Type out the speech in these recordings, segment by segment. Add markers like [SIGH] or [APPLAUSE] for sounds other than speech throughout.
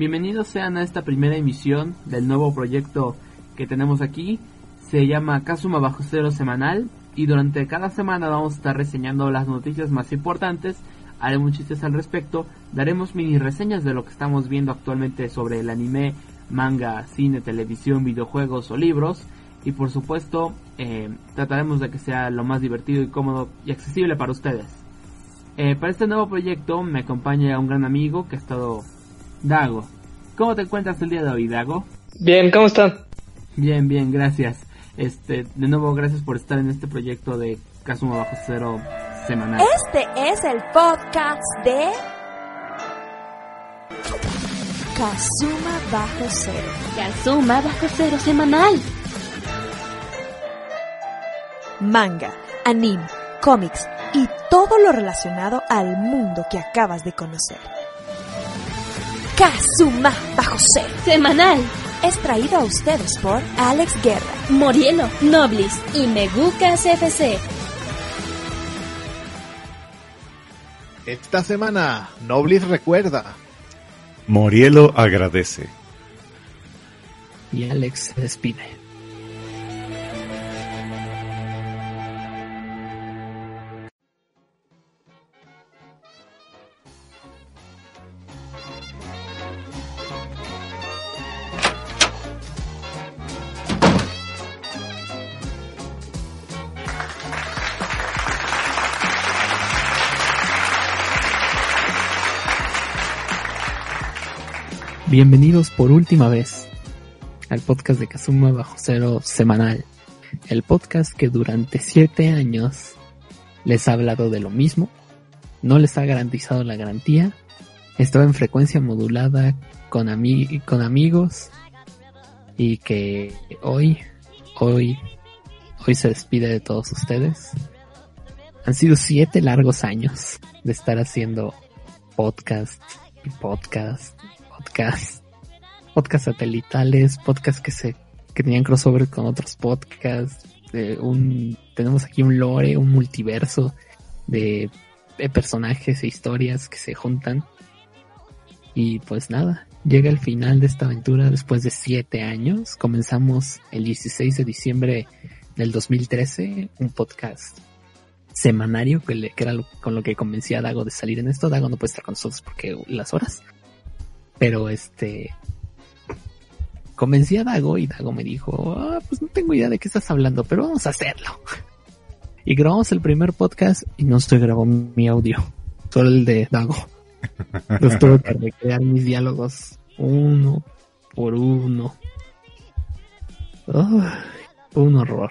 Bienvenidos sean a esta primera emisión del nuevo proyecto que tenemos aquí. Se llama Kazuma Bajo Cero Semanal y durante cada semana vamos a estar reseñando las noticias más importantes, haremos chistes al respecto, daremos mini reseñas de lo que estamos viendo actualmente sobre el anime, manga, cine, televisión, videojuegos o libros y por supuesto eh, trataremos de que sea lo más divertido y cómodo y accesible para ustedes. Eh, para este nuevo proyecto me acompaña un gran amigo que ha estado Dago. ¿Cómo te encuentras el día de hoy, Dago? Bien, ¿cómo están? Bien, bien, gracias. Este, de nuevo, gracias por estar en este proyecto de Kazuma Bajo Cero semanal. Este es el podcast de Kazuma Bajo Cero. Kazuma Bajo Cero semanal. Manga, anime, cómics y todo lo relacionado al mundo que acabas de conocer. Kazuma Bajo Cero. Semanal. Es traído a ustedes por Alex Guerra, Morielo, Noblis y Megucas FC. Esta semana, Noblis recuerda. Morielo agradece. Y Alex se despide. Bienvenidos por última vez al podcast de Kazuma Bajo Cero semanal. El podcast que durante siete años les ha hablado de lo mismo, no les ha garantizado la garantía, estaba en frecuencia modulada con, ami con amigos y que hoy, hoy, hoy se despide de todos ustedes. Han sido siete largos años de estar haciendo podcast y podcast podcast, podcast satelitales, podcast que se que tenían crossover con otros podcasts, tenemos aquí un lore, un multiverso de, de personajes e historias que se juntan. Y pues nada, llega el final de esta aventura después de siete años. Comenzamos el 16 de diciembre del 2013, un podcast semanario que, le, era con lo que convencía a Dago de salir en esto. Dago no puede estar con nosotros porque las horas. Pero este. Convencí a Dago y Dago me dijo: ah, Pues no tengo idea de qué estás hablando, pero vamos a hacerlo. [LAUGHS] Y grabamos el primer podcast y no se grabó mi audio, solo el de Dago. [LAUGHS] Entonces tuve que recrear mis diálogos uno por uno. Oh, un horror.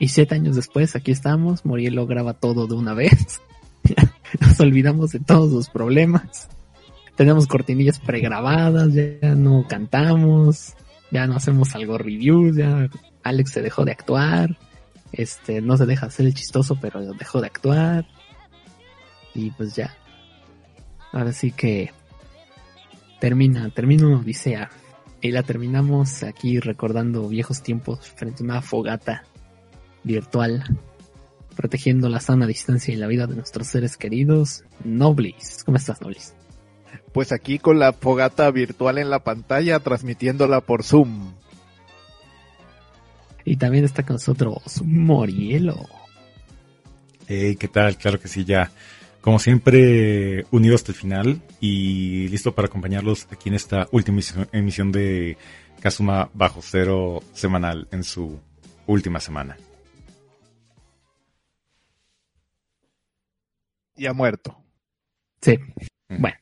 Y siete años después, aquí estamos. Morielo graba todo de una vez. [LAUGHS] Nos olvidamos de todos los problemas tenemos cortinillas pregrabadas, ya no cantamos, ya no hacemos algo reviews, ya Alex se dejó de actuar, este, no se deja hacer el chistoso, pero dejó de actuar. Y pues ya. Ahora sí que termina, termina una odisea. Y la terminamos aquí recordando viejos tiempos frente a una fogata virtual, protegiendo la sana distancia y la vida de nuestros seres queridos. Noblis, ¿cómo estás, Noblis? Pues aquí con la fogata virtual en la pantalla, transmitiéndola por Zoom. Y también está con nosotros Morielo. Hey, ¿qué tal? Claro que sí, ya. Como siempre, unido hasta el final y listo para acompañarlos aquí en esta última emisión de Kazuma Bajo Cero semanal en su última semana. Y ha muerto. Sí. Bueno.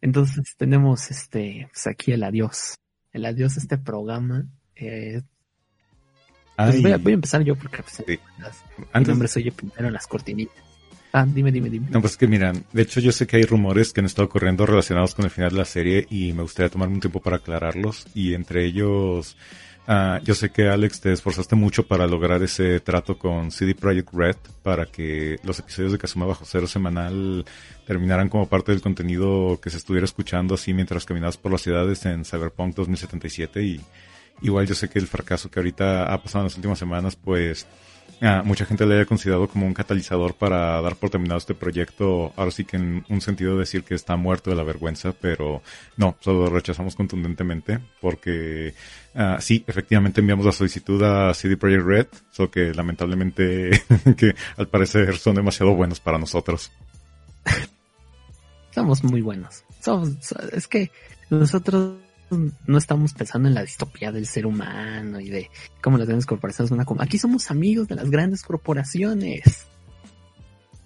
Entonces tenemos este, pues aquí el adiós. El adiós de este programa. Eh, pues voy, a, voy, a, empezar yo porque pues, sí. Antes... mi nombre soy primero en las cortinitas. Ah, dime, dime, dime. No, pues que miran, de hecho yo sé que hay rumores que han estado corriendo relacionados con el final de la serie y me gustaría tomarme un tiempo para aclararlos y entre ellos Uh, yo sé que Alex te esforzaste mucho para lograr ese trato con CD Projekt Red para que los episodios de Kazuma Bajo Cero semanal terminaran como parte del contenido que se estuviera escuchando así mientras caminabas por las ciudades en Cyberpunk 2077 y igual yo sé que el fracaso que ahorita ha pasado en las últimas semanas pues ah, mucha gente le haya considerado como un catalizador para dar por terminado este proyecto. Ahora sí que en un sentido decir que está muerto de la vergüenza, pero no, solo lo rechazamos contundentemente porque ah, sí, efectivamente enviamos la solicitud a CD Projekt Red, solo que lamentablemente [LAUGHS] que al parecer son demasiado buenos para nosotros. Somos muy buenos. Somos, es que nosotros no estamos pensando en la distopía del ser humano y de cómo las grandes corporaciones van a... Aquí somos amigos de las grandes corporaciones.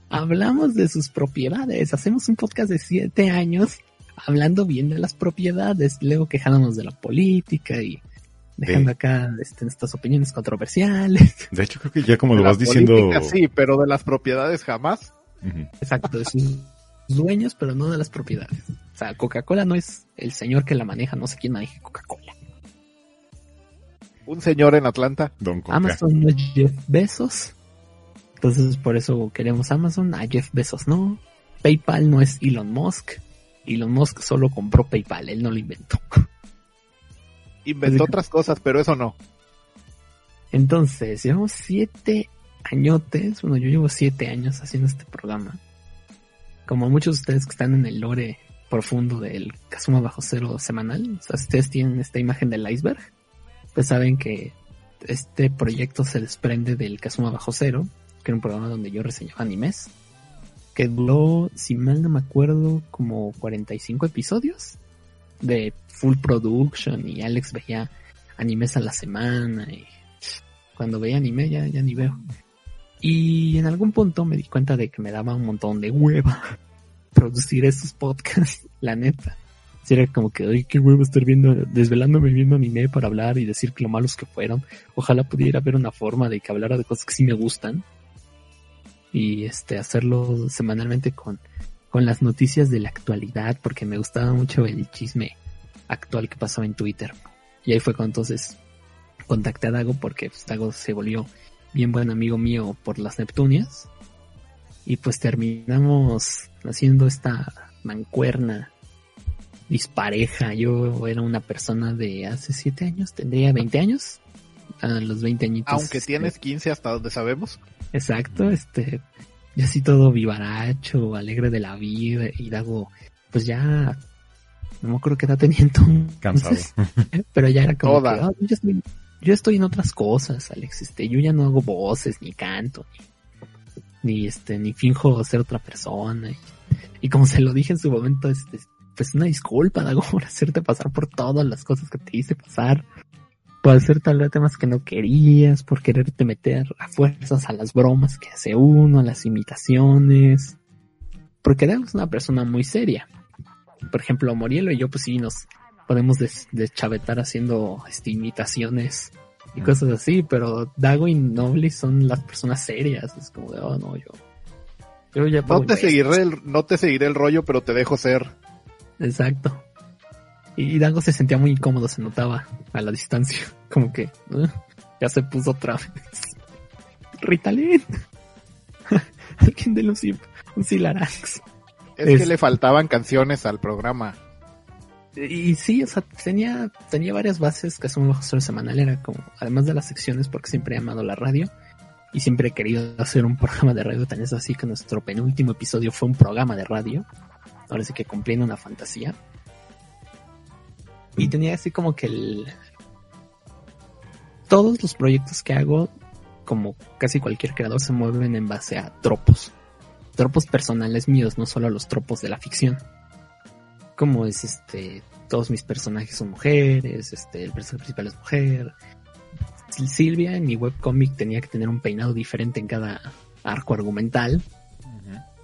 Hablamos de sus propiedades. Hacemos un podcast de siete años hablando bien de las propiedades, luego quejándonos de la política y dejando acá este, estas opiniones controversiales. De hecho, creo que ya como lo vas diciendo... Sí, pero de las propiedades jamás. Exacto, de sus dueños, pero no de las propiedades. O sea, Coca-Cola no es el señor que la maneja, no sé quién maneja Coca-Cola. Un señor en Atlanta. Amazon no es Jeff Bezos. Entonces por eso queremos Amazon. A Jeff Bezos no. PayPal no es Elon Musk. Elon Musk solo compró PayPal, él no lo inventó. [LAUGHS] Inventó otras cosas, pero eso no. Entonces, llevamos siete añotes, bueno, yo llevo siete años haciendo este programa. Como muchos de ustedes que están en el lore profundo del Kazuma Bajo Cero semanal, o sea, si ustedes tienen esta imagen del iceberg, pues saben que este proyecto se desprende del Kazuma Bajo Cero, que era un programa donde yo reseñaba animes, que duró, si mal no me acuerdo, como 45 episodios de full production y Alex veía animes a la semana y cuando veía anime ya, ya ni veo. Y en algún punto me di cuenta de que me daba un montón de hueva [LAUGHS] producir estos podcasts, la neta. Si era como que, ay, qué huevo estar viendo, desvelándome viendo anime para hablar y decir que lo malos que fueron. Ojalá pudiera haber una forma de que hablara de cosas que sí me gustan. Y este, hacerlo semanalmente con, con las noticias de la actualidad, porque me gustaba mucho el chisme actual que pasaba en Twitter. Y ahí fue cuando entonces contacté a Dago porque pues, Dago se volvió bien buen amigo mío por las Neptunias. Y pues terminamos haciendo esta mancuerna dispareja. Yo era una persona de hace 7 años, tendría 20 años. A los 20 añitos. Aunque este, tienes 15 hasta donde sabemos. Exacto, este, yo así todo vivaracho, alegre de la vida y Dago, pues ya, no me acuerdo qué edad tenía entonces. Cansado. [LAUGHS] pero ya era como que, yo estoy yo estoy en otras cosas, Alex. Este, yo ya no hago voces, ni canto, ni, este, ni finjo ser otra persona. Y, como se lo dije en su momento, este, pues una disculpa, Dago, [LAUGHS] por hacerte pasar por todas las cosas que te hice pasar. Por hacer tal vez temas que no querías, por quererte meter a fuerzas a las bromas que hace uno, a las imitaciones. Porque Dago es una persona muy seria. Por ejemplo, Morielo y yo, pues sí, nos, podemos deschavetar haciendo este, imitaciones y cosas así, pero Dago y Nobly son las personas serias, es como de, oh no, yo, yo ya no te seguiré el, no te seguiré el rollo, pero te dejo ser. Exacto. Y Dago se sentía muy incómodo, se notaba a la distancia, [LAUGHS] como que ya se puso otra vez. [LAUGHS] Ritalin. [LAUGHS] Alguien de los un Silarax. Es, que le faltaban canciones al programa y sí, o sea, tenía, tenía varias bases que son mejor semanal, era como, además de las secciones, porque siempre he amado la radio y siempre he querido hacer un programa de radio, tan es así que nuestro penúltimo episodio fue un programa de radio, ahora sí que cumpliendo una fantasía. Y tenía así como que el... Todos los proyectos que hago, como casi cualquier creador, se mueven en base a tropos. Tropos personales míos, no solo los tropos de la ficción como es este, todos mis personajes son mujeres, este, el personaje principal es mujer. Silvia en mi webcomic tenía que tener un peinado diferente en cada arco argumental.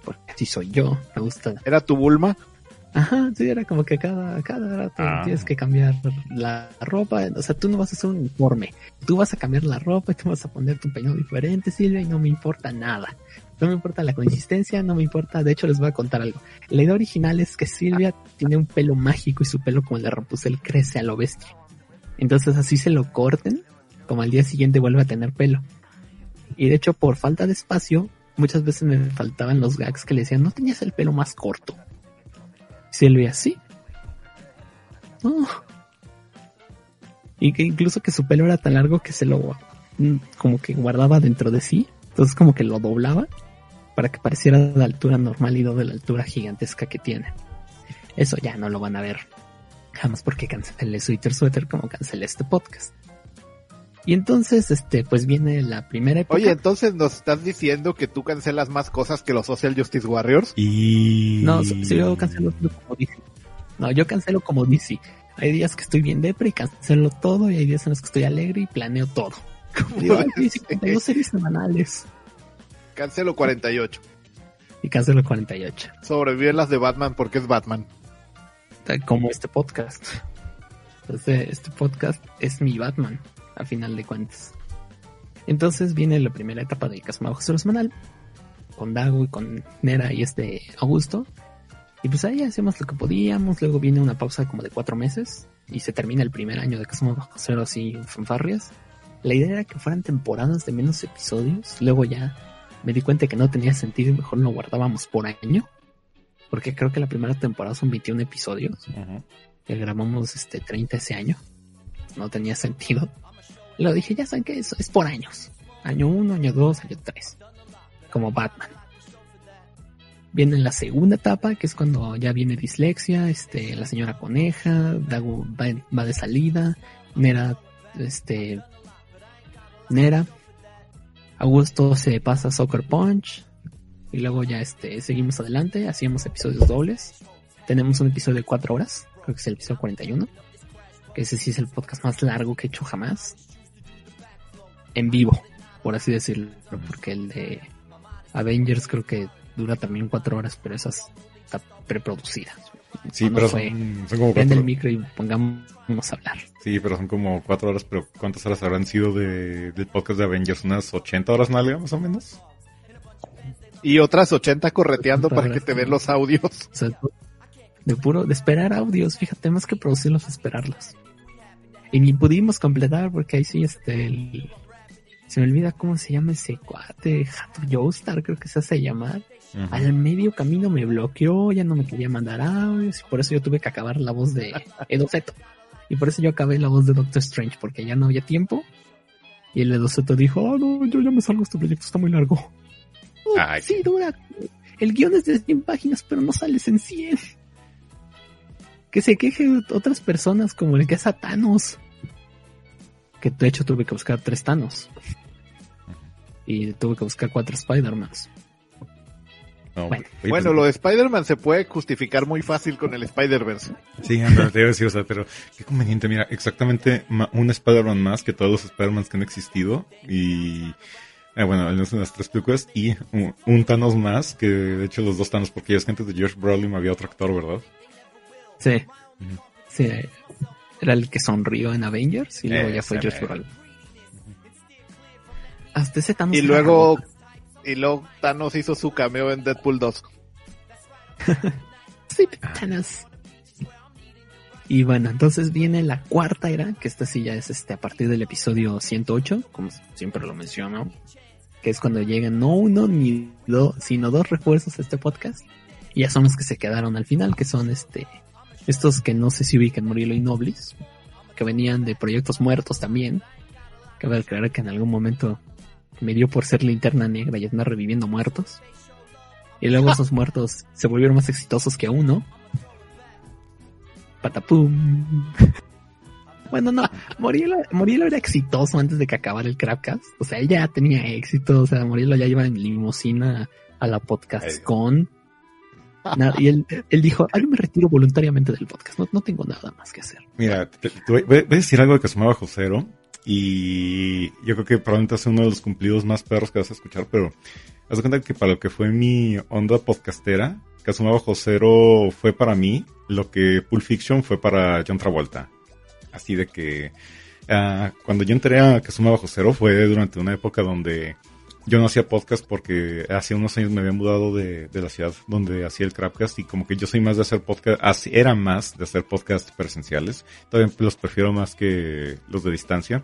Porque así soy yo, me gusta. ¿Era tu Bulma? Ajá, sí, era como que cada, cada rato ah. tienes que cambiar la ropa. O sea, tú no vas a hacer un informe. Tú vas a cambiar la ropa y tú vas a poner tu peinado diferente, Silvia, y no me importa nada. No me importa la consistencia, no me importa. De hecho, les voy a contar algo. La idea original es que Silvia tiene un pelo mágico y su pelo como el de Rapunzel crece a lo bestia. Entonces así se lo corten, como al día siguiente vuelve a tener pelo. Y de hecho, por falta de espacio, muchas veces me faltaban los gags que le decían, no tenías el pelo más corto. Silvia, sí. Y que incluso que su pelo era tan largo que se lo mm, como que guardaba dentro de sí, entonces como que lo doblaba para que pareciera de la altura normal y no de la altura gigantesca que tiene. Eso ya no lo van a ver jamás porque cancelé Twitter Sweater como cancelé este podcast. Y entonces, este, pues viene la primera época. Oye, entonces nos estás diciendo que tú cancelas más cosas que los Social Justice Warriors. Y... No, si yo cancelo todo como DC. No, yo cancelo como DC. Hay días que estoy bien depre y cancelo todo y hay días en los que estoy alegre y planeo todo. [LAUGHS] Como digo, hay 52 series semanales. Cancelo 48. Y cancelo 48. Sobreviven las de Batman porque es Batman. Como este podcast. Este, este podcast es mi Batman, a final de cuentas. Entonces viene la primera etapa del Casamago semanal. Con Dago y con Nera y este Augusto. Y pues ahí hacemos lo que podíamos. Luego viene una pausa como de cuatro meses. Y se termina el primer año de Casamo Bajo Cero así en fanfarrias. La idea era que fueran temporadas de menos episodios. Luego ya me di cuenta que no tenía sentido y mejor lo guardábamos por año. Porque creo que la primera temporada son 21 episodios. Que grabamos este 30 ese año. No tenía sentido. Lo dije, ya saben que eso es por años. Año 1, año 2, año 3. Como Batman. Viene la segunda etapa, que es cuando ya viene dislexia, este, la señora coneja, Dago va, va de salida, Nera, este, Nera, Augusto se pasa Soccer Punch, y luego ya este, seguimos adelante, hacíamos episodios dobles. Tenemos un episodio de cuatro horas, creo que es el episodio 41, que ese sí es el podcast más largo que he hecho jamás. En vivo, por así decirlo, porque el de Avengers creo que dura también cuatro horas, pero esa está preproducida. Sí, pero son, son, como cuatro... el micro y pongámonos a hablar. Sí, pero son como cuatro horas, pero ¿cuántas horas habrán sido de, del podcast de Avengers? ¿Unas 80 horas nalga, más o menos? Y otras 80 correteando para que te den los audios. O sea, de puro, de esperar audios, fíjate, más que producirlos, esperarlos. Y ni pudimos completar porque ahí sí, este, el, se me olvida cómo se llama ese cuate, Hato Joestar, creo que se hace llamar. Uh -huh. Al medio camino me bloqueó, ya no me quería mandar audios, y por eso yo tuve que acabar la voz de [LAUGHS] Edo Zeto. Y por eso yo acabé la voz de Doctor Strange, porque ya no había tiempo. Y el Edo Zeto dijo, oh no, yo ya me salgo, este proyecto está muy largo. Ay. sí, dura. El guion es de 100 páginas, pero no sales en 100. Que se queje otras personas como el que es a Thanos. Que de hecho tuve que buscar tres Thanos. Y tuve que buscar cuatro Spider-Mans. No, Bueno. pues, lo de Spider-Man se puede justificar muy fácil con el Spider-Verse. Sí, anda, te iba a decir, o sea, pero qué conveniente, mira, exactamente un Spider-Man más que todos los Spider-Mans que han existido y, eh, bueno, al menos en las tres películas, y un, un Thanos más, que de hecho los dos Thanos, porque ya es que antes de George Brolin había otro actor, ¿verdad? Sí. Sí. Era el que sonrió en Avengers y luego ya fue George. Brolin. Hasta ese Thanos Y luego. Y luego Thanos hizo su cameo en Deadpool 2. [LAUGHS] Sí, Thanos. Y bueno, entonces viene la cuarta era, que esta sí ya es este a partir del episodio 108, como siempre lo menciono, que es cuando llegan no uno ni dos, sino dos refuerzos a este podcast. Y ya son los que se quedaron al final, que son este estos que no sé si ubican Murilo y Noblis, que venían de proyectos muertos también. Cabe aclarar que en algún momento me dio por ser linterna negra y andar reviviendo muertos. Y luego [LAUGHS] esos muertos se volvieron más exitosos que uno. Patapum. [LAUGHS] Bueno, no, Morielo, Morielo era exitoso antes de que acabara el Crapcast. O sea, él ya tenía éxito. O sea, Morielo ya iba en limusina a la podcast Ay. con. Na- y él, él dijo, ah, yo me retiro voluntariamente del podcast. No, no tengo nada más que hacer. Mira, te, te voy, voy a decir algo de Kazuma Bajo Cero. Y yo creo que probablemente es uno de los cumplidos más perros que vas a escuchar, pero haz de cuenta que para lo que fue mi onda podcastera, Kazuma Bajo Cero fue para mí lo que Pulp Fiction fue para John Travolta. Así de que ah, cuando yo entré a Kazuma Bajo Cero fue durante una época donde yo no hacía podcast porque hace unos años me había mudado de, de la ciudad donde hacía el Crapcast y como que yo soy más de hacer podcast, era más de hacer podcast presenciales. Todavía los prefiero más que los de distancia,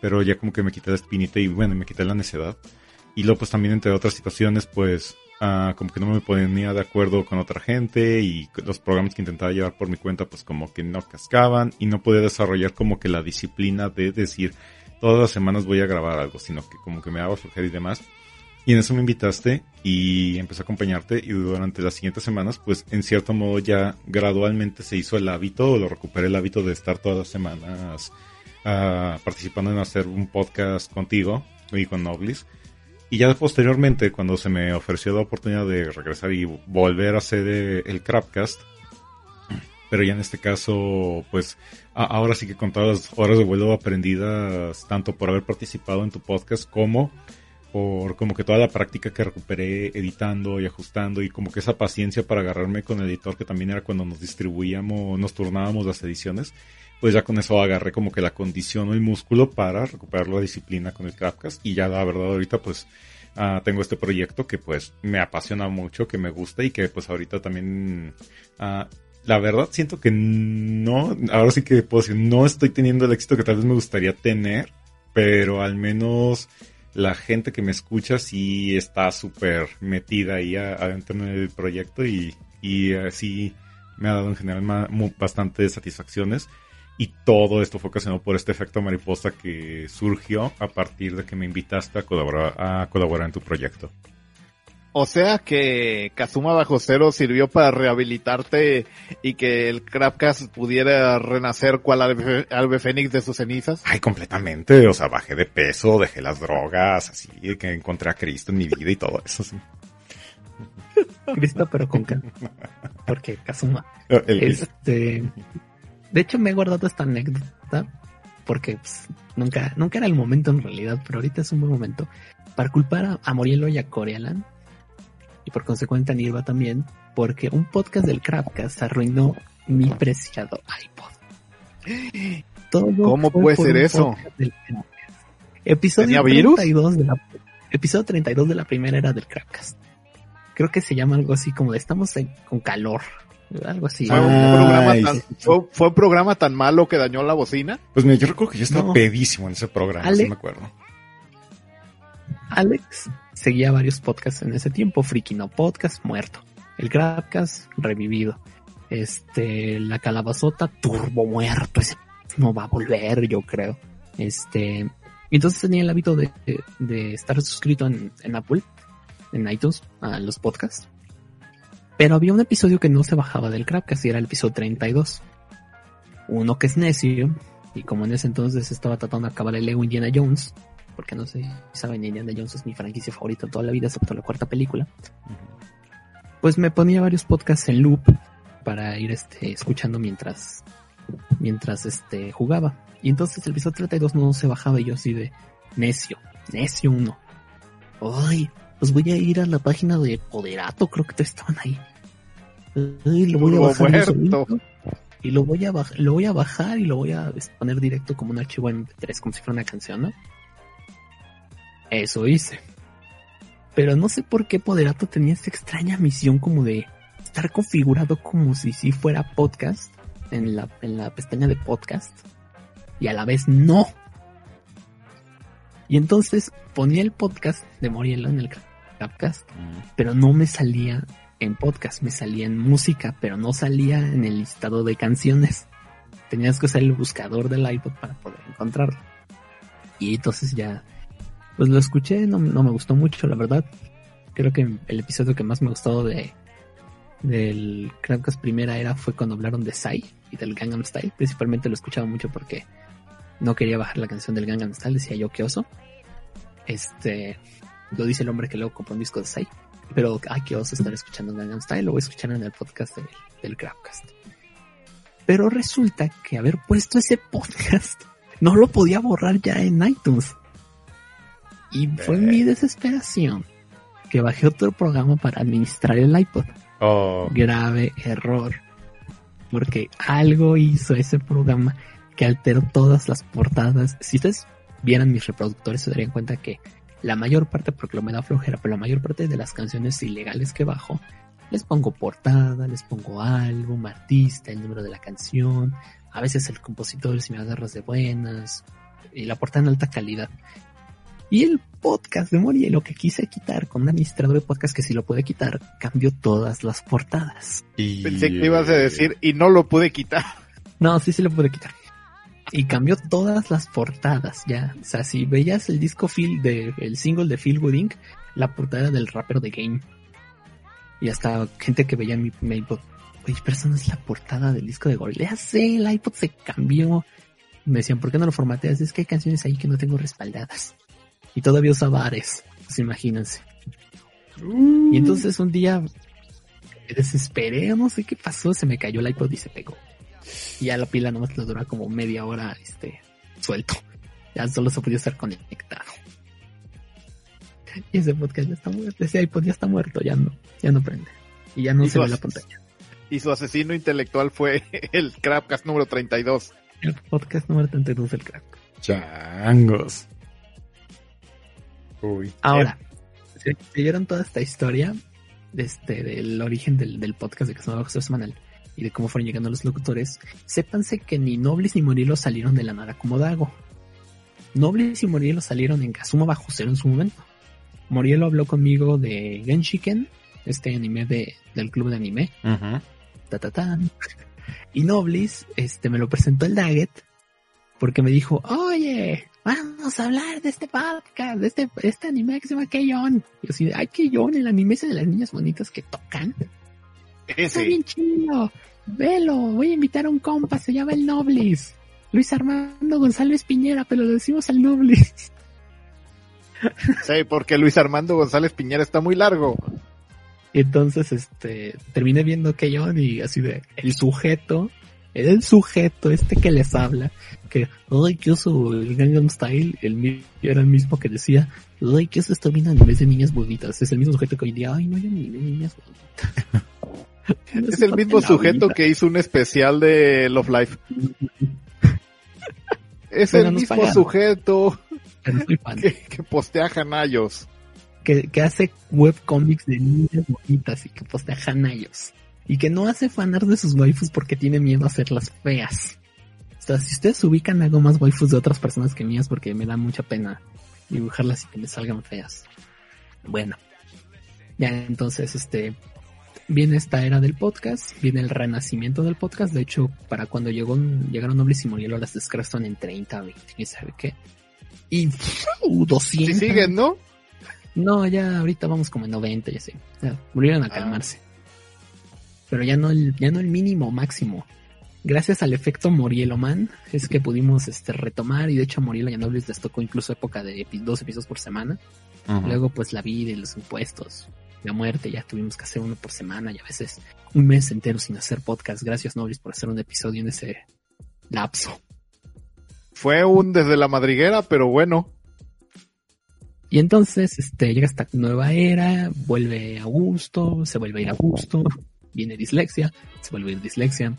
pero ya como que me quité la espinita y bueno, me quité la necedad. Y luego pues también entre otras situaciones pues ah, como que no me ponía de acuerdo con otra gente y los programas que intentaba llevar por mi cuenta pues como que no cascaban y no podía desarrollar como que la disciplina de decir todas las semanas voy a grabar algo, sino que como que me hago flojera y demás. Y en eso me invitaste y empecé a acompañarte y durante las siguientes semanas, pues en cierto modo ya gradualmente se hizo el hábito, o lo recuperé el hábito de estar todas las semanas ah, participando en hacer un podcast contigo y con Noblis. Y ya posteriormente, cuando se me ofreció la oportunidad de regresar y volver a hacer el Crapcast, pero ya en este caso, pues ahora sí que con todas las horas de vuelo aprendidas, tanto por haber participado en tu podcast como por como que toda la práctica que recuperé editando y ajustando y como que esa paciencia para agarrarme con el editor que también era cuando nos distribuíamos, nos turnábamos las ediciones, pues ya con eso agarré como que la condición o el músculo para recuperar la disciplina con el Crapcast y ya la verdad ahorita pues uh, tengo este proyecto que pues me apasiona mucho, que me gusta y que pues ahorita también uh, la verdad siento que no, ahora sí que puedo decir, no estoy teniendo el éxito que tal vez me gustaría tener, pero al menos la gente que me escucha sí está súper metida ahí adentro en el proyecto y, y así me ha dado en general bastantes satisfacciones. Y todo esto fue ocasionado por este efecto mariposa que surgió a partir de que me invitaste a colaborar, a colaborar en tu proyecto. O sea que Kazuma Bajo Cero sirvió para rehabilitarte y que el Crapcast pudiera renacer cual albe, fénix de sus cenizas. Ay, completamente. O sea, bajé de peso, dejé las drogas, así, que encontré a Cristo en mi vida y todo eso. Cristo, pero con K. Porque Kazuma. [LAUGHS] este, de hecho, me he guardado esta anécdota porque pues, nunca, nunca era el momento en realidad, pero ahorita es un buen momento para culpar a, a Morielo y a Corealan y por consecuencia a Nirva también, porque un podcast del Crapcast arruinó mi preciado iPod. ¿Cómo puede ser eso? Episodio 32 de la episodio 32 de la primera era del Crapcast. Creo que se llama algo así como de estamos con calor. Algo así. ¿Fue un, programa tan, fue, un programa tan malo que dañó la bocina? Pues mira, yo recuerdo que yo estaba pedísimo en ese programa, me acuerdo. Alex seguía varios podcasts en ese tiempo. Friki no podcast, muerto. El Grabcast, revivido. Este, la calabazota, turbo muerto. Ese no va a volver, yo creo. Este, entonces tenía el hábito de, de, estar suscrito en, en, Apple, en iTunes, a los podcasts. Pero había un episodio que no se bajaba del Crapcast y era el episodio 32. Uno que es necio, y como en ese entonces estaba tratando de acabar el Lego Indiana Jones, porque no sé si saben, Indiana Jones es mi franquicia favorita toda la vida, excepto la cuarta película. Pues me ponía varios podcasts en loop para ir este, escuchando mientras, mientras este, jugaba. Y entonces el episodio 32 no se bajaba y yo así de necio, necio uno. Ay, pues voy a ir a la página de Poderato, creo que te estaban ahí. Ay, lo voy a bajar y lo voy a lo voy a bajar y lo voy a poner directo como un archivo en 3 como si fuera una canción, ¿no? Eso hice. Pero no sé por qué Poderato tenía esta extraña misión como de estar configurado como si si fuera podcast en la, en la pestaña de podcast y a la vez no. Y entonces ponía el podcast de Morielo en el podcast, pero no me salía en podcast, me salía en música, pero no salía en el listado de canciones. Tenías que usar el buscador del iPod para poder encontrarlo. Y entonces ya pues lo escuché, no, me gustó mucho, la verdad. Creo que el episodio que más me gustó de del Crowdcast primera era fue cuando hablaron de Psy y del Gangnam Style. Principalmente lo escuchaba mucho porque no quería bajar la canción del Gangnam Style, decía yo que oso. Este, lo dice el hombre que luego compró un disco de Psy. Pero, ay, qué oso estar escuchando Gangnam Style, lo voy a escuchar en el podcast del, Crowdcast. Pero resulta que haber puesto ese podcast [LAUGHS] no lo podía borrar ya en iTunes. Y fue mi desesperación que bajé otro programa para administrar el iPod. Oh. Grave error. Porque algo hizo ese programa que alteró todas las portadas. Si ustedes vieran mis reproductores se darían cuenta que la mayor parte, porque lo me da flojera, pero la mayor parte de las canciones ilegales que bajo, les pongo portada, les pongo álbum, artista, el número de la canción, a veces el compositor si me agarras de buenas, y la portada en alta calidad. Y el podcast de Mori, lo que quise quitar con un administrador de podcast que si lo puede quitar, cambió todas las portadas. Pensé que ibas a decir, y no lo pude quitar. No, sí, sí lo pude quitar. y cambió todas las portadas ya. O sea, si veías el disco Phil de el single de Phil Gooding, la portada del rapper de Game. Y hasta gente que veía mi, mi iPod, oye, pero esa no es la portada del disco de Gorilla. Ya sé, el iPod se cambió. Me decían, ¿por qué no lo formateas? Es que hay canciones ahí que no tengo respaldadas. Y todavía usaba Ares, pues imagínense. Y entonces un día me desesperé, no sé qué pasó, se me cayó el iPod y se pegó. Y ya la pila nomás le dura como media hora, este, suelto. Ya solo se podía estar conectado. Y ese podcast ya está muerto, ese iPod ya está muerto, ya no, ya no prende. Y ya no Y se ve la pantalla. Y su asesino intelectual fue [LAUGHS] el Crapcast número 32. El podcast número 32 del crack. Changos. Uy. Ahora, si siguieron toda esta historia este, del origen del, del podcast de Bajo Cero Semanal y de cómo fueron llegando los locutores, sépanse que ni Noblis ni Morielo salieron de la nada como Dago. Noblis y Morielo salieron en Kazuma Bajo Cero en su momento. Morielo habló conmigo de Genshiken, este anime de, del club de anime, Ujú. ta, ta, tan. Y Noblis, este, me lo presentó el Daggett, porque me dijo, oye, vamos a hablar de este podcast, de este, este anime que se llama Keyon. Y yo así, de, ay, Keyon, el anime ese de las niñas bonitas que tocan. Está Ese. bien chido. Velo, voy a invitar a un compa, se llama el Noblis. Luis Armando González Piñera, pero le decimos al Noblis. Sí, porque Luis Armando González Piñera está muy largo. Entonces, este, terminé viendo Keyon y así de, el sujeto, el sujeto este que les habla, que, ay, yo soy el Gangnam Style, el era el mismo que decía, ay, que eso está viendo animes de niñas bonitas. Es el mismo sujeto que hoy día, ay, no hay de niñas bonitas. [LAUGHS] Es el mismo sujeto que hizo un especial de Love Life. [LAUGHS] Es Pero el mismo pagaron. sujeto que, que, que postea Hanayos. que, que hace webcomics de niñas bonitas y que postea hanayos. Y que no hace fanar de sus waifus porque tiene miedo a hacerlas feas. O sea, si ustedes ubican algo más waifus de otras personas que mías porque me da mucha pena dibujarlas y que me salgan feas. Bueno. Ya entonces, este, viene esta era del podcast, viene el renacimiento del podcast. De hecho, para cuando llegó, llegaron Nobles y Morielo, las descargas son en 30, 20, quién sabe qué. Y uh, 200. Si siguen, ¿no? No, ya ahorita vamos como en 90, ya sé. Ya, volvieron a Ah. calmarse. Pero ya no el, ya no el mínimo máximo. Gracias al efecto Morielo Man es que pudimos este retomar y de hecho a Morielo y a Nobles les tocó incluso época de epi- dos episodios por semana. Luego pues la vida y los impuestos, la muerte, ya tuvimos que hacer uno por semana y a veces un mes entero sin hacer podcast. Gracias Nobles por hacer un episodio en ese lapso. Fue un desde la madriguera, pero bueno. Y entonces, este, llega esta nueva era, vuelve Augusto, se vuelve a ir Augusto, viene dislexia, se vuelve dislexia,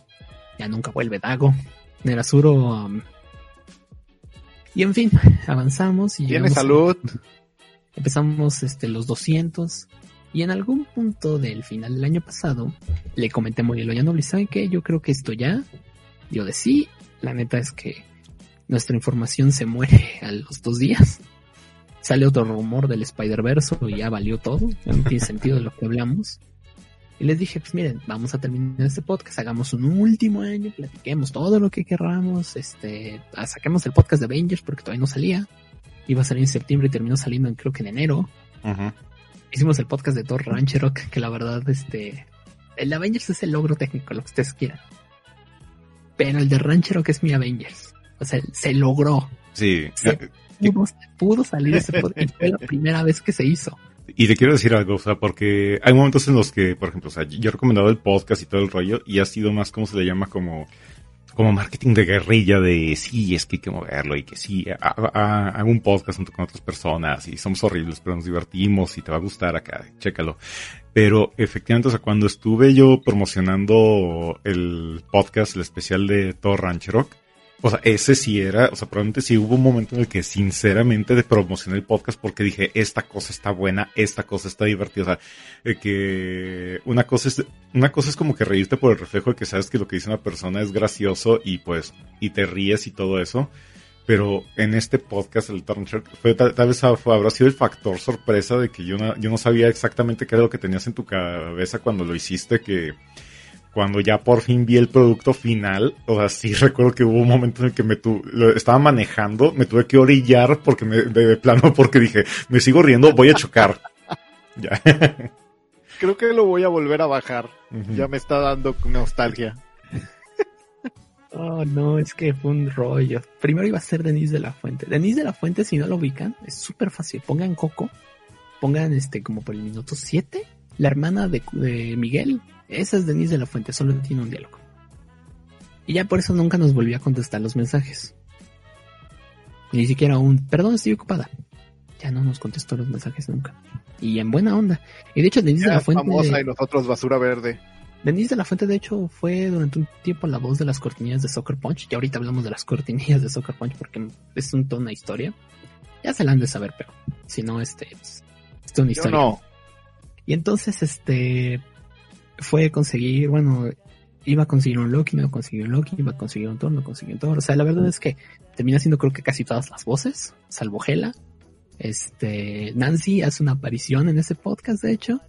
ya nunca vuelve Dago, Nerasuro, um, y en fin, avanzamos y Tiene llegamos a- salud. empezamos este, los 200, y en algún punto del final del año pasado, le comenté a Morielo ya Noble, ¿saben qué? Yo creo que esto ya, yo de sí, la neta es que nuestra información se muere [LAUGHS] a los dos días sale otro rumor del Spider-Verse y ya valió todo, no tiene sentido de lo que hablamos. Y les dije, pues miren, vamos a terminar este podcast, hagamos un último año, platiquemos todo lo que querramos, este, ah, saquemos el podcast de Avengers porque todavía no salía, iba a salir en septiembre y terminó saliendo en, creo que en enero. Ujú. Hicimos el podcast de Thor Rancherok, que la verdad, este, el de Avengers es el logro técnico, lo que ustedes quieran. Pero el de Rancherok es mi Avengers. O sea, se logró. Sí. Sí. Eh, Pudo, pudo salir ese podcast fue la primera vez que se hizo. Y te quiero decir algo, o sea, porque hay momentos en los que, por ejemplo, o sea, yo he recomendado el podcast y todo el rollo y ha sido más, ¿cómo se le llama? Como, como marketing de guerrilla de sí, es que hay que moverlo y que sí, ha- ha- hago un podcast junto con otras personas y somos horribles, pero nos divertimos y te va a gustar acá, chécalo. Pero efectivamente, o sea, cuando estuve yo promocionando el podcast, el especial de Thor Ranch Rock, o sea, ese sí era, o sea, probablemente sí hubo un momento en el que sinceramente de promocioné el podcast porque dije, esta cosa está buena, esta cosa está divertida, o sea, que una cosa es, una cosa es como que reírte por el reflejo de que sabes que lo que dice una persona es gracioso y pues, y te ríes y todo eso. Pero en este podcast, el Turn fue, tal, tal vez habrá sido el factor sorpresa de que yo yo no sabía exactamente qué era lo que tenías en tu cabeza cuando lo hiciste, que cuando ya por fin vi el producto final, o sea, sí [LAUGHS] recuerdo que hubo un momento en el que me tu, lo estaba manejando, me tuve que orillar porque me, de plano [LAUGHS] porque dije, me sigo riendo, voy a chocar. [LAUGHS] ya. Creo que lo voy a volver a bajar. Ya me está dando nostalgia. Oh, no, es que fue un rollo. Primero iba a ser Denise de la Fuente. Denise de la Fuente, si no lo ubican, es súper fácil. Pongan Coco, pongan este como por el minuto 7, la hermana de, de Miguel, esa es Denise de la Fuente, solo tiene un diálogo. Y ya por eso nunca nos volvió a contestar los mensajes. Ni siquiera un, perdón, estoy ocupada. Ya no nos contestó los mensajes nunca. Y en buena onda. Y de hecho, Denise de la Fuente. famosa y nosotros basura verde. Denise de la Fuente, de hecho, fue durante un tiempo la voz de las cortinillas de Soccer Punch. Y ahorita hablamos de las cortinillas de Soccer Punch porque es un tono una historia. Ya se la han de saber, pero si no, este, es, es una historia. Yo no. Y entonces, este, fue conseguir, bueno, iba a conseguir un Loki, no conseguir un Loki, iba a conseguir un Thor, no conseguir un Thor. O sea, la verdad es que termina siendo creo que casi todas las voces, salvo Hela. Este, Nancy hace una aparición en ese podcast, de hecho.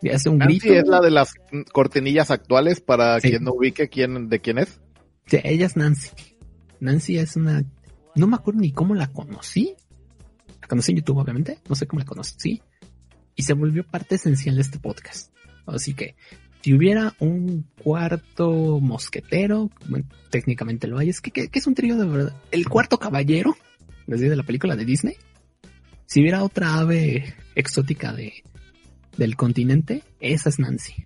Y hace un Nancy grito. es la de las cortinillas actuales para sí. quien no ubique quién, de quién es. Sí, ella es Nancy. Nancy es una, no me acuerdo ni cómo la conocí. La conocí en YouTube, obviamente. No sé cómo la conocí. Y se volvió parte esencial de este podcast. Así que, si hubiera un cuarto mosquetero, técnicamente lo hay, es que, es un trío de verdad. El cuarto caballero, desde la película de Disney. Si hubiera otra ave exótica de, del continente, esa es Nancy.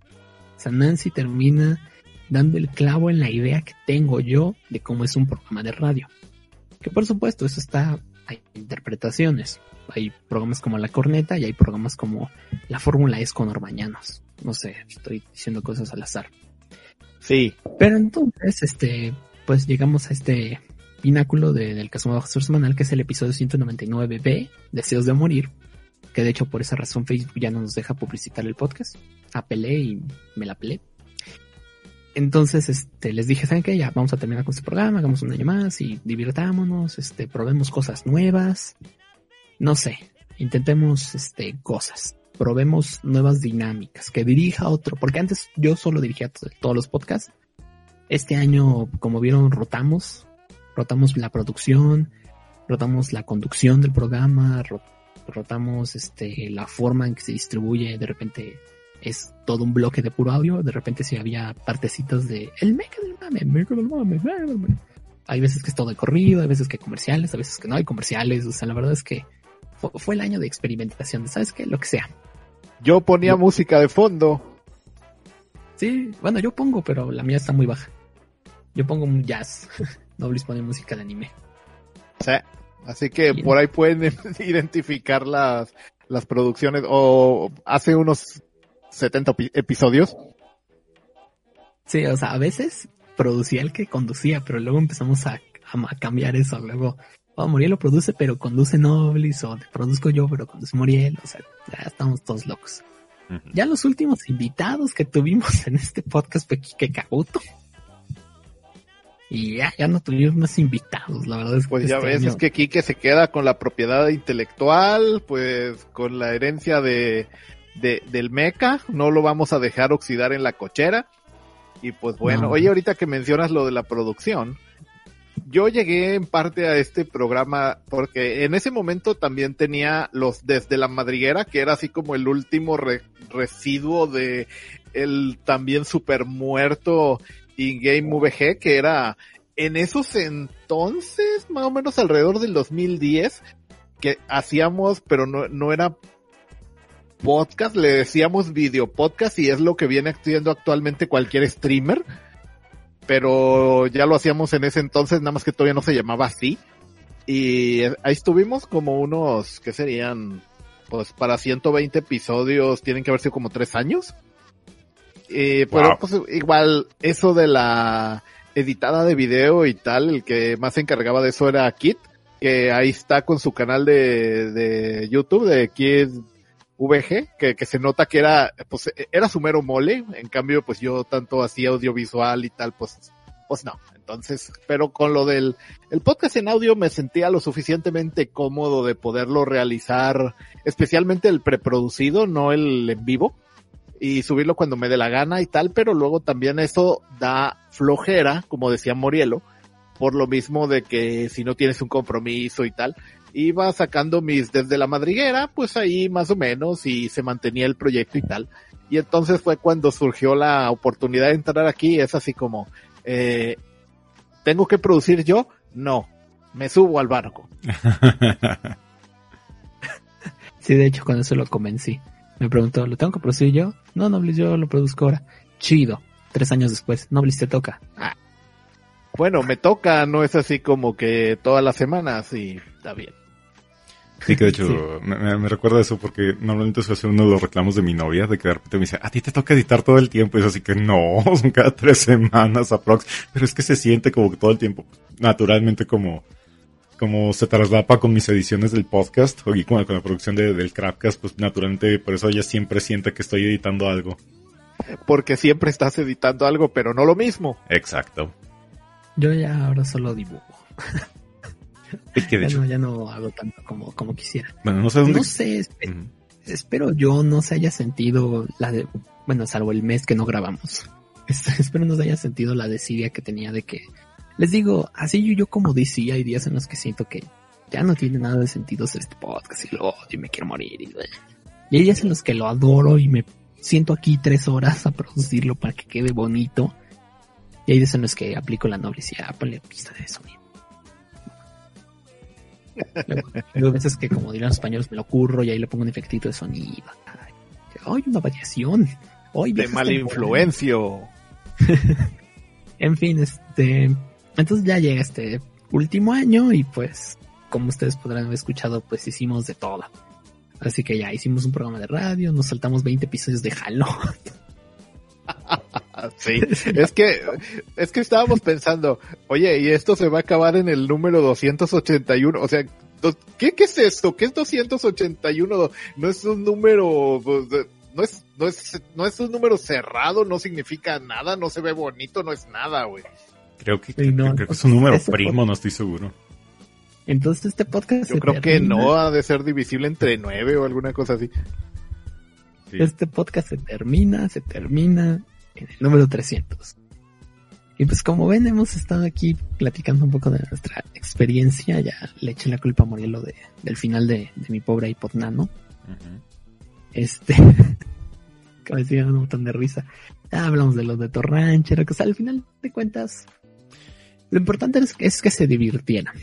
O sea, Nancy termina dando el clavo en la idea que tengo yo de cómo es un programa de radio. Que por supuesto, eso está, hay interpretaciones. Hay programas como La Corneta y hay programas como La Fórmula es con Orbañanos. No sé, estoy diciendo cosas al azar. Sí. Pero entonces, este, pues llegamos a este pináculo de, del Bajo Semanal, que es el episodio 199B, Deseos de Morir, que de hecho por esa razón Facebook ya no nos deja publicitar el podcast. Apelé y me la pelé. Entonces, este, les dije, ¿saben qué? Ya vamos a terminar con este programa, hagamos un año más y divirtámonos, este, probemos cosas nuevas. No sé, intentemos, este, cosas. Probemos nuevas dinámicas, que dirija otro, porque antes yo solo dirigía todos los podcasts. Este año, como vieron, rotamos, rotamos la producción, rotamos la conducción del programa, rotamos, este, la forma en que se distribuye, de repente es todo un bloque de puro audio, de repente si había partecitas de el meca del mame, meca del mame, mame. Hay veces que es todo de corrido, hay veces que hay comerciales, a veces que no hay comerciales, o sea, la verdad es que fue, fue el año de experimentación, ¿sabes qué? Lo que sea. Yo ponía yo, música de fondo. Sí, bueno, yo pongo, pero la mía está muy baja. Yo pongo un jazz. [LAUGHS] Noblis pone música de anime. Sí, así que Bien. por ahí pueden [LAUGHS] identificar las, las producciones o hace unos 70 episodios. Sí, o sea, a veces producía el que conducía, pero luego empezamos a, a, cambiar eso. Luego, oh, Muriel lo produce, pero conduce Noblis, o te produzco yo, pero conduce Muriel. O sea, ya estamos todos locos. Uh -huh. Ya los últimos invitados que tuvimos [LAUGHS] en este podcast fue Kike Kabuto. Y ya, ya no tuvimos más invitados, la verdad es que Pues ya este ves, año... es que Kike se queda con la propiedad intelectual, pues con la herencia de, de, del meca, no lo vamos a dejar oxidar en la cochera. Y pues bueno, no. oye, ahorita que mencionas lo de la producción, yo llegué en parte a este programa porque en ese momento también tenía los desde la madriguera, que era así como el último re, residuo de el también super muerto in-game VG, que era en esos entonces, más o menos alrededor del 2010, que hacíamos, pero no, no era podcast, le decíamos video podcast y es lo que viene haciendo actualmente cualquier streamer. Pero ya lo hacíamos en ese entonces, nada más que todavía no se llamaba así. Y ahí estuvimos como unos, ¿qué serían? Pues para 120 episodios tienen que haber sido como tres años. Eh, pero wow. pues igual eso de la editada de video y tal, el que más se encargaba de eso era Kit, que ahí está con su canal de, de YouTube de Kid VG, que, que, se nota que era, pues, era su mero mole, en cambio, pues yo tanto hacía audiovisual y tal, pues, pues no. Entonces, pero con lo del, el podcast en audio me sentía lo suficientemente cómodo de poderlo realizar, especialmente el preproducido, no el en vivo. y subirlo cuando me dé la gana y tal, pero luego también eso da flojera, como decía Morielo, por lo mismo de que si no tienes un compromiso y tal, iba sacando mis desde la madriguera, pues ahí más o menos y se mantenía el proyecto y tal. Y entonces fue cuando surgió la oportunidad de entrar aquí, es así como, eh, ¿tengo que producir yo? No, me subo al barco. [LAUGHS] sí, de hecho con eso lo convencí. Me preguntó, ¿lo tengo que producir yo? No, Noblis, yo lo produzco ahora. Chido. Tres años después, Noblis te toca. Ah. Bueno, me toca, no es así como que todas las semanas y está bien. Sí, que de hecho me, recuerda eso porque normalmente se hace uno de los reclamos de mi novia de que de repente me dice, a ti te toca editar todo el tiempo. Y es así que no, [LAUGHS] son cada tres semanas aprox. Pero es que se siente como que todo el tiempo, naturalmente como, como se traslapa con mis ediciones del podcast y con, con la producción de, del Crapcast, pues naturalmente por eso ella siempre siente que estoy editando algo. Porque siempre estás editando algo, pero no lo mismo. Exacto. Yo ya ahora solo dibujo. [LAUGHS] ya, no, ya, no, hago tanto como, como quisiera. Bueno, no sé dónde. No sé, espero yo no se haya sentido la de, bueno, salvo el mes que no grabamos. [LAUGHS] espero no se haya sentido la desidia que tenía de que, les digo, así yo, yo como decía, hay días en los que siento que ya no tiene nada de sentido hacer este podcast y lo odio y me quiero morir. Y, y hay días en los que lo adoro y me siento aquí tres horas a producirlo para que quede bonito. Y hay días en los que aplico la nobleza, ponle pista de sonido. Luego, veces que como dirán los españoles me lo curro y ahí le pongo un efectito de sonido. Ay, una variación. Hoy de mala influencia. [LAUGHS] en fin, este, entonces ya llega este último año y pues, como ustedes podrán haber escuchado, pues hicimos de todo. Así que ya hicimos un programa de radio, nos saltamos 20 episodios de Halo. [LAUGHS] [LAUGHS] sí, es que, es que estábamos pensando, oye, y esto se va a acabar en el número 281, o sea, ¿qué, qué es esto? ¿Qué es 281? No es un número, pues, no es, no es, no es un número cerrado, no significa nada, no se ve bonito, no es nada, güey. Creo que, creo que es un número primo, no estoy seguro. Entonces este podcast... Yo creo que no ha de ser divisible entre nueve o alguna cosa así. Este podcast se termina, se termina en el número 300. Y pues como ven, hemos estado aquí platicando un poco de nuestra experiencia. Ya le eché la culpa a Morielo de, del final de, mi pobre iPod Nano. Este, [LAUGHS] que me sigue un montón de risa. Ya hablamos de los de Torrancher, que al final de cuentas, lo importante es, es que se divirtieran.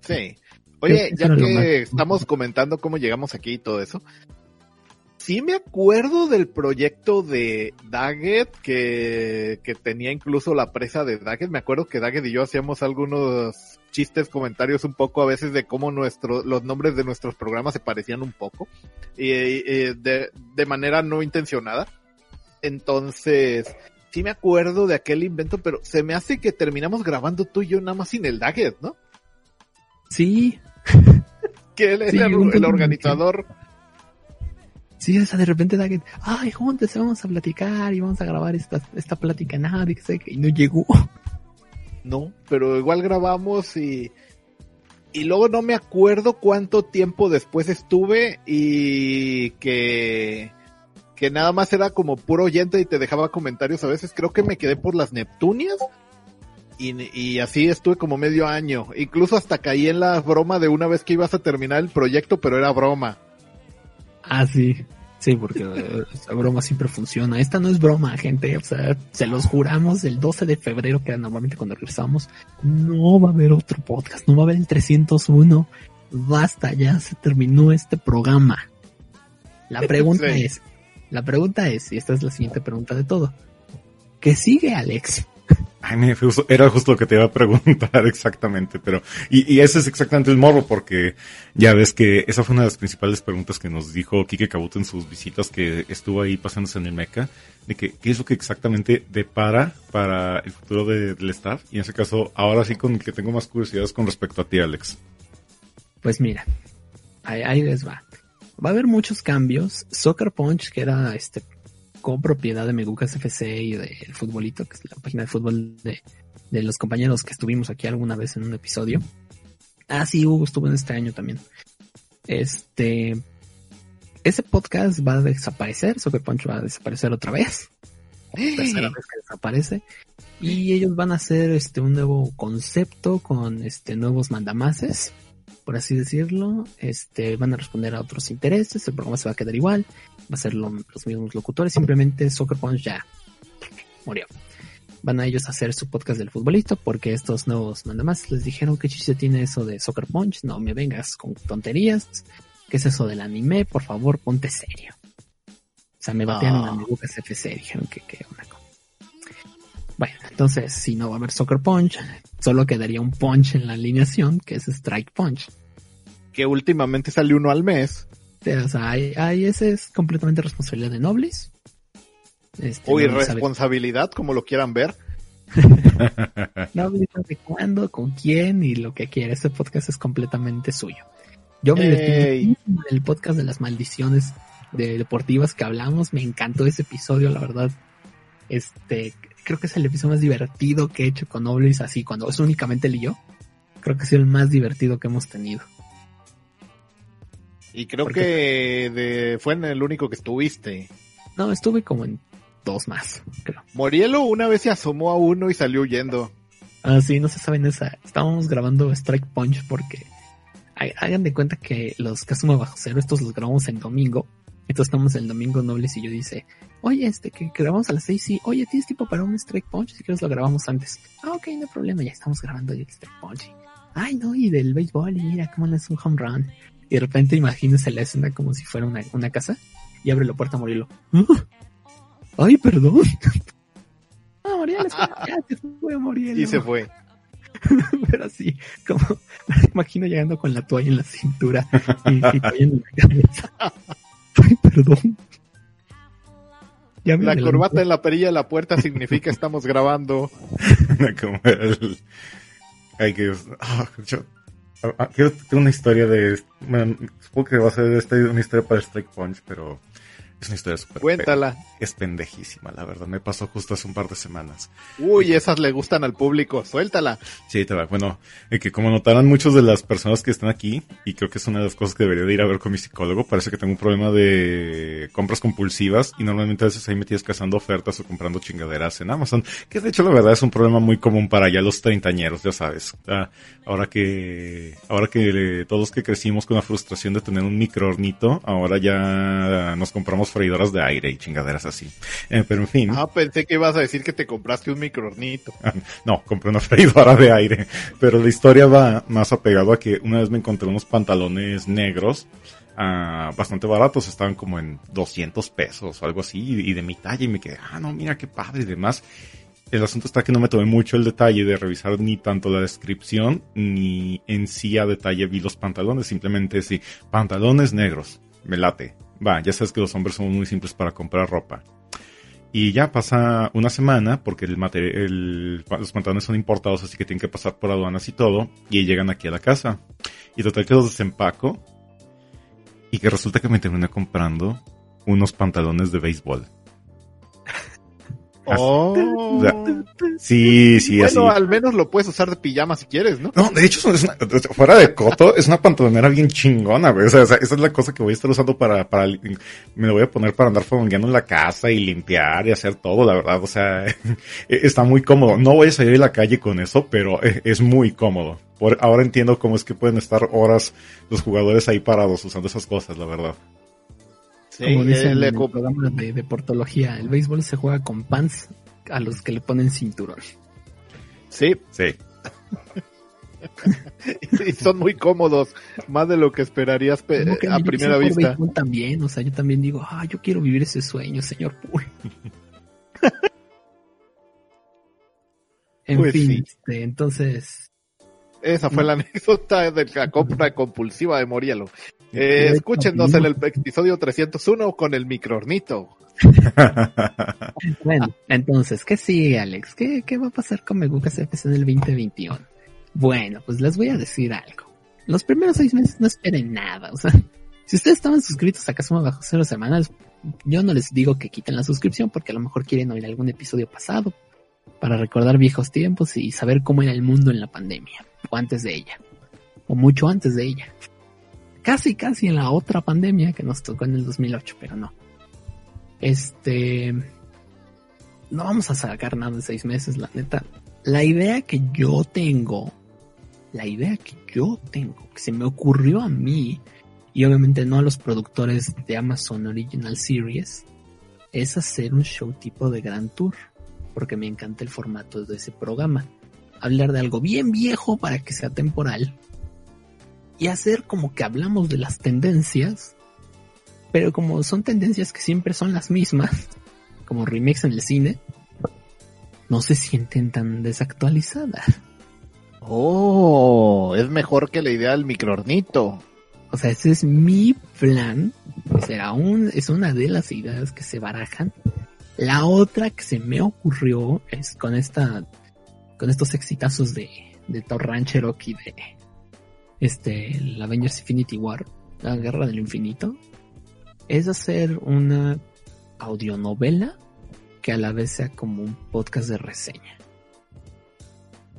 Sí. Oye, ya que estamos comentando cómo llegamos aquí y todo eso, sí me acuerdo del proyecto de Daggett que, que tenía incluso la presa de Daggett. Me acuerdo que Daggett y yo hacíamos algunos chistes, comentarios un poco a veces de cómo nuestro, los nombres de nuestros programas se parecían un poco y, de, de manera no intencionada. Entonces, sí me acuerdo de aquel invento, pero se me hace que terminamos grabando tú y yo nada más sin el Daggett, ¿no? Sí. que él era el, organizador. Sí, o sea, de repente da que, ay, juntos vamos a platicar y vamos a grabar esta, esta plática, nada, y no llegó. [LAUGHS] No, pero igual grabamos y, y luego no me acuerdo cuánto tiempo después estuve y que, que nada más era como puro oyente y te dejaba comentarios a veces. Creo que me quedé por las Neptunias y, así estuve como medio año. Incluso hasta caí en la broma de una vez que ibas a terminar el proyecto, pero era broma. Ah, sí. Sí, porque eh, esa broma siempre funciona. Esta no es broma, gente. O sea, se los juramos el 12 de febrero, que era normalmente cuando regresamos. No va a haber otro podcast, no va a haber el 301. Basta, ya se terminó este programa. La pregunta es, la pregunta es, y esta es la siguiente pregunta de todo. ¿Qué sigue, Alex? Era justo lo que te iba a preguntar [LAUGHS] exactamente, pero, y, ese es exactamente el morro, porque ya ves que esa fue una de las principales preguntas que nos dijo Kike Kabuto en sus visitas que estuvo ahí pasándose en el Meca, de que, qué es lo que exactamente depara para el futuro del staff, y en ese caso, ahora sí con el que tengo más curiosidades con respecto a ti, Alex. Pues mira, ahí, ahí les va. Va a haber muchos cambios. Soccer Punch, que era este copropiedad de Megucas FC y del Futbolito, que es la página de fútbol de, de los compañeros que estuvimos aquí alguna vez en un episodio. Ah, sí, Hugo estuvo en este año también. Este ese podcast va a desaparecer, Soccer Punch va a desaparecer otra vez. Tercera vez que desaparece. Y ellos van a hacer este un nuevo concepto con este nuevos mandamases, por así decirlo. Este van a responder a otros intereses, el programa se va a quedar igual, va a ser lo- los mismos locutores, simplemente Soccer Punch ya murió. Van a ellos a hacer su podcast del futbolista porque estos nuevos mandamases les dijeron que chiste tiene eso de Soccer Punch, no me vengas con tonterías. ¿Qué es eso del anime? Por favor, ponte serio. O sea, me batearon Ah. a mi Lucas FC, dijeron que qué onda con. Bueno, entonces, si no va a haber Soccer Punch, solo quedaría un punch en la alineación, que es Strike Punch. Que últimamente sale uno al mes. O sea, ahí, ahí ese es completamente responsabilidad de Noblis. Este, O irresponsabilidad, como lo quieran ver. [LAUGHS] Noblis sabe cuándo, con quién y lo que quiere. Este podcast es completamente suyo. Yo me divertí en el podcast de las maldiciones de deportivas que hablamos. Me encantó ese episodio, la verdad. Este, creo que es el episodio más divertido que he hecho con Noblis así, cuando es únicamente él y yo. Creo que ha sido el más divertido que hemos tenido. Y creo ¿Por que de, fue en el único que estuviste. No, estuve como en dos más, creo. Morielo una vez se asomó a uno y salió huyendo. Ah, sí, no se saben esa. Estábamos grabando Strike Punch porque ha- hagan de cuenta que los Kazuma Bajo Cero, estos los grabamos en domingo. Entonces estamos el domingo Nobles y yo dice, oye, este, que grabamos a las seis, sí, oye, ¿tienes tiempo para un Strike Punch? Si quieres lo grabamos antes. Ah, ok, no hay problema, ya estamos grabando el Strike Punch. Ay, no, y del béisbol, y mira cómo es un home run. Y de repente imagínese la escena como si fuera una, una casa y abre la puerta a Morielo. "Ah, Ay, perdón. [LAUGHS] Ah, Morielo, [LAUGHS] ya se fue Morielo Y se fue. [LAUGHS] pero así, como me imagino llegando con la toalla en la cintura y, y toalla en la cabeza. Ay, perdón. Ya La adelanté. corbata en la perilla de la puerta significa [LAUGHS] estamos grabando. Como el... Ay, que... ah, yo- ah, ah, quiero- tengo una historia de... Bueno, supongo que va a ser esta una historia para Strike Punch, pero es una historia súper... Cuéntala. Es pendejísima, la verdad. Me pasó justo hace un par de semanas. Uy, esas le gustan al público. Suéltala. Sí, te va. Bueno, eh, que como notarán muchos de las personas que están aquí, y creo que es una de las cosas que debería de ir a ver con mi psicólogo, parece que tengo un problema de compras compulsivas y normalmente a veces ahí me tienes cazando ofertas o comprando chingaderas en Amazon, que de hecho la verdad es un problema muy común para ya los treintañeros, ya sabes. Ah, ahora que, ahora que eh, todos que crecimos con la frustración de tener un microornito, ahora ya nos compramos freidoras de aire y chingaderas así. Eh, pero en fin. Ah, pensé que ibas a decir que te compraste un microornito. [LAUGHS] No, compré una freidora de aire. Pero la historia va más apegado a que una vez me encontré unos pantalones negros ah, bastante baratos. Estaban como en 200 pesos o algo así. Y, y de mi talla. Y me quedé, ah, no, mira qué padre y demás. El asunto está que no me tomé mucho el detalle de revisar ni tanto la descripción ni en sí a detalle vi los pantalones. Simplemente sí, pantalones negros. Me late. Va, ya sabes que los hombres somos muy simples para comprar ropa. Y ya pasa una semana porque los pantalones son importados, así que tienen que pasar por aduanas y todo, y llegan aquí a la casa. Y total que los desempaco y que resulta que me terminé comprando unos pantalones de béisbol. Oh. Sí, sí, bueno, así. al menos lo puedes usar de pijama si quieres, ¿no? No, de hecho, es una- fuera de coto, es una pantalonera bien chingona, güey. O sea, esa esa es la cosa que voy a estar usando para, para, me lo voy a poner para andar fongueando en la casa y limpiar y hacer todo, la verdad. O sea, [LAUGHS] está muy cómodo. No voy a salir a la calle con eso, pero es es muy cómodo. Por, ahora entiendo cómo es que pueden estar horas los jugadores ahí parados usando esas cosas, la verdad. Sí, Como dicen eh, en el programa de deportología, el béisbol se juega con pants a los que le ponen cinturón. sí, Sí. [LAUGHS] y son muy cómodos, más de lo que esperarías pe- que a primera vista. también, o sea, yo también digo, ah, yo quiero vivir ese sueño, señor Poole. [LAUGHS] en Pues fin, sí. este, entonces, Esa fue la [LAUGHS] anécdota de la compra compulsiva de Morielo. Eh, escúchenos en el episodio 301 con el microornito. [LAUGHS] bueno, entonces, ¿qué sigue, Alex? ¿Qué, qué va a pasar con Megucas FC en el 2021? Bueno, pues les voy a decir algo. Los primeros seis meses no esperen nada, o sea, si ustedes estaban suscritos a Casuma Bajo Cero Semanal, yo no les digo que quiten la suscripción porque a lo mejor quieren oír algún episodio pasado para recordar viejos tiempos y saber cómo era el mundo en la pandemia, o antes de ella, o mucho antes de ella. casi casi en la otra pandemia que nos tocó en el 2008, pero no. Este, no vamos a sacar nada en seis meses, la neta. La idea que yo tengo, la idea que yo tengo, que se me ocurrió a mí, y obviamente no a los productores de Amazon Original Series, es hacer un show tipo de Grand Tour, porque me encanta el formato de ese programa. Hablar de algo bien viejo para que sea temporal y hacer como que hablamos de las tendencias, pero como son tendencias que siempre son las mismas, [LAUGHS] como remakes en el cine, no se sienten tan desactualizadas. Oh, es mejor que la idea del microornito. O sea, ese es mi plan. Será un, es una de las ideas que se barajan. La otra que se me ocurrió es con esta, con estos exitazos de, de Thor Cherokee de, este, Avengers Infinity War, la Guerra del Infinito, es hacer una audionovela que a la vez sea como un podcast de reseña.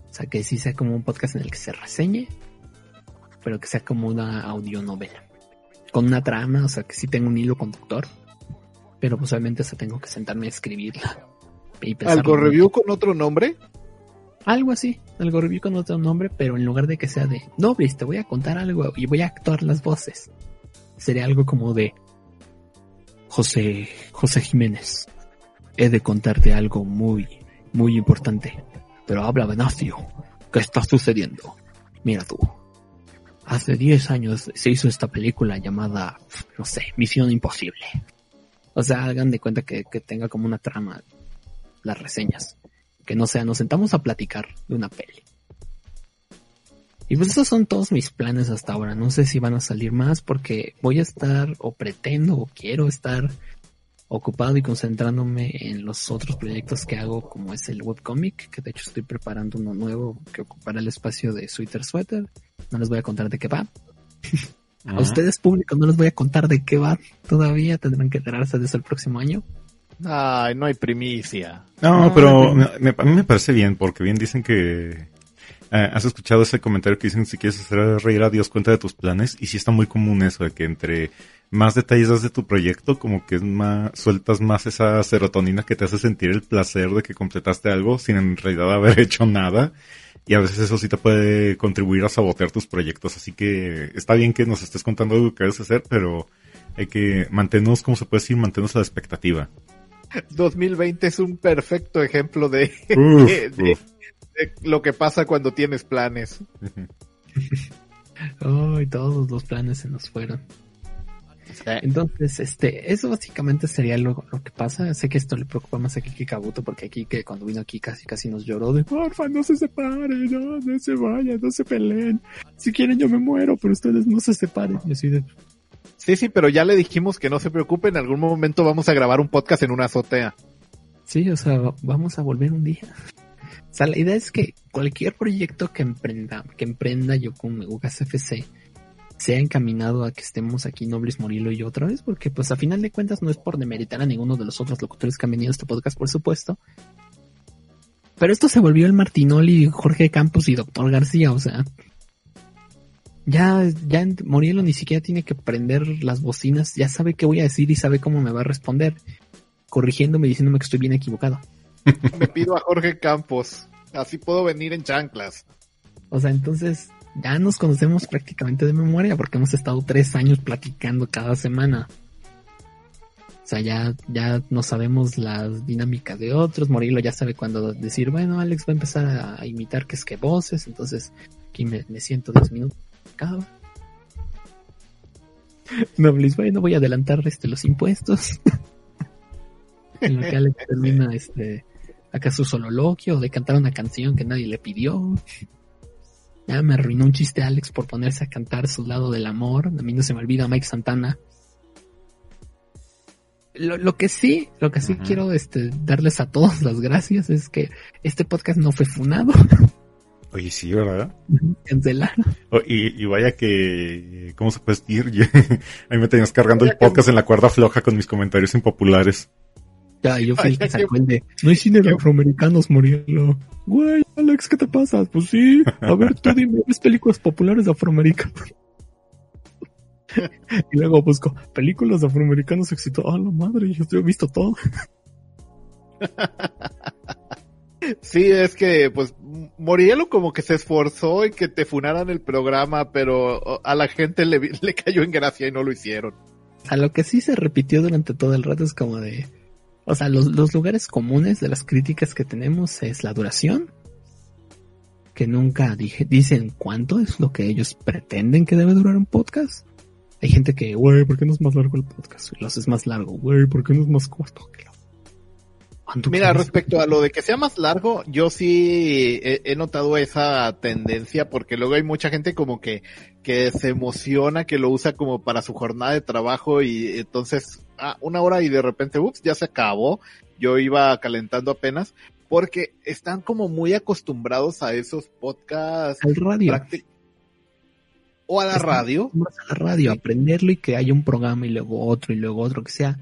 O sea, que sí sea como un podcast en el que se reseñe, pero que sea como una audionovela. Con una trama, o sea, que sí tenga un hilo conductor, pero pues obviamente se tengo que sentarme a escribirla. Y ¿Algo review con otro nombre? Algo así, algo review con otro nombre, pero en lugar de que sea de, no, te voy a contar algo y voy a actuar las voces. Sería algo como de, José, José Jiménez, he de contarte algo muy, muy importante. Pero habla Benacio, ¿qué está sucediendo? Mira tú, hace 10 años se hizo esta película llamada, no sé, Misión Imposible. O sea, hagan de cuenta que, tenga como una trama las reseñas. Que no sea, nos sentamos a platicar de una peli. Y pues esos son todos mis planes hasta ahora. No sé si van a salir más porque voy a estar o pretendo o quiero estar ocupado y concentrándome en los otros proyectos que hago como es el webcomic, que de hecho estoy preparando uno nuevo que ocupará el espacio de Sweater Sweater. No les voy a contar de qué va. [LAUGHS] A ustedes público no les voy a contar de qué va todavía, tendrán que enterarse de eso el próximo año. Ay, no hay primicia. No, pero a mí me parece bien, porque bien dicen que eh, has escuchado ese comentario que dicen si quieres hacer reír a Dios cuenta de tus planes y sí está muy común eso de que entre más detalles das de tu proyecto como que es más sueltas más esa serotonina que te hace sentir el placer de que completaste algo sin en realidad haber [LAUGHS] hecho nada y a veces eso sí te puede contribuir a sabotear tus proyectos. Así que está bien que nos estés contando lo que debes hacer, pero hay que mantenernos, como se puede decir, mantenernos a la expectativa. 2020 es un perfecto ejemplo [LAUGHS] de, lo que pasa cuando tienes planes. Ay, todos los planes se nos fueron. Entonces, este, eso básicamente sería lo, que pasa. Sé que esto le preocupa más a Kiki Kabuto porque aquí que cuando vino aquí casi casi nos lloró de porfa, no se separen, no, no se vayan, no se peleen. Si quieren yo me muero, pero ustedes no se separen. Y así de... Sí, sí, pero ya le dijimos que no se preocupe, en algún momento vamos a grabar un podcast en una azotea. Sí, o sea, vamos a volver un día. O sea, la idea es que cualquier proyecto que emprenda, que emprenda yo con Ugas FC, se ha encaminado a que estemos aquí Nobles Morilo y yo otra vez, porque pues a final de cuentas no es por demeritar a ninguno de los otros locutores que han venido a este podcast, por supuesto. Pero esto se volvió el Martinoli, Jorge Campos y Doctor García, o sea. Ya, ya Morilo ni siquiera tiene que prender las bocinas, ya sabe qué voy a decir y sabe cómo me va a responder, corrigiéndome y diciéndome que estoy bien equivocado. Me pido a Jorge Campos, así puedo venir en chanclas. O sea, entonces ya nos conocemos prácticamente de memoria porque hemos estado tres años platicando cada semana. O sea, ya, ya no sabemos las dinámicas de otros. Morilo ya sabe cuándo decir, bueno, Alex va a empezar a, imitar que es que voces, entonces aquí me, siento diez minutos cada. [LAUGHS] No, bueno, voy a adelantar este, los impuestos. [LAUGHS] en lo que Alex termina este, acá su sololoquio de cantar una canción que nadie le pidió. Ya me arruinó un chiste Alex por ponerse a cantar su lado del amor. A mí no se me olvida Mike Santana. Lo, que sí, lo que sí quiero este, darles a todos las gracias es que este podcast no fue funado. Oye, sí, ¿verdad? [LAUGHS] Cancelar. Oh, y, vaya que, ¿cómo se puede decir? [LAUGHS] a mí me tenías cargando el podcast en la cuerda floja con mis comentarios impopulares. Ya, yo fui el que sacó el de, no hay cine de afroamericanos, Murielo. Güey, Alex, ¿qué te pasa? Pues sí, a ver, tú dime, ¿ves películas populares de afroamericanos? [LAUGHS] y luego busco películas afroamericanos exitosas. ¡Ah, la madre! Yo he visto todo. [LAUGHS] Sí, es que pues Morielo como que se esforzó en que te funaran el programa, pero a la gente le, [LAUGHS] le cayó en gracia y no lo hicieron. A lo que sí se repitió durante todo el rato es como de... O sea, los, los lugares comunes de las críticas que tenemos es la duración, que nunca dije, dicen cuánto es lo que ellos pretenden que debe durar un podcast. Hay gente que, güey, ¿por qué no es más largo el podcast? Y lo haces más largo, güey, ¿por qué no es más corto? Mira, respecto a lo de que sea más largo, yo sí he, notado esa tendencia porque luego hay mucha gente como que, que se emociona, que lo usa como para su jornada de trabajo y entonces, ah, una hora y de repente, ups, ya se acabó. Yo iba calentando apenas porque están como muy acostumbrados a esos podcasts. Al radio. O a la radio. A la radio, aprenderlo y que haya un programa y luego otro y luego otro, que sea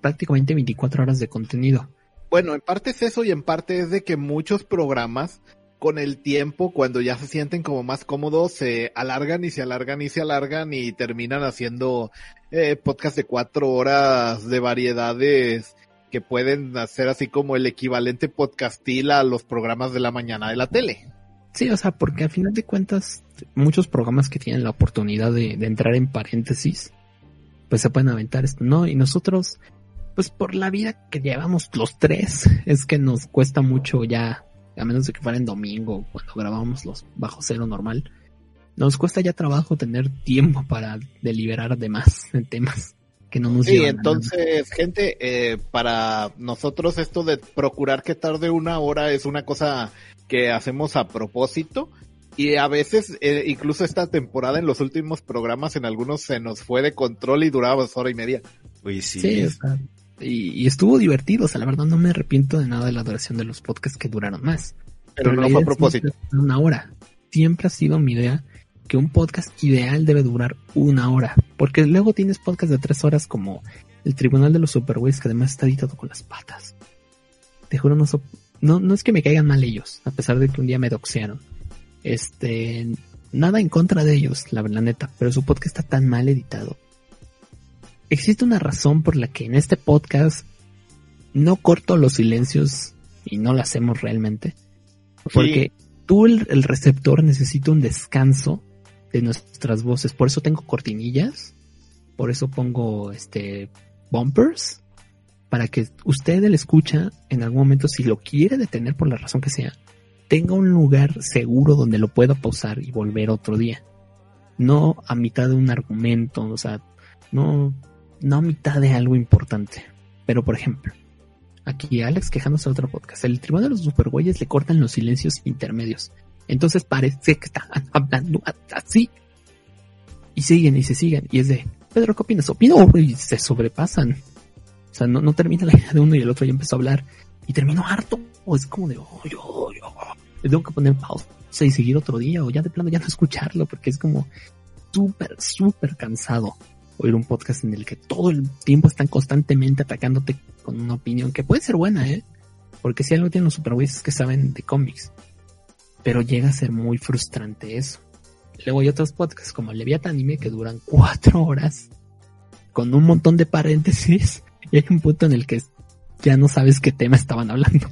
prácticamente 24 horas de contenido bueno, en parte es eso y en parte es de que muchos programas con el tiempo, cuando ya se sienten como más cómodos, se alargan y se alargan y se alargan y terminan haciendo eh, podcast de cuatro horas de variedades que pueden hacer así como el equivalente podcastil a los programas de la mañana de la tele. Sí, o sea, porque al final de cuentas, muchos programas que tienen la oportunidad de, de entrar en paréntesis, pues se pueden aventar esto, ¿no? Y nosotros pues por la vida que llevamos los tres, es que nos cuesta mucho ya, a menos de que fuera en domingo, cuando grabamos los bajo cero normal, nos cuesta ya trabajo tener tiempo para deliberar de más [LAUGHS] temas que no nos Sí, entonces, gente, eh, para nosotros esto de procurar que tarde una hora es una cosa que hacemos a propósito. Y a veces, eh, incluso esta temporada en los últimos programas, en algunos se nos fue de control y duraba dos horas y media. Uy, sí. sí y, estuvo divertido, o sea, la verdad no me arrepiento de nada de la duración de los podcasts que duraron más. Pero, no fue a propósito. Una hora. Siempre ha sido mi idea que un podcast ideal debe durar una hora. Porque luego tienes podcasts de tres horas como el Tribunal de los Superways, que además está editado con las patas. Te juro, no, no, no es que me caigan mal ellos, a pesar de que un día me doxearon. Este, nada en contra de ellos, la, la neta, pero su podcast está tan mal editado existe una razón por la que en este podcast no corto los silencios y no lo hacemos realmente. Porque tú, el, receptor, necesita un descanso de nuestras voces. Por eso tengo cortinillas. Por eso pongo este bumpers. Para que usted, el escucha, en algún momento, si lo quiere detener por la razón que sea, tenga un lugar seguro donde lo pueda pausar y volver otro día. No a mitad de un argumento, o sea, no, no a mitad de algo importante. Pero por ejemplo, aquí Alex quejándose de otro podcast. El tribunal de los supergüeyes le cortan los silencios intermedios. Entonces parece que están hablando así. Y siguen y se siguen. Y es de, Pedro, ¿qué opinas? Opino y se sobrepasan. O sea, no, no termina la idea de uno y el otro ya empezó a hablar. Y terminó harto. O es como de, oh, yo, yo. Le tengo que poner pausa y seguir otro día. O ya de plano ya no escucharlo. Porque es como súper, súper cansado oír un podcast en el que todo el tiempo están constantemente atacándote con una opinión que puede ser buena, ¿eh? Porque si algo tienen los superweights que saben de cómics. Pero llega a ser muy frustrante eso. Luego hay otros podcasts como Leviat Anime que duran cuatro horas con un montón de paréntesis y hay un punto en el que ya no sabes qué tema estaban hablando.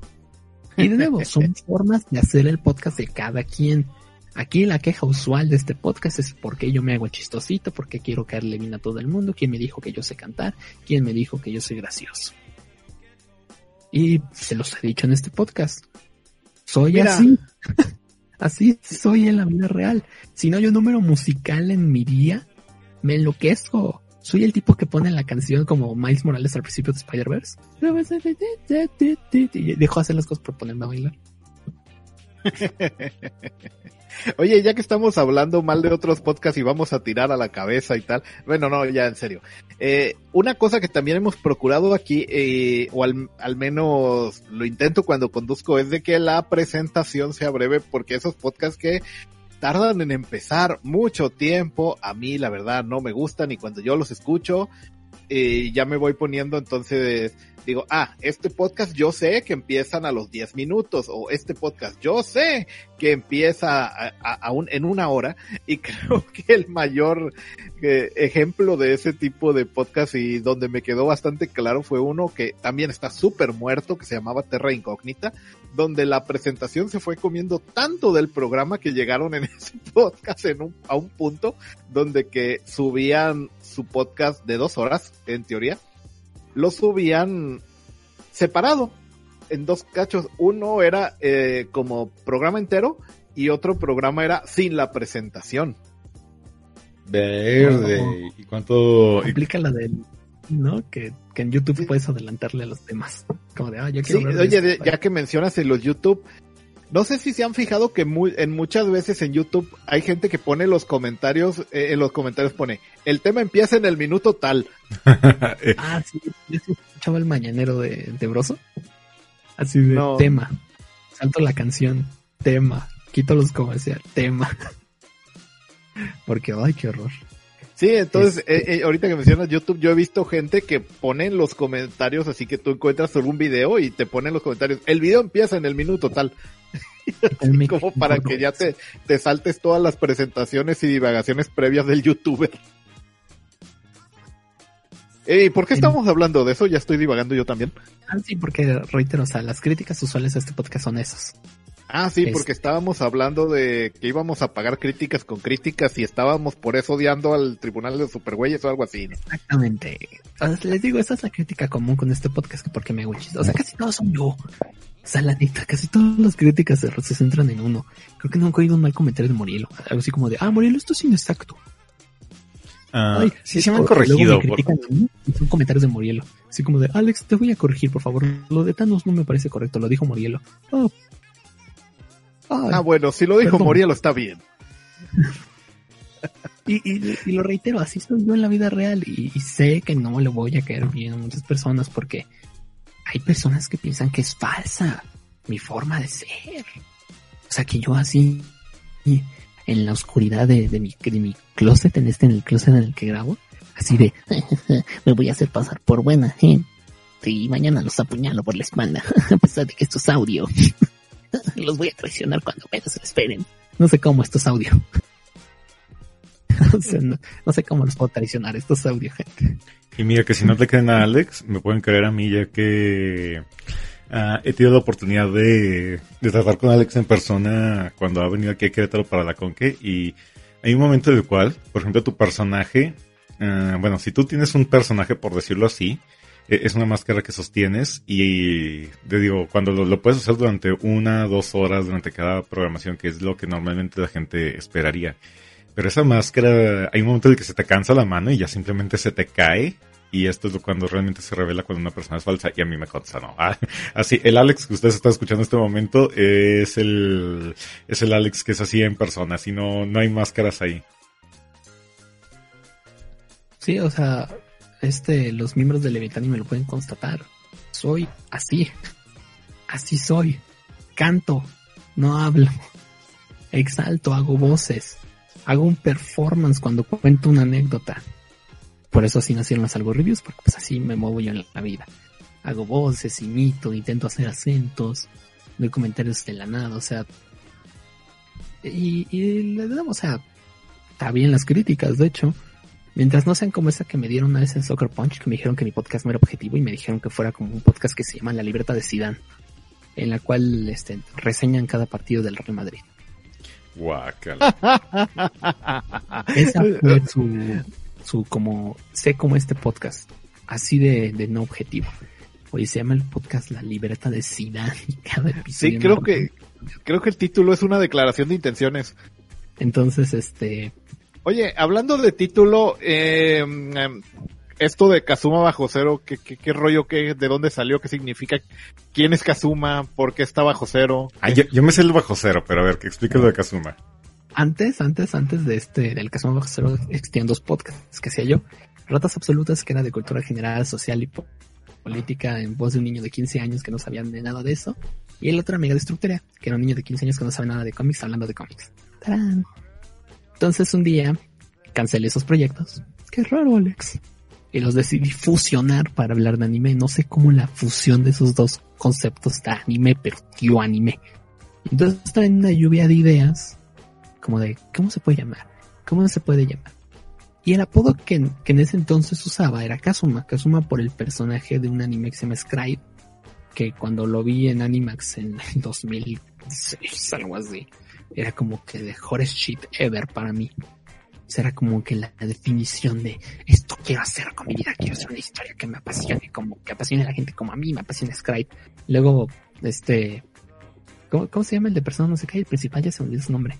[LAUGHS] y de nuevo, son formas de hacer el podcast de cada quien. Aquí la queja usual de este podcast es porque yo me hago chistosito, porque quiero caerle bien a todo el mundo, quién me dijo que yo sé cantar, quién me dijo que yo soy gracioso. Y se los he dicho en este podcast. Soy así. [LAUGHS] así soy en la vida real. Si no hay un número musical en mi día, me enloquezco. Soy el tipo que pone la canción como Miles Morales al principio de Spider-Verse. Y dejo hacer las cosas por ponerme a bailar. [LAUGHS] Oye, ya que estamos hablando mal de otros podcasts y vamos a tirar a la cabeza y tal, bueno, no, ya en serio. Eh, una cosa que también hemos procurado aquí, eh, o al, al, menos lo intento cuando conduzco, es de que la presentación sea breve, porque esos podcasts que tardan en empezar mucho tiempo, a mí la verdad no me gustan y cuando yo los escucho, y ya me voy poniendo entonces digo, ah, este podcast yo sé que empiezan a los 10 minutos o este podcast yo sé que empieza a, en una hora y [LAUGHS] creo que el mayor eh, ejemplo de ese tipo de podcast y donde me quedó bastante claro fue uno que también está súper muerto que se llamaba Terra Incógnita donde la presentación se fue comiendo tanto del programa que llegaron en [LAUGHS] ese podcast en un, a un punto donde que subían su podcast de dos horas en teoría lo subían separado en dos cachos. Uno era eh, como programa entero y otro programa era sin la presentación. Verde. ¿Y cuánto? Implica la del, ¿no? Que, en YouTube puedes adelantarle a los temas. Como de, ah, yo quiero oye, ya que mencionas en los YouTube, no sé si se han fijado que muy, en muchas veces en YouTube hay gente que pone los comentarios, eh, en los comentarios pone, el tema empieza en el minuto tal. [LAUGHS] ah, sí, escuchaba el mañanero de, de Broso. Así de tema. Salto la canción, tema. Quito los comerciales, tema. [LAUGHS] Porque, ay, qué horror. Sí, entonces, eh, eh, ahorita que mencionas YouTube, yo he visto gente que pone en los comentarios, así que tú encuentras algún video y te pone en los comentarios, el video empieza en el minuto tal. [LAUGHS] como para que ya te, te saltes todas las presentaciones y divagaciones previas del youtuber. ¿Y por qué estamos hablando de eso? Ya estoy divagando yo también. Ah, sí, porque reitero, o sea, las críticas usuales a este podcast son esas. Ah, sí, porque estábamos hablando de que íbamos a pagar críticas con críticas y estábamos por eso odiando al tribunal de supergüeyes o algo así. Exactamente. les digo, esa es la crítica común con este podcast, que porque me hago O sea, casi todos son yo. Saladita, casi todas las críticas se, centran en uno. Creo que no he oído un mal comentario de Morielo. Algo así como de, ah, Morielo, esto es inexacto. Ah, sí, se me han corregido. Son comentarios de Morielo. Así como de, Alex, te voy a corregir, por favor. Lo de Thanos no me parece correcto, lo dijo Morielo. Oh, ah, bueno, si lo dijo Morielo está bien. y, lo reitero, así soy yo en la vida real y, sé que no le voy a caer bien a muchas personas porque hay personas que piensan que es falsa mi forma de ser. O sea, que yo así en la oscuridad de, mi, de mi closet, en este, en el closet en el que grabo, así de, [LAUGHS] me voy a hacer pasar por buena gente y mañana los apuñalo por la espalda, [LAUGHS] a pesar de que esto es audio. [LAUGHS] Los voy a traicionar cuando menos se esperen. No sé cómo esto es audio. [LAUGHS] no, sé cómo los puedo traicionar. Esto es audio, gente. Y mira que si no te creen a Alex, me pueden creer a mí ya que ah, he tenido la oportunidad de, de tratar con Alex en persona cuando ha venido aquí a Querétaro para la Conque y hay un momento en el cual, por ejemplo, tu personaje, ah, bueno, si tú tienes un personaje, por decirlo así, e, es una máscara que sostienes y te digo, cuando lo, puedes usar durante una, dos horas durante cada programación, que es lo que normalmente la gente esperaría. Pero esa máscara, hay un momento en el que se te cansa la mano y ya simplemente se te cae. Y esto es cuando realmente se revela cuando una persona es falsa. Y a mí me consta, ¿no? Ah, [LAUGHS] así, el Alex que ustedes están escuchando en este momento es el, es el Alex que es así en persona. Así no, no hay máscaras ahí. Sí, o sea, este, los miembros de Levitani me lo pueden constatar. Soy así. Así soy. Canto. No hablo. Exalto, hago voces. Hago un performance cuando cuento una anécdota. Por eso así nacieron las algo reviews, porque pues así me muevo yo en la vida. Hago voces, imito, intento hacer acentos, doy comentarios de la nada, o sea. Y, y le damos, o sea, está bien las críticas, de hecho Mientras no sean como esa que me dieron una vez en Soccer Punch, que me dijeron que mi podcast no era objetivo y me dijeron que fuera como un podcast que se llama La Libreta de Sidán, en la cual este, reseñan cada partido del Real Madrid. Guácala. [LAUGHS] Esa fue su, su como, sé como este podcast, así de, de no objetivo. Hoy se llama el podcast La Libreta de Sidán y cada episodio. Sí, creo que, creo que el título es una declaración de intenciones. Entonces, este, Oye, hablando de título, eh, esto de Kazuma bajo cero, ¿qué, qué, rollo, qué, de dónde salió, qué significa, quién es Kazuma, por qué está bajo cero? Ah, yo, me sé el bajo cero, pero a ver, que explique lo de Kazuma. Antes, antes, antes de este, del Kazuma bajo cero, existían dos podcasts que hacía yo. Ratas Absolutas, que era de cultura general, social y política en voz de un niño de 15 años que no sabía de nada de eso. Y el otro Amiga Destructora, que era un niño de 15 años que no sabe nada de cómics hablando de cómics. ¡Tarán! Entonces un día cancelé esos proyectos. Qué raro, Alex. Y los decidí fusionar para hablar de anime. No sé cómo la fusión de esos dos conceptos está anime, pero tío anime. Entonces estaba en una lluvia de ideas, como de, ¿cómo se puede llamar? ¿Cómo se puede llamar? Y el apodo que, que en ese entonces usaba era Kazuma. Kazuma por el personaje de un anime que se llama Scribe, que cuando lo vi en Animax en 2006, [LAUGHS] algo así, era como que the hottest shit ever para mí. Será como que la definición de esto quiero hacer con mi vida, quiero hacer una historia que me apasione, como que apasione a la gente como a mí me apasiona Scribe. Luego, este, ¿cómo, cómo se llama el de persona no sé qué? El principal ya se me olvidó su nombre.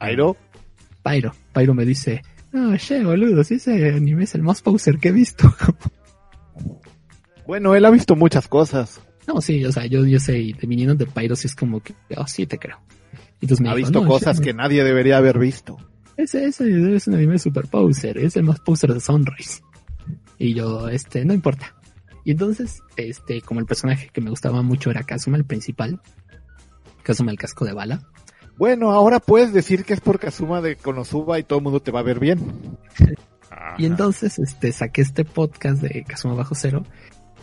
Pyro. Pyro. Pyro me dice, no, che, boludo, si ese anime es el más poser que he visto. Bueno, él ha visto muchas cosas. no, sí, o sea, yo, yo sé, y de viniendo de Pyro sí es como que, oh, sí te creo. Y entonces me Ha dijo, visto "No, cosas che, que nadie debería haber visto. Ese, ese es un anime super poser, es el más poser de Sunrise. Y yo, este, no importa. Y entonces, este, como el personaje que me gustaba mucho era Kazuma, el principal. Kazuma el casco de bala. Bueno, ahora puedes decir que es por Kazuma de Konosuba y todo el mundo te va a ver bien. Y entonces, este, saqué este podcast de Kazuma Bajo Cero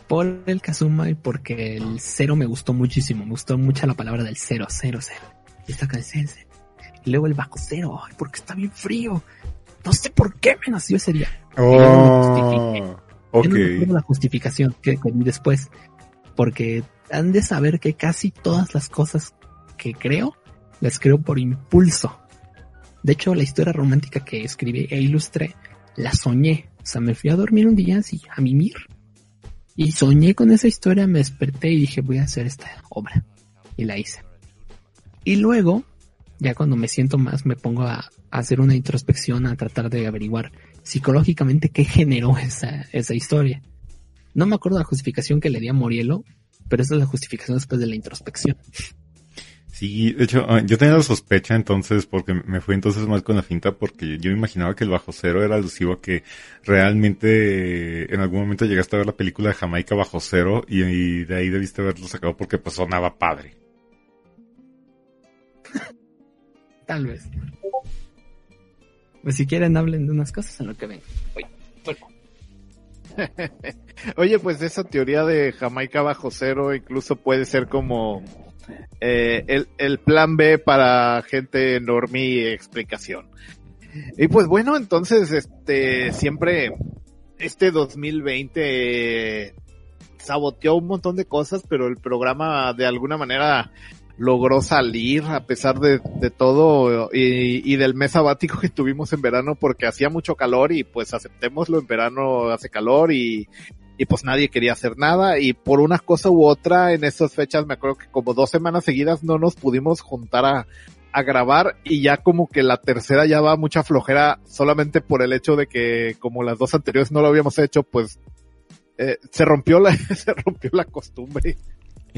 por el Kazuma y porque el cero me gustó muchísimo. Me gustó mucho la palabra del cero, cero, cero. Y esta canción, Y luego el bajo cero, ay, porque está bien frío. No sé por qué me nació ese día. Oh, ok. Yo no recuerdo la justificación que, vi después. Porque han de saber que casi todas las cosas que creo, las creo por impulso. De hecho, la historia romántica que escribí e ilustré, la soñé. O sea, me fui a dormir un día así, a mimir. Y soñé con esa historia, me desperté y dije, voy a hacer esta obra. Y la hice. Y luego, ya cuando me siento más, me pongo a, hacer una introspección, a tratar de averiguar psicológicamente qué generó [LAUGHS] esa, esa historia. No me acuerdo la justificación que le di a Morielo, pero esa es la justificación después de la introspección. Sí, de hecho, ah, yo tenía la sospecha entonces, porque me fui entonces mal con la finta, porque yo imaginaba que el bajo cero era alusivo a que realmente eh, en algún momento llegaste a ver la película de Jamaica bajo cero y, y de ahí debiste haberlo sacado porque pues sonaba padre. Tal vez. Pues si quieren hablen de unas cosas en lo que ven. Oye, bueno, [LAUGHS] Oye, pues esa teoría de Jamaica bajo cero incluso puede ser como eh, el, el plan B para gente normie explicación. Y pues bueno, entonces este siempre este 2020 eh, saboteó un montón de cosas, pero el programa de alguna manera logró salir a pesar de, de todo y, y, del mes sabático que tuvimos en verano porque hacía mucho calor y pues aceptémoslo, en verano hace calor y, y pues nadie quería hacer nada. Y por una cosa u otra en esas fechas me acuerdo que como dos semanas seguidas no nos pudimos juntar a, grabar y ya como que la tercera ya va mucha flojera solamente por el hecho de que como las dos anteriores no lo habíamos hecho pues eh, se rompió la [LAUGHS] se rompió la costumbre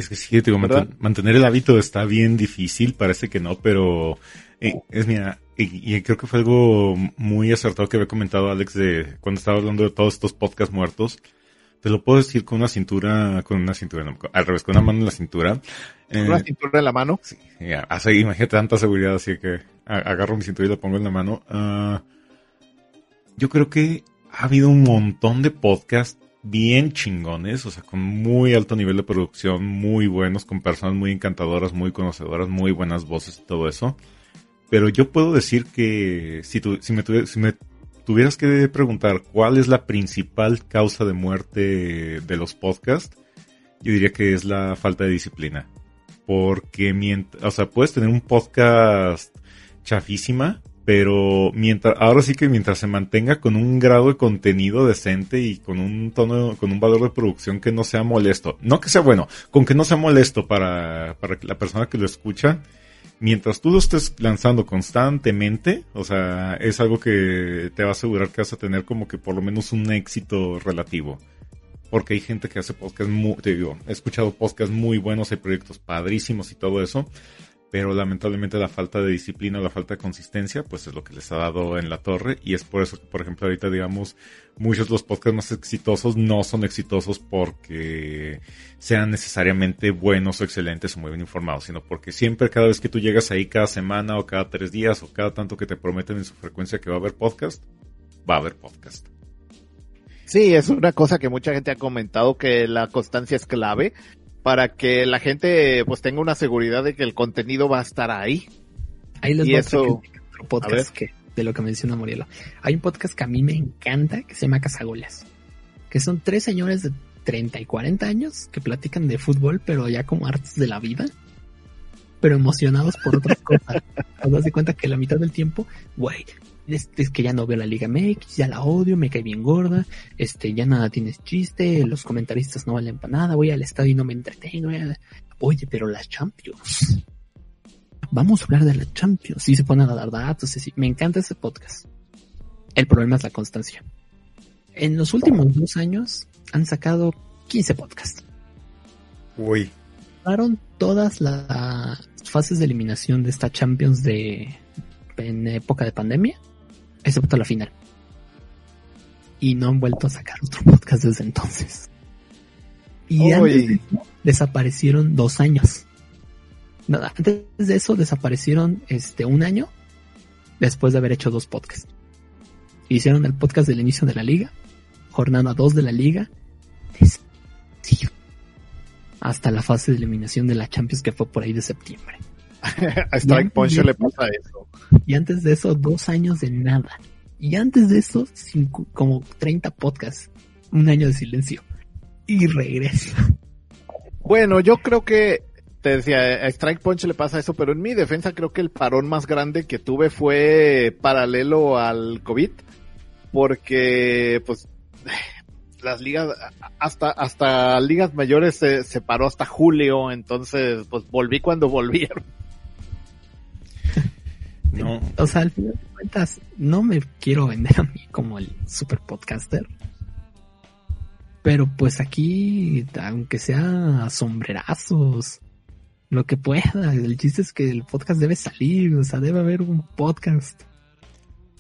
es que sí, digo, manten, mantener el hábito está bien difícil, parece que no, pero eh, es mira, y, y, creo que fue algo muy acertado que había comentado Alex de cuando estaba hablando de todos estos podcasts muertos. Te lo puedo decir con una cintura, con una cintura, no, al revés, con una mano en la cintura. ¿Con eh, una cintura en la mano? Sí, ya, así, imagínate tanta seguridad, así que agarro mi cintura y la pongo en la mano. Uh, yo creo que ha habido un montón de podcasts bien chingones, o sea, con muy alto nivel de producción, muy buenos, con personas muy encantadoras, muy conocedoras, muy buenas voces y todo eso. Pero yo puedo decir que si, tu, si, me, tuvieras que preguntar cuál es la principal causa de muerte de los podcasts, yo diría que es la falta de disciplina. Porque mientras, o sea, puedes tener un podcast chafísima, pero mientras, ahora sí que mientras se mantenga con un grado de contenido decente y con un tono, con un valor de producción que no sea molesto, no que sea bueno, con que no sea molesto para, para la persona que lo escucha, mientras tú lo estés lanzando constantemente, o sea, es algo que te va a asegurar que vas a tener como que por lo menos un éxito relativo. Porque hay gente que hace podcasts muy, te digo, he escuchado podcasts muy buenos, hay proyectos padrísimos y todo eso, pero lamentablemente la falta de disciplina, la falta de consistencia, pues es lo que les ha dado en la torre y es por eso que, por ejemplo, ahorita digamos, muchos de los podcasts más exitosos no son exitosos porque sean necesariamente buenos o excelentes o muy bien informados, sino porque siempre cada vez que tú llegas ahí cada semana o cada tres días o cada tanto que te prometen en su frecuencia que va a haber podcast, va a haber podcast. Sí, es una cosa que mucha gente ha comentado que la constancia es clave para que la gente pues tenga una seguridad de que el contenido va a estar ahí. Ahí les Y voy a eso- platicar otro a podcast que, de lo que menciona Morielo. Hay un podcast que a mí me encanta que se llama Cazagoles. Que son tres señores de 30 y 40 años que platican de fútbol, pero ya como artes de la vida. Pero emocionados por otras [LAUGHS] cosas. Te das de cuenta que la mitad del tiempo, güey, es, es que ya no veo la Liga MX, ya la odio, me cae bien gorda, este, ya nada tienes chiste, los comentaristas no valen para nada, voy al estadio y no me entretengo. ya. Oye, pero las Champions. Vamos a hablar de la Champions. Y se ponen a dar datos. Me encanta ese podcast. El problema es la constancia. En los últimos dos años han sacado 15 podcasts. Uy, Pasaron todas las fases de eliminación de esta Champions de en época de pandemia, excepto la final. Y no han vuelto a sacar otro podcast desde entonces. Y antes de Uy. eso, desaparecieron dos años. Nada, antes de eso desaparecieron este un año después de haber hecho dos podcasts. Hicieron el podcast del inicio de la liga, jornada 2 de la liga, hasta la fase de eliminación de la Champions que fue por ahí de septiembre. [LAUGHS] a Strike Punch le pasa eso. Y antes de eso, dos años de nada. Y antes de eso, cinco- como 30 podcasts. Un año de silencio. Y regresa. Bueno, yo creo que te decía, a Strike Punch le pasa eso, pero en mi defensa creo que el parón más grande que tuve fue paralelo al COVID, porque pues [SIGHS] las ligas, hasta, hasta ligas mayores se, se paró hasta julio, entonces pues volví cuando [LAUGHS] volvieron. No. O sea, al final de cuentas, no me quiero vender a mí como el super podcaster. Pero pues aquí, aunque sea sombrerazos, lo que pueda, el chiste es que el podcast debe salir, o sea, debe haber un podcast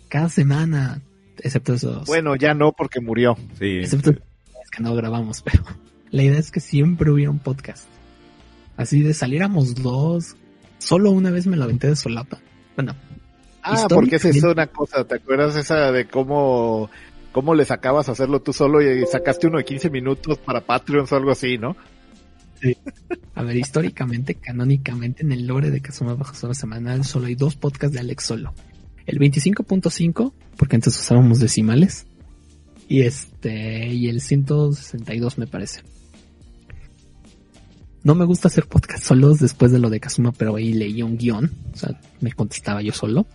cada semana, excepto esos. Bueno, ya no porque murió. Sí, Excepto es que no grabamos, [LAUGHS] pero la idea es que siempre hubiera un podcast. Así de saliéramos dos. Solo una vez me lo aventé de solapa. Bueno, Ah, porque esa es una cosa, ¿te acuerdas esa de cómo, cómo le sacabas a hacerlo tú solo y sacaste uno de 15 minutos para Patreons o algo así, ¿no? a ver, históricamente, canónicamente, en el lore de Kazuma Bajo Solo Semanal solo hay dos podcasts de Alex Solo. El 25.5, porque antes usábamos decimales. Y este, y el 162 me parece. No me gusta hacer podcast solos después de lo de Kazuma, pero ahí leí un guion. O sea, me contestaba yo solo.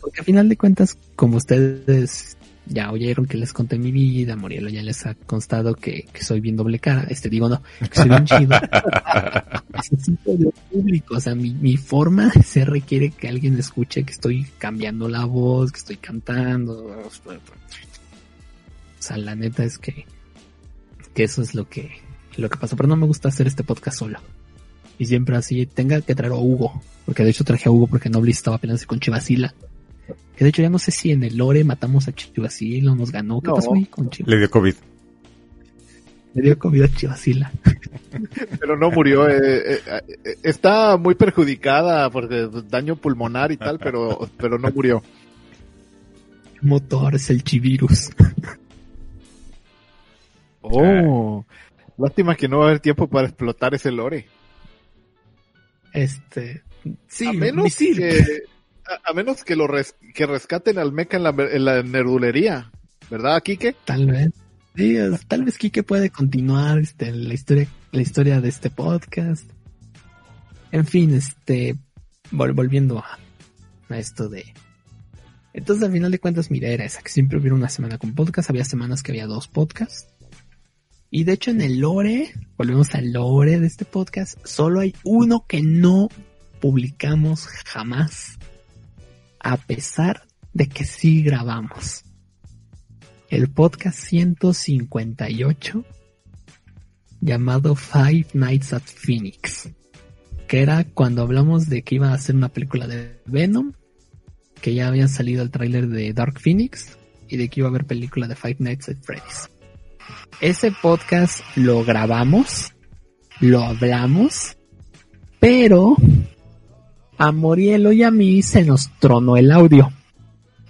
Porque al final de cuentas, como ustedes ya oyeron que les conté mi vida, Morielo ya les ha constado que, que soy bien doble cara, este digo no, que soy bien chido. [LAUGHS] Necesito de un público, o sea, mi, mi forma se requiere que alguien escuche que estoy cambiando la voz, que estoy cantando. O sea, la neta es que, que eso es lo que, lo que pasa, pero no me gusta hacer este podcast solo. Y siempre así, tenga que traer a Hugo, porque de hecho traje a Hugo porque Noblis estaba peleándose con Chivasila. Que de hecho ya no sé si en el lore matamos a Chivasila o nos ganó. ¿Qué No. pasó ahí con Chivasila? Le dio COVID. Le dio comida a Chivasila. [LAUGHS] Pero no murió, eh, eh, eh, está muy perjudicada porque daño pulmonar y tal, pero, pero no murió. Motor es el chivirus. [LAUGHS] Oh, lástima que no va a haber tiempo para explotar ese lore. Este, sí, a menos misil. que, a, a menos que lo res- que rescaten al meca en la, en la nerdulería, ¿verdad, Kike? Tal vez. Sí, tal vez Kike puede continuar este, la historia, la historia de este podcast. En fin, este, vol- volviendo a, a esto de. Entonces, al final de cuentas, mira, era esa, que siempre hubiera una semana con podcast, había semanas que había dos podcasts. Y de hecho, en el lore, volvemos al lore de este podcast, solo hay uno que no publicamos jamás. A pesar de que sí grabamos el podcast 158 llamado Five Nights at Phoenix, que era cuando hablamos de que iba a hacer una película de Venom, que ya había salido el tráiler de Dark Phoenix y de que iba a haber película de Five Nights at Freddy's. Ese podcast lo grabamos, lo hablamos, pero a Morielo y a mí se nos tronó el audio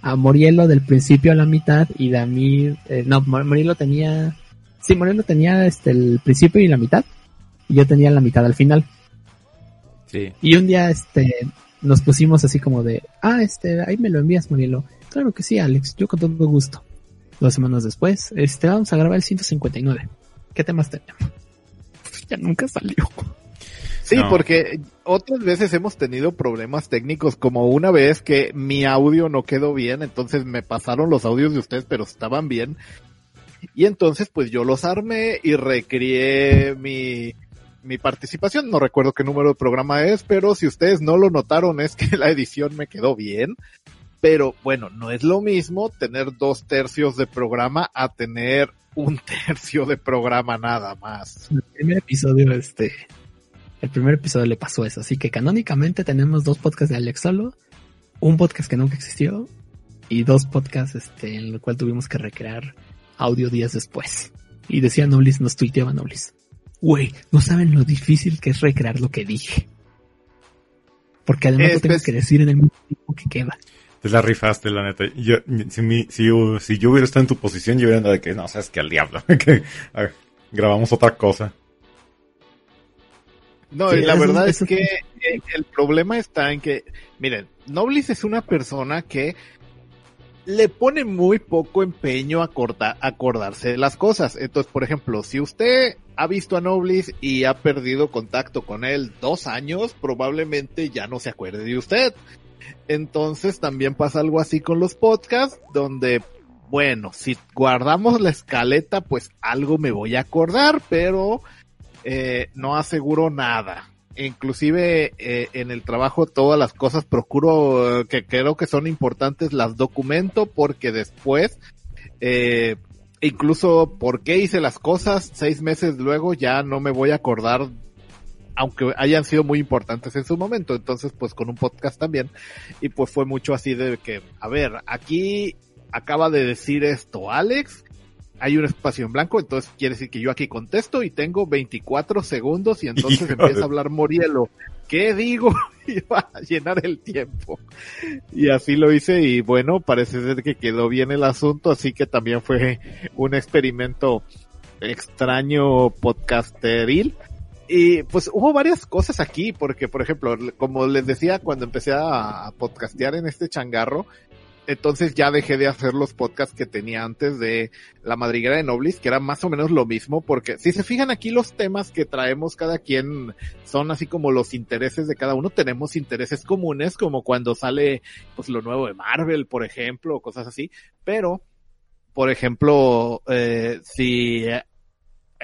a Morielo del principio a la mitad y Damir, eh, no, Morielo tenía, sí, Morielo tenía este el principio y la mitad y yo tenía la mitad al final. Sí. Y un día este nos pusimos así como de, ah, este, ahí me lo envías Morielo. Claro que sí, Alex, yo con todo gusto. Dos semanas después, este, vamos a grabar el 159. ¿Qué temas tenemos? [LAUGHS] ya nunca salió. Sí, porque otras veces hemos tenido problemas técnicos, como una vez que mi audio no quedó bien, entonces me pasaron los audios de ustedes, pero estaban bien. Y entonces pues yo los armé y recrié mi, mi participación. No recuerdo qué número de programa es, pero si ustedes no lo notaron es que [LAUGHS] la edición me quedó bien. Pero bueno, no es lo mismo tener dos tercios de programa a tener un [LAUGHS] tercio de programa nada más. El primer episodio, este, el primer episodio le pasó eso. Así que canónicamente tenemos dos podcasts de Alex solo, un podcast que nunca existió y dos podcasts este, en el cual tuvimos que recrear audio días después. Y decía Noblis, nos tuiteaba Noblis. Güey, no saben lo difícil que es recrear lo que dije. Porque además lo tengo que decir en el mismo tiempo que queda. Te la rifaste, la neta. Yo, si, mi, si, yo, si yo hubiera estado en tu posición, yo hubiera andado de que, no, sabes que al diablo. [LAUGHS] que grabamos otra cosa. No, y la verdad es que el problema está en que, miren, Noblis es una persona que le pone muy poco empeño a acordarse de las cosas. Entonces, por ejemplo, si usted ha visto a Noblis y ha perdido contacto con él dos años, probablemente ya no se acuerde de usted. Entonces también pasa algo así con los podcasts, donde, bueno, si guardamos la escaleta, pues algo me voy a acordar, pero eh, no aseguro nada. Inclusive eh, en el trabajo todas las cosas procuro eh, que creo que son importantes las documento porque después eh, incluso por qué hice las cosas seis meses luego ya no me voy a acordar aunque hayan sido muy importantes en su momento. Entonces, pues con un podcast también. Y pues fue mucho así de que, a ver, aquí acaba de decir esto Alex hay un espacio en blanco, entonces quiere decir que yo aquí contesto y tengo 24 segundos y entonces empieza a hablar Morielo. ¿Qué digo? [LAUGHS] y va a llenar el tiempo. Y así lo hice y bueno, parece ser que quedó bien el asunto, así que también fue un experimento extraño podcasteril. Y pues hubo varias cosas aquí, porque por ejemplo, como les decía cuando empecé a podcastear en este changarro, entonces ya dejé de hacer los podcasts que tenía antes de La Madriguera de Noblis, que era más o menos lo mismo, porque si se fijan aquí los temas que traemos cada quien son así como los intereses de cada uno, tenemos intereses comunes, como cuando sale pues lo nuevo de Marvel, por ejemplo, o cosas así, pero, por ejemplo, eh, si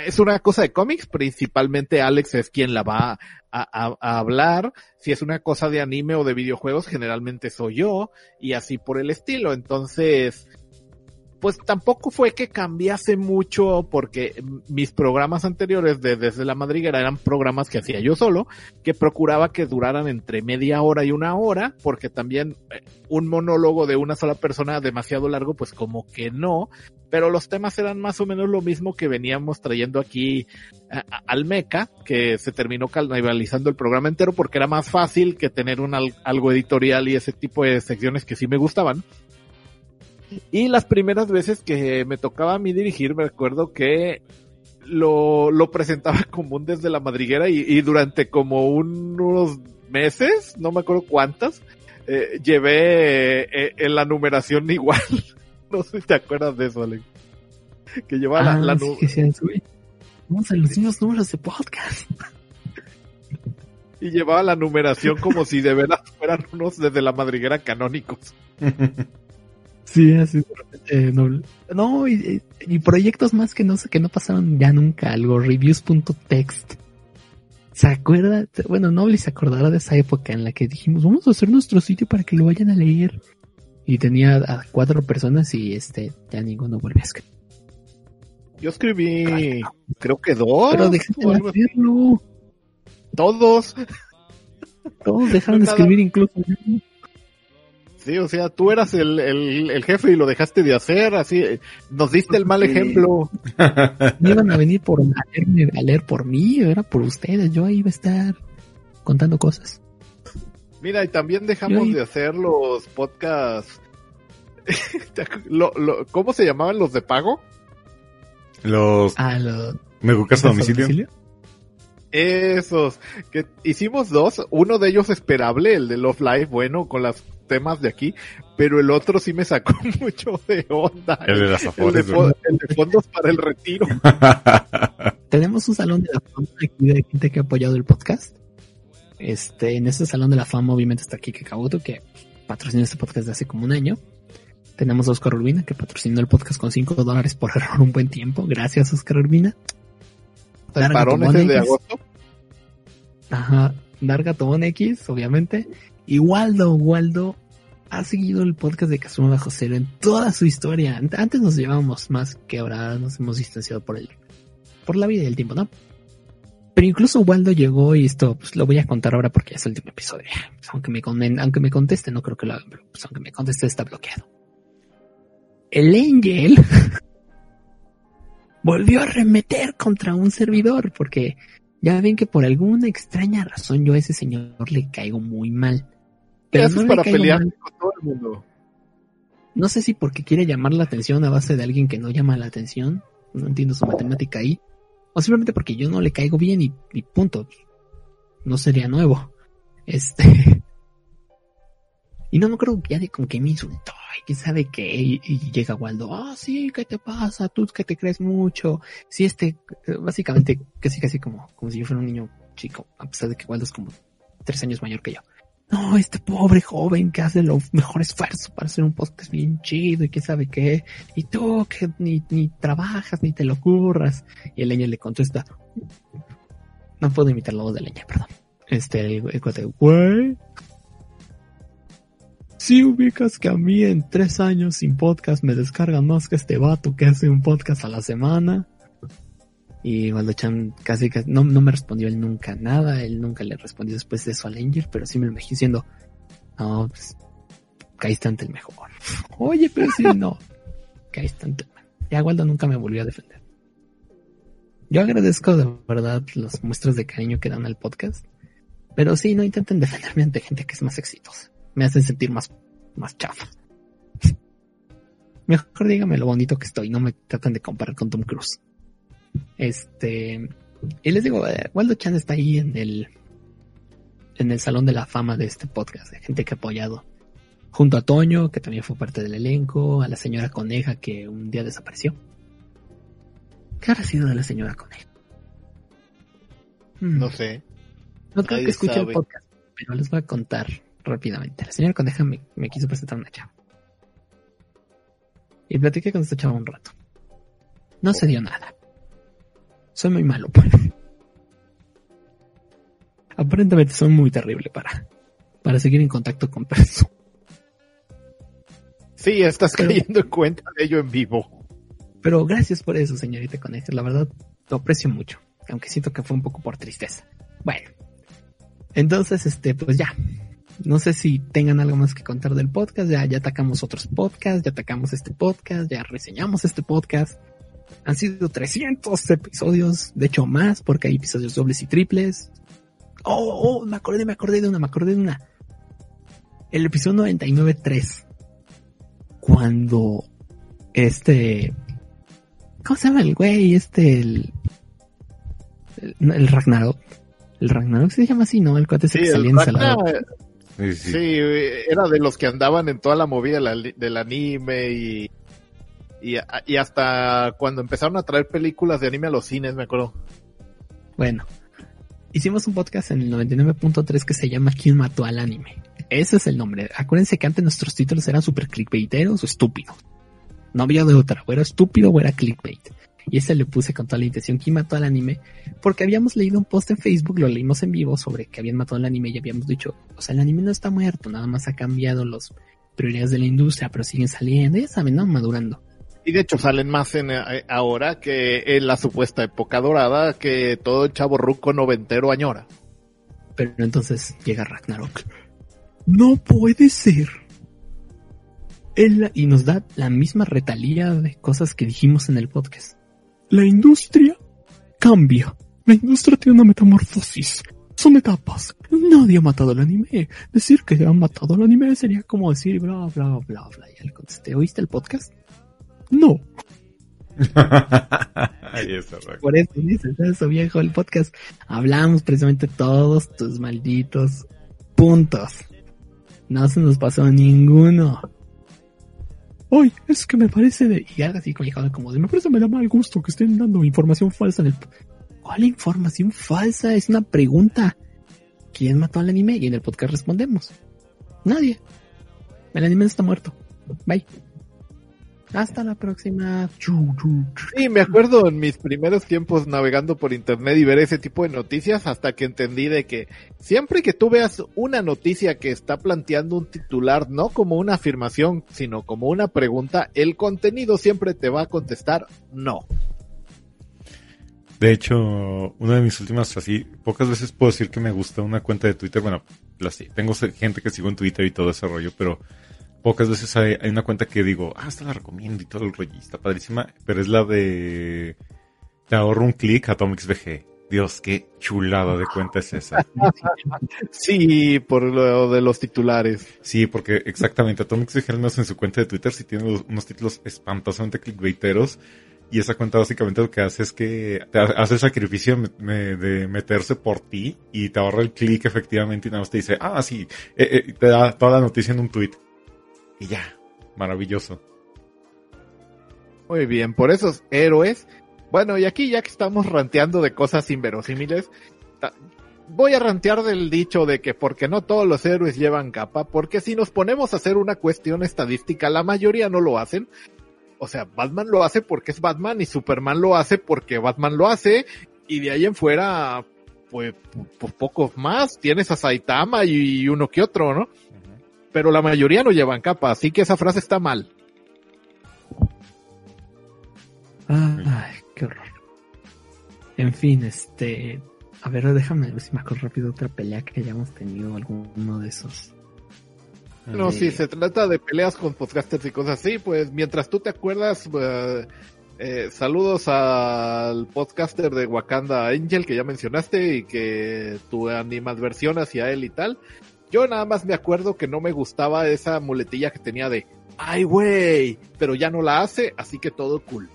es una cosa de cómics, principalmente Alex es quien la va a, hablar. Si es una cosa de anime o de videojuegos, generalmente soy yo, y así por el estilo. Entonces, pues tampoco fue que cambiase mucho porque mis programas anteriores de Desde la Madriguera eran programas que hacía yo solo, que procuraba que duraran entre media hora y una hora, porque también eh, un monólogo de una sola persona demasiado largo, pues como que no, pero los temas eran más o menos lo mismo que veníamos trayendo aquí al Meca, que se terminó canibalizando el programa entero porque era más fácil que tener un algo editorial y ese tipo de secciones que sí me gustaban. Y las primeras veces que me tocaba a mí dirigir, me acuerdo que lo, lo presentaba [LAUGHS] común desde la madriguera y, durante como unos meses, no me acuerdo cuántas, eh, llevé eh, en la numeración [LAUGHS] igual. no sé si te acuerdas de eso, Alex. Que llevaba la, la sí, Vamos a los mismos números de podcast. [LAUGHS] y llevaba la numeración como si de veras fueran unos desde la madriguera canónicos. Sí, así eh, no, y, proyectos más que no que no pasaron ya nunca, algo, reviews.text. ¿Se acuerda? Bueno, Noble se acordará de esa época en la que dijimos, vamos a hacer nuestro sitio para que lo vayan a leer. Y tenía a cuatro personas y este, ya ninguno vuelve a escribir. Yo escribí, creo que dos. Pero dejaste de hacerlo. Todos. Todos dejaron de escribir incluso. Sí, o sea, tú eras el, el, jefe y lo dejaste de hacer, así, nos diste el mal ejemplo. No iban a venir por a leer, por mí, era por ustedes, yo ahí iba a estar contando cosas. Mira, y también dejamos de hacer los podcasts [LAUGHS] lo, lo, ¿Cómo se llamaban los de pago? Los... Ah, los... ¿Megucas a domicilio? domicilio? Esos, que hicimos dos, uno de ellos esperable, el de Love Life, bueno, con los temas de aquí, pero el otro sí me sacó [LAUGHS] mucho de onda. El de las el de, el de fondos para el retiro. [LAUGHS] Tenemos un salón de la fama aquí de gente que ha apoyado el podcast. Este, en ese salón de la fama obviamente está Kike Kabuto, que patrocinó este podcast de hace como un año. Tenemos a Oscar Urbina, que patrocinó el podcast con 5 dólares por error un buen tiempo. Gracias, Oscar Urbina. ¿El parón ese de agosto? Ajá, Darga Tobón X, obviamente. Y Waldo, Waldo ha seguido el podcast de Kazuma Bajo Cero en toda su historia. Antes nos llevábamos más que ahora nos hemos distanciado por el, por la vida y el tiempo, ¿no? Pero incluso Waldo llegó y esto pues, lo voy a contar ahora porque es el último episodio. Pues, aunque, me, aunque me conteste, no creo que lo haga, pero pues, aunque me conteste está bloqueado. El Angel [LAUGHS] volvió a remeter contra un servidor porque ya ven que por alguna extraña razón yo a ese señor le caigo muy mal. Pero no para pelear con todo el mundo? No sé si porque quiere llamar la atención a base de alguien que no llama la atención. No entiendo su matemática ahí. O simplemente porque yo no le caigo bien y, y punto. No sería nuevo. Este. [LAUGHS] Y no me acuerdo ya de con que me insultó y quién sabe qué. Y, llega Waldo, ah, sí, ¿qué te pasa? Tú que te crees mucho. Sí, este, básicamente, casi casi como, como si yo fuera un niño chico, a pesar de que Waldo es como tres años mayor que yo. No, este pobre joven que hace lo mejor esfuerzo para hacer un podcast bien chido y quién sabe qué. Y tú que ni, ni trabajas ni te lo curras. Y el leña le contesta, no puedo imitar la voz de leña, perdón. Este, el, el, güey, si ubicas que a mí en tres años sin podcast me descargan más que este vato que hace un podcast a la semana. Y Waldo Chan casi que no, no me respondió él nunca nada, él nunca le respondió después de eso al Angel, pero sí me lo dejé diciendo, no, pues, caíste ante el mejor. [LAUGHS] Oye, pero sí, no, caíste ante el mejor. Ya Waldo nunca me volvió a defender. Yo agradezco de verdad las muestras de cariño que dan al podcast, pero sí, no intenten [LAUGHS] defenderme ante gente que es más exitosa me hacen sentir más, más chafa. Mejor dígame lo bonito que estoy, no me tratan de comparar con Tom Cruise. Este, y les digo, eh, Waldo Chan está ahí en el, en el salón de la fama de este podcast, de gente que ha apoyado. Junto a Toño, que también fue parte del elenco, a la señora Coneja, que un día desapareció. ¿Qué habrá sido de la señora Coneja? No sé. No creo que escuche el podcast, pero les voy a contar rápidamente. La señora Coneja me, quiso presentar una chava. Y platiqué con esta chava un rato. No se dio nada. Soy muy malo, pues. [LAUGHS] Aparentemente soy muy terrible para, para seguir en contacto con personas. [LAUGHS] Sí, estás cayendo en cuenta de ello en vivo. Pero gracias por eso, señorita Coneja. La verdad, lo aprecio mucho. Aunque siento que fue un poco por tristeza. Bueno. Entonces, este, pues ya. No sé si tengan algo más que contar del podcast. Ya, ya atacamos otros podcasts, ya atacamos este podcast, ya reseñamos este podcast. Han sido 300 episodios, de hecho más, porque hay episodios dobles y triples. Oh, oh, me acordé, me acordé de una, me acordé de una. El episodio 99.3. Cuando este... ¿Cómo se llama el güey? Este, el... El, Ragnarok. El Ragnarok se llama así, ¿no? El cuate se salía Sí, era de los que andaban en toda la movida del anime y, y, hasta cuando empezaron a traer películas de anime a los cines, me acuerdo. Bueno, hicimos un podcast en el 99.3 que se llama ¿Quién mató al anime? Ese es el nombre. Acuérdense que antes nuestros títulos eran super clickbaiteros o estúpidos. No había de otra, o era estúpido o era clickbait. Y ese le puse con toda la intención que mató al anime, porque habíamos leído un post en Facebook, lo leímos en vivo sobre que habían matado al anime y habíamos dicho, o sea, el anime no está muerto, nada más ha cambiado los prioridades de la industria, pero siguen saliendo, ya saben, ¿no? Madurando. Y de hecho salen más en, eh, ahora que en la supuesta época dorada que todo el chavo ruco noventero añora. Pero entonces llega Ragnarok. No puede ser. y nos da la misma retalía de cosas que dijimos en el podcast la industria cambia. La industria tiene una metamorfosis. son etapas. Nadie ha matado el anime. Decir que han matado el anime sería como decir bla, bla, bla, bla. Y contesté, ¿oíste el podcast? No. [LAUGHS] Por eso dices eso, viejo, el podcast. Hablamos precisamente todos tus malditos puntos. No se nos pasó ninguno. Ay, es que me parece de... Y algo así como, como de... Me parece me da mal gusto que estén dando información falsa en el... ¿Cuál información falsa? Es una pregunta. ¿Quién mató al anime? Y en el podcast respondemos. Nadie. El anime está muerto. Bye. Hasta la próxima. Sí, me acuerdo en mis primeros tiempos navegando por internet y ver ese tipo de noticias hasta que entendí de que siempre que tú veas una noticia que está planteando un titular no como una afirmación, sino como una pregunta, el contenido siempre te va a contestar no. De hecho, una de mis últimas, así, pocas veces puedo decir que me gusta una cuenta de Twitter. Bueno, la sí, tengo gente que sigo en Twitter y todo ese rollo, pero pocas veces hay, hay una cuenta que digo, ah, esta la recomiendo y todo el rollo, está padrísima, pero es la de Te ahorro un clic Atomics VG. Dios, qué chulada de cuenta es esa. [LAUGHS] Sí, por lo de los titulares. Sí, porque exactamente, Atomics VG al menos en su cuenta de Twitter sí tiene unos títulos espantosamente clickbaiteros. Y esa cuenta básicamente lo que hace es que te ha- hace el sacrificio de meterse por ti y te ahorra el clic efectivamente y nada más te dice, ah, sí, eh, eh, te da toda la noticia en un tweet. Y ya, maravilloso. Muy bien, por esos héroes. Bueno, y aquí ya que estamos ranteando de cosas inverosímiles, voy a rantear del dicho de que porque no todos los héroes llevan capa, porque si nos ponemos a hacer una cuestión estadística, la mayoría no lo hacen. O sea, Batman lo hace porque es Batman y Superman lo hace porque Batman lo hace y de ahí en fuera, pues, pues pocos más. Tienes a Saitama y uno que otro, ¿no? Pero la mayoría no llevan capa, así que esa frase está mal. Ay, qué horror. En fin, este. A ver, déjame ver si me acuerdo rápido otra pelea que hayamos tenido alguno de esos. No, Eh, si se trata de peleas con podcasters y cosas así, pues mientras tú te acuerdas, eh, eh, saludos al podcaster de Wakanda Angel que ya mencionaste y que tu animadversión hacia él y tal. Yo nada más me acuerdo que no me gustaba esa muletilla que tenía de ¡Ay, güey! Pero ya no la hace, así que todo cool.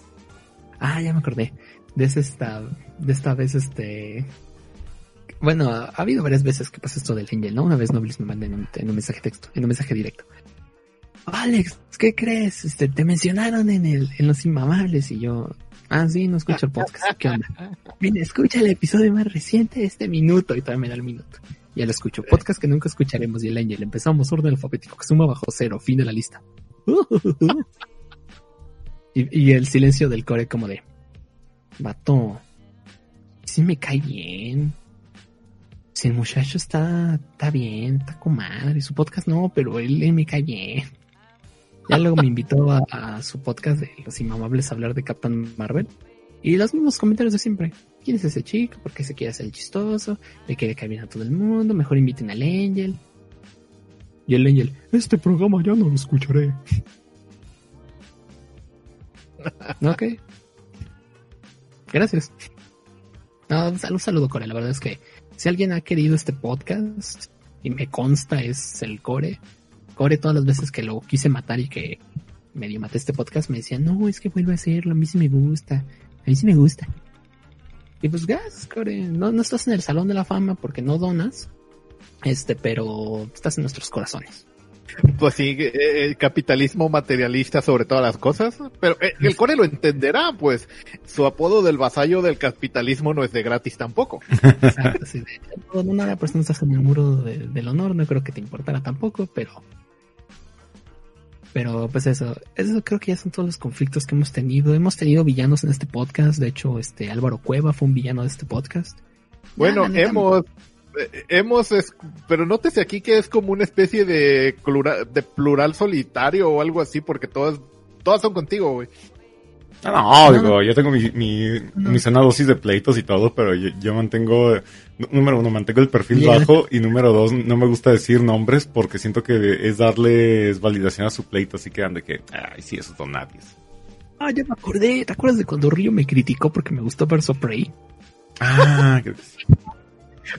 Ah, ya me acordé. De esta, de esta vez, este. Bueno, ha, ha habido varias veces que pasa esto del Angel, ¿no? Una vez Noblis me manda en un, en un mensaje texto, en un mensaje directo. Alex, ¿qué crees? Este, te mencionaron en el, en los inmamables y yo, ah, sí, no escucho el podcast. ¿Qué onda? [LAUGHS] Mira, escucha el episodio más reciente de este minuto y todavía me da el minuto. Ya lo escucho. Podcast que nunca escucharemos y el Angel. Empezamos orden alfabético que suma bajo cero, fin de la lista. [LAUGHS] y, el silencio del core como de, vato, sí me cae bien. Si el muchacho está, está bien, está con madre. Su podcast no, pero él, él me cae bien. Ya luego me invitó a, a su podcast de Los Inmamables a hablar de Captain Marvel. Y los mismos comentarios de siempre. ¿Quién es ese chico? ¿Por qué se quiere hacer el chistoso? ¿Le quiere caer bien a todo el mundo? Mejor inviten al Angel. Y el Angel, este programa ya no lo escucharé. [LAUGHS] ok. Gracias. No, un saludo, Core. La verdad es que si alguien ha querido este podcast, y me consta, es el Core. Core, todas las veces que lo quise matar y que medio maté este podcast, me decía, no, es que vuelve a hacerlo, a mí sí me gusta. A mí sí me gusta. Y pues gracias, Core. No, no estás en el Salón de la Fama porque no donas. Este, pero estás en nuestros corazones. Pues sí, eh, el capitalismo materialista sobre todas las cosas, pero eh, el core lo entenderá, pues su apodo del vasallo del capitalismo no es de gratis tampoco. [LAUGHS] Exacto, sí, de- no, no, nada, pues no estás en el muro de- del honor, no creo que te importara tampoco, pero. Pero pues eso, eso creo que ya son todos los conflictos que hemos tenido. Hemos tenido villanos en este podcast, de hecho, este Álvaro Cueva fue un villano de este podcast. Bueno, hemos, eh, hemos, es- pero nótese aquí que es como una especie de, plura- de plural solitario o algo así, porque todas, todas son contigo, güey. Ah, no, No, digo, yo tengo mi, mi, No. mi sana dosis de pleitos y todo, pero yo, yo mantengo, número uno, mantengo el perfil bajo y número dos, no me gusta decir nombres porque siento que es darles validación a su pleito, así que ande que, ay, sí, esos son nadie. Ah, ya me acordé. ¿Te acuerdas de cuando Río me criticó porque me gustó Verso Prey? Ah, creo que sí. [LAUGHS]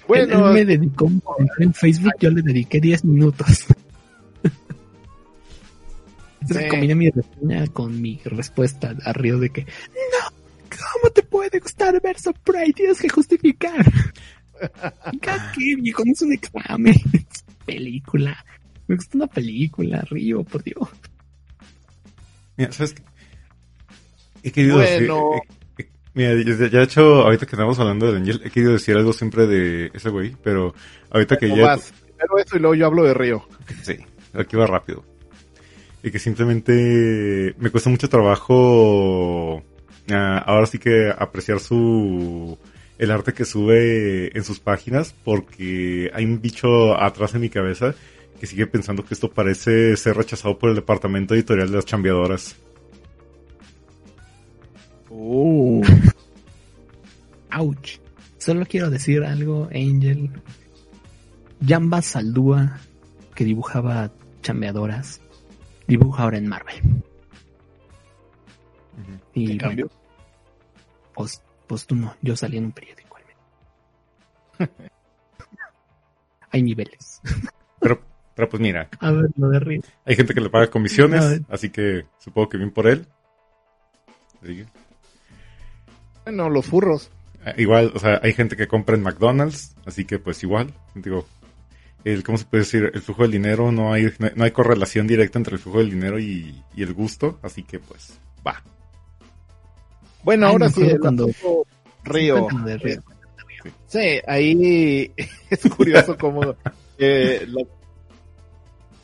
Bueno, él, me dedicó un comentario en Facebook, yo le dediqué 10 minutos. Entonces Sí. combiné mi reseña con mi respuesta a Río de que no, ¿cómo te puede gustar Verso Pride? Tienes que justificar. [LAUGHS] ¿Ya qué, viejo? No es un examen. [LAUGHS] Es película. Me gusta una película, Río, por Dios. Mira, ¿sabes qué? He querido Bueno. decir... eh, eh, mira, ya ya he hecho, ahorita que estamos hablando de Angel, he querido decir algo siempre de ese güey, pero ahorita que ¿cómo ya... vas? Primero eso y luego yo hablo de Río. Sí, aquí va rápido. Y que simplemente me cuesta mucho trabajo ah, ahora sí que apreciar su el arte que sube en sus páginas porque hay un bicho atrás en mi cabeza que sigue pensando que esto parece ser rechazado por el departamento editorial de las chambeadoras. Uh, [LAUGHS] Ouch. Solo quiero decir algo, Angel. Jamba Saldúa, que dibujaba chambeadoras, dibuja ahora en Marvel. Y ¿qué cambio? bueno, pues, pues tú no, yo salí en un periódico al menos. [LAUGHS] Hay niveles. Pero, pero pues mira, A ver, lo de Río. hay gente que le paga comisiones, eh. así que supongo que bien por él. Bueno, los furros. Ah, Igual, o sea, hay gente que compra en McDonald's, así que pues igual, digo, el, ¿cómo se puede decir? El flujo del dinero, no hay, no hay- correlación directa entre el flujo del dinero y, y el gusto, así que pues, va. Bueno, Ay, ahora sí, cuando- Río. Cuéntame de Río. Sí, ahí [LAUGHS] es curioso como eh,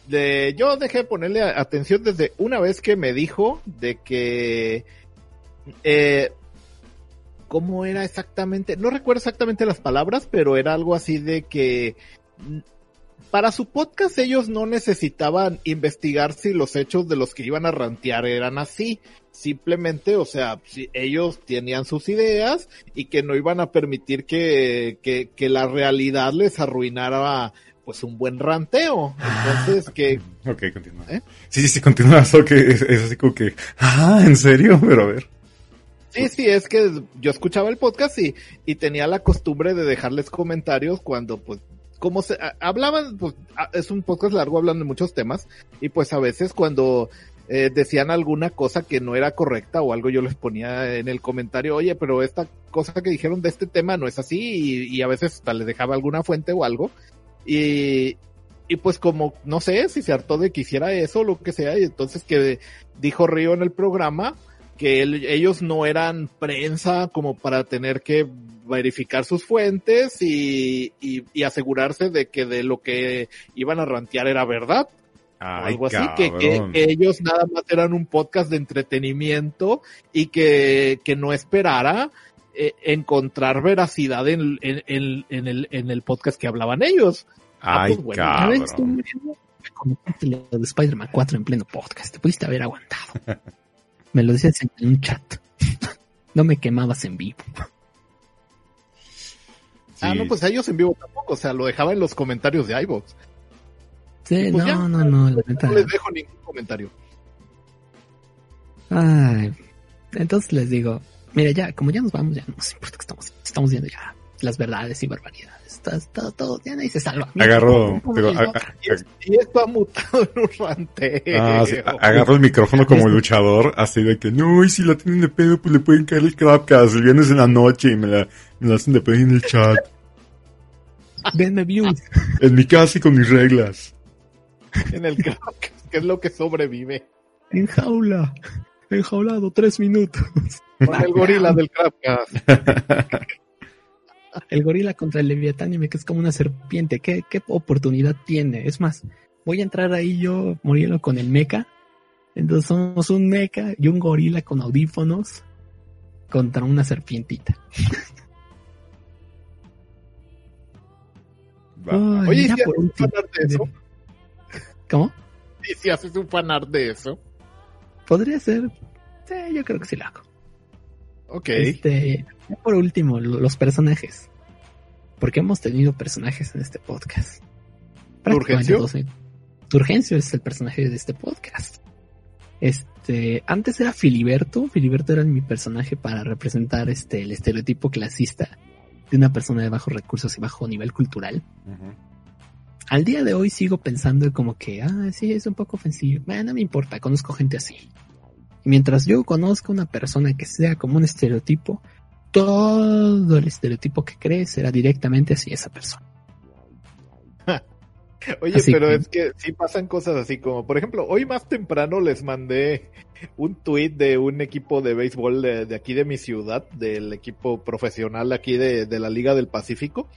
de, yo dejé de ponerle atención desde una vez que me dijo de que eh, cómo era exactamente, no recuerdo exactamente las palabras, pero era algo así de que para su podcast ellos no necesitaban investigar si los hechos de los que iban a rantear eran así. Simplemente, o sea, si ellos tenían sus ideas y que no iban a permitir que, que, que la realidad les arruinara pues un buen ranteo. Entonces, que [LAUGHS] Ok, continúa. ¿Eh? Sí, sí, sí, continúa, [LAUGHS] solo que es, es así como que, ah, ¿en serio? [LAUGHS] Pero a ver. sí, sí, es que yo escuchaba el podcast y, y tenía la costumbre de dejarles comentarios cuando pues como se hablaban, pues es un podcast largo, hablan de muchos temas y pues a veces cuando eh, decían alguna cosa que no era correcta o algo yo les ponía en el comentario, oye, pero esta cosa que dijeron de este tema no es así y, y a veces hasta les dejaba alguna fuente o algo y, y pues como no sé si se hartó de que hiciera eso o lo que sea y entonces que dijo Río en el programa que él- ellos no eran prensa como para tener que verificar sus fuentes y, y, y asegurarse de que de lo que iban a rantear era verdad o Ay, algo así, que, que- que ellos nada más eran un podcast de entretenimiento y que, que no esperara eh, encontrar veracidad en, en, en- en el, en el podcast que hablaban ellos. Ah, Ay, pues, bueno, cabrón. lo de Spider-Man 4 en pleno podcast. Te pudiste haber aguantado. [LAUGHS] Me lo decías en un chat. [LAUGHS] No me quemabas en vivo. Ah, no, pues a ellos en vivo tampoco, o sea, lo dejaba en los comentarios de iVoox. Sí, Pues no, ya. no, no, la neta. No les dejo ningún comentario. Ay, entonces les digo, mira, ya, como ya nos vamos, ya no nos importa que estamos, estamos viendo ya las verdades y barbaridades. Está, está todo, ya nadie se salva. Mira, Agarro, ¿cómo digo, les a- va? a- Y, es- y esto ha mutado en un ranteo. Ah, sí, a- agarro el micrófono como luchador, así de que, no, y si la tienen de pedo, pues le pueden caer el Crapcast el viernes en la noche y me la, me la hacen de pedo en el chat. Denme views. En mi casa y con mis reglas. En el que, que es lo que sobrevive. En jaula. Enjaulado, tres minutos. Con el gorila del Crapcast. [LAUGHS] El gorila contra el leviatán y que es como una serpiente. ¿Qué, ¿Qué oportunidad tiene? Es más, voy a entrar ahí yo, Murielo, con el mecha. Entonces somos un mecha y un gorila con audífonos contra una serpientita. [LAUGHS] Ay, Oye, ¿y si haces un fanart de eso? ¿Cómo? ¿Y si haces un fanart de eso? Podría ser. Sí, yo creo que sí lo hago. Ok. Este, por último, lo- los personajes. Porque hemos tenido personajes en este podcast. ¿Turgencio? todos, ¿eh? Turgencio es el personaje de este podcast. Este, antes era Filiberto. Filiberto era mi personaje para representar este, el estereotipo clasista de una persona de bajos recursos y bajo nivel cultural. Al día de hoy sigo pensando como que, ah, sí, es un poco ofensivo. Bueno, no me importa, conozco gente así. Mientras yo conozca una persona que sea como un estereotipo, todo el estereotipo que cree será directamente hacia esa persona. [LAUGHS] Oye, pero es que sí pasan cosas así como, por ejemplo, hoy más temprano les mandé un tweet de un equipo de béisbol de, aquí de mi ciudad, del equipo profesional aquí de, de, la Liga del Pacífico,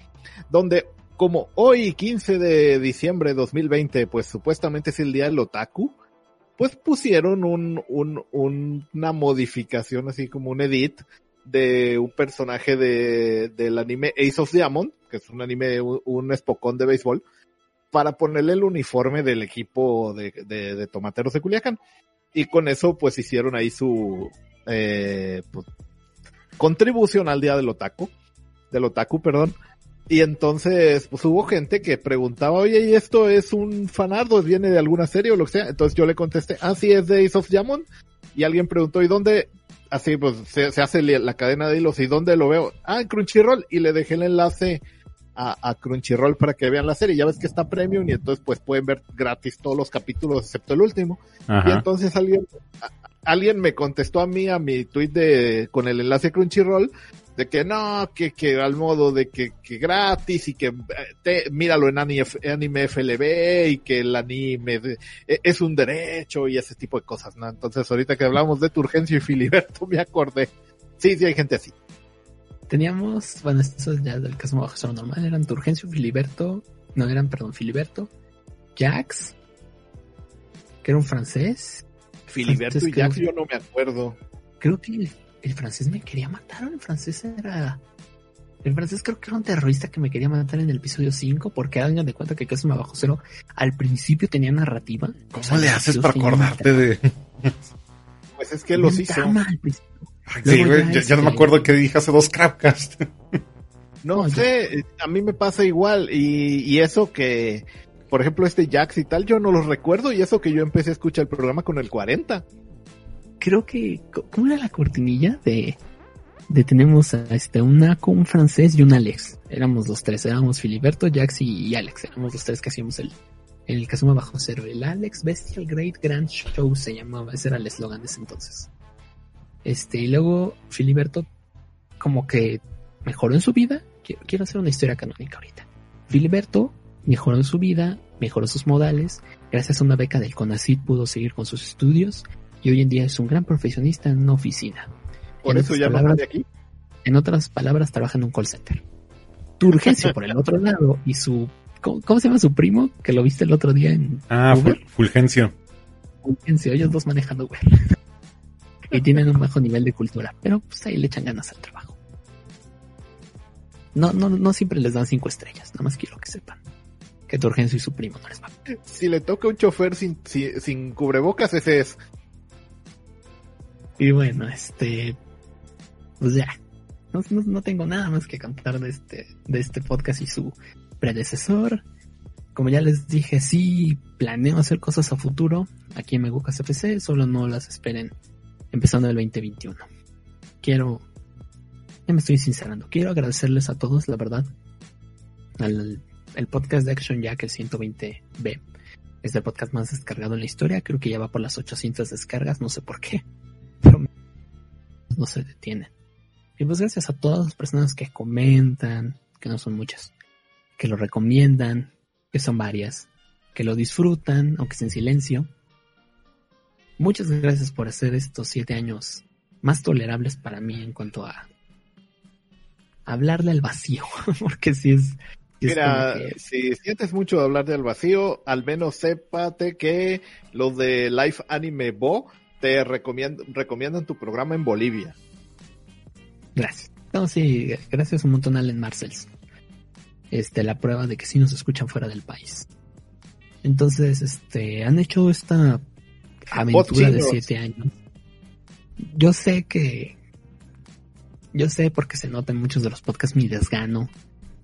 donde como hoy 15 de diciembre de 2020, pues supuestamente es el día del otaku, pues pusieron un, un, una modificación así como un edit de un personaje de, del anime Ace of Diamond, que es un anime, un, un espocón de béisbol, para ponerle el uniforme del equipo de, de, tomateros de Culiacán. Y con eso, pues hicieron ahí su eh, pues, contribución al día del otaku, del otaku, perdón. Y entonces, pues hubo gente que preguntaba, oye, ¿y esto es un fanardo? ¿Viene de alguna serie o lo que sea? Entonces yo le contesté, ah, sí, es de Ace of Diamond. Y alguien preguntó, ¿y dónde? Así, pues se, se hace la cadena de hilos, ¿y dónde lo veo? Ah, en Crunchyroll. Y le dejé el enlace a, Crunchyroll para que vean la serie. Ya ves que está premium y entonces pues pueden ver gratis todos los capítulos excepto el último. Y entonces alguien, alguien me contestó a mí a mi tweet de, con el enlace Crunchyroll de que no, que, que al modo de que, que gratis y que te, míralo en anime, FLB y que el anime e, es un derecho y ese tipo de cosas, ¿no? Entonces ahorita que hablamos de Turgencio y Filiberto me acordé. Sí, sí hay gente así. Teníamos, bueno, esto es ya del caso bajo normal, eran Turgencio, Filiberto, no eran, perdón, Filiberto, Jax, que era un francés. Filiberto y Jax yo no me acuerdo. Creo que el, francés me quería matar, o el francés era... El francés creo que era un terrorista que me quería matar en el episodio 5, porque hagan de cuenta que Caso Bajo Cero al principio tenía narrativa. ¿Cómo le haces para acordarte de...? [LAUGHS] Pues es que los hizo. Sí, ya, no me acuerdo que dije hace dos Crapcast. No sé, a mí me pasa igual. Y, y, eso que, por ejemplo, este Jax y tal, yo no los recuerdo. Y eso que yo empecé a escuchar el programa con el 40. Creo que, ¿cómo era la cortinilla de, de tenemos a este, una con un francés y un Alex? Éramos los tres, éramos Filiberto, Jax y, Alex. Éramos los tres que hacíamos el, el Kazuma Bajo Cero. El Alex Bestial Great Grand Show se llamaba, ese era el eslogan de ese entonces. Este, y luego Filiberto como que mejoró en su vida. Quiero, hacer una historia canónica ahorita. Filiberto mejoró en su vida, mejoró sus modales. Gracias a una beca del CONACYT pudo seguir con sus estudios y hoy en día es un gran profesionista en una oficina. Por eso ya no de aquí. En otras palabras, trabaja en un call center. Turgencio por el otro lado y su ¿cómo, se llama su primo? Que lo viste el otro día en Ah, Fulgencio. Fulgencio, ellos dos manejando Uber [LAUGHS] y tienen un bajo nivel de cultura, pero pues ahí le echan ganas al trabajo. No, no, no siempre les dan cinco estrellas, nada más quiero que sepan que Turgencio y su primo no les va. Si le toca un chofer sin, sin, cubrebocas, ese es. Y bueno, este, pues ya, no, no, tengo nada más que contar de este, de este podcast y su predecesor. Como ya les dije, sí planeo hacer cosas a futuro aquí en Megucas FC, solo no las esperen empezando el 2021. Quiero, ya me estoy sincerando, quiero agradecerles a todos, la verdad, al el podcast de Action Jack, el 120B. Es el podcast más descargado en la historia, creo que ya va por las 800 descargas, no sé por qué, pero no se detiene. Y pues gracias a todas las personas que comentan, que no son muchas, que lo recomiendan, que son varias, que lo disfrutan, aunque en silencio, Muchas gracias por hacer estos siete años más tolerables para mí en cuanto a hablarle al vacío, [LAUGHS] porque si es... Mira, si sientes mucho de hablar del vacío, al menos sépate que los de Life Anime Bo te recomiendan, recomiendan tu programa en Bolivia. Gracias. No, sí, gracias un montón a Allen Marcells. Este, la prueba de que sí nos escuchan fuera del país. Entonces, este, han hecho esta aventura de siete años. Yo sé que, yo sé porque se nota en muchos de los podcasts mi desgano.